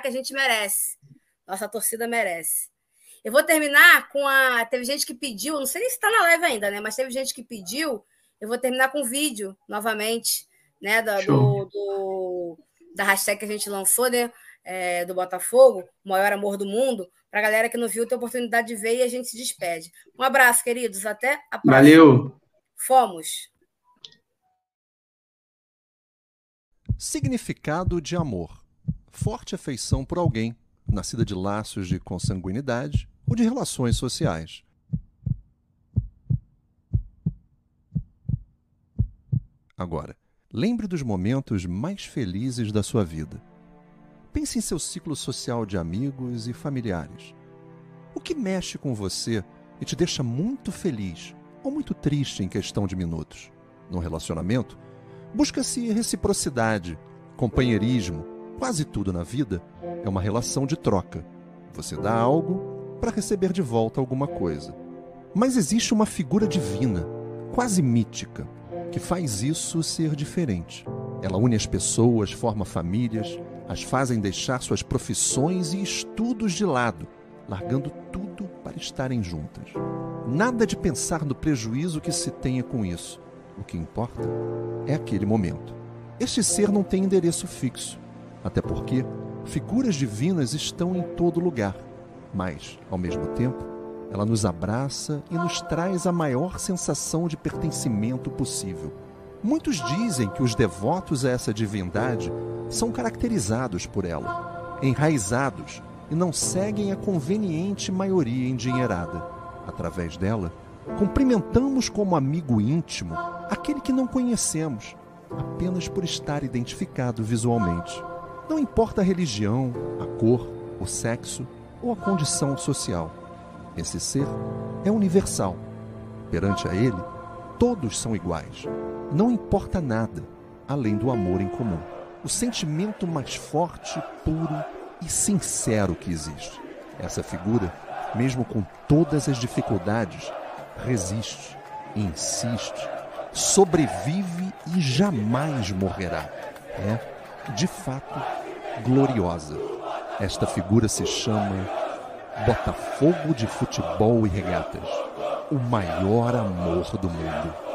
que a gente merece. Nossa torcida merece. Eu vou terminar com a. Teve gente que pediu, não sei se está na live ainda, né? Mas teve gente que pediu. Eu vou terminar com um vídeo novamente, né? Do, do, do, da hashtag que a gente lançou, né? É, do Botafogo, o maior amor do mundo. Para a galera que não viu, ter oportunidade de ver e a gente se despede. Um abraço, queridos. Até a próxima. Valeu. Fomos. Significado de amor: forte afeição por alguém, nascida de laços de consanguinidade ou de relações sociais. Agora, lembre dos momentos mais felizes da sua vida. Pense em seu ciclo social de amigos e familiares. O que mexe com você e te deixa muito feliz ou muito triste em questão de minutos? No relacionamento, busca-se reciprocidade, companheirismo. Quase tudo na vida é uma relação de troca. Você dá algo para receber de volta alguma coisa. Mas existe uma figura divina, quase mítica, que faz isso ser diferente. Ela une as pessoas, forma famílias, as fazem deixar suas profissões e estudos de lado, largando tudo para estarem juntas. Nada de pensar no prejuízo que se tenha com isso. O que importa é aquele momento. Este ser não tem endereço fixo, até porque figuras divinas estão em todo lugar, mas, ao mesmo tempo, ela nos abraça e nos traz a maior sensação de pertencimento possível. Muitos dizem que os devotos a essa divindade são caracterizados por ela, enraizados e não seguem a conveniente maioria endinheirada. Através dela, cumprimentamos como amigo íntimo aquele que não conhecemos, apenas por estar identificado visualmente. Não importa a religião, a cor, o sexo ou a condição social. Esse ser é universal. Perante a ele, todos são iguais. Não importa nada além do amor em comum. O sentimento mais forte, puro e sincero que existe. Essa figura, mesmo com todas as dificuldades, resiste, insiste, sobrevive e jamais morrerá. É, de fato, gloriosa. Esta figura se chama Botafogo de Futebol e Regatas, o maior amor do mundo.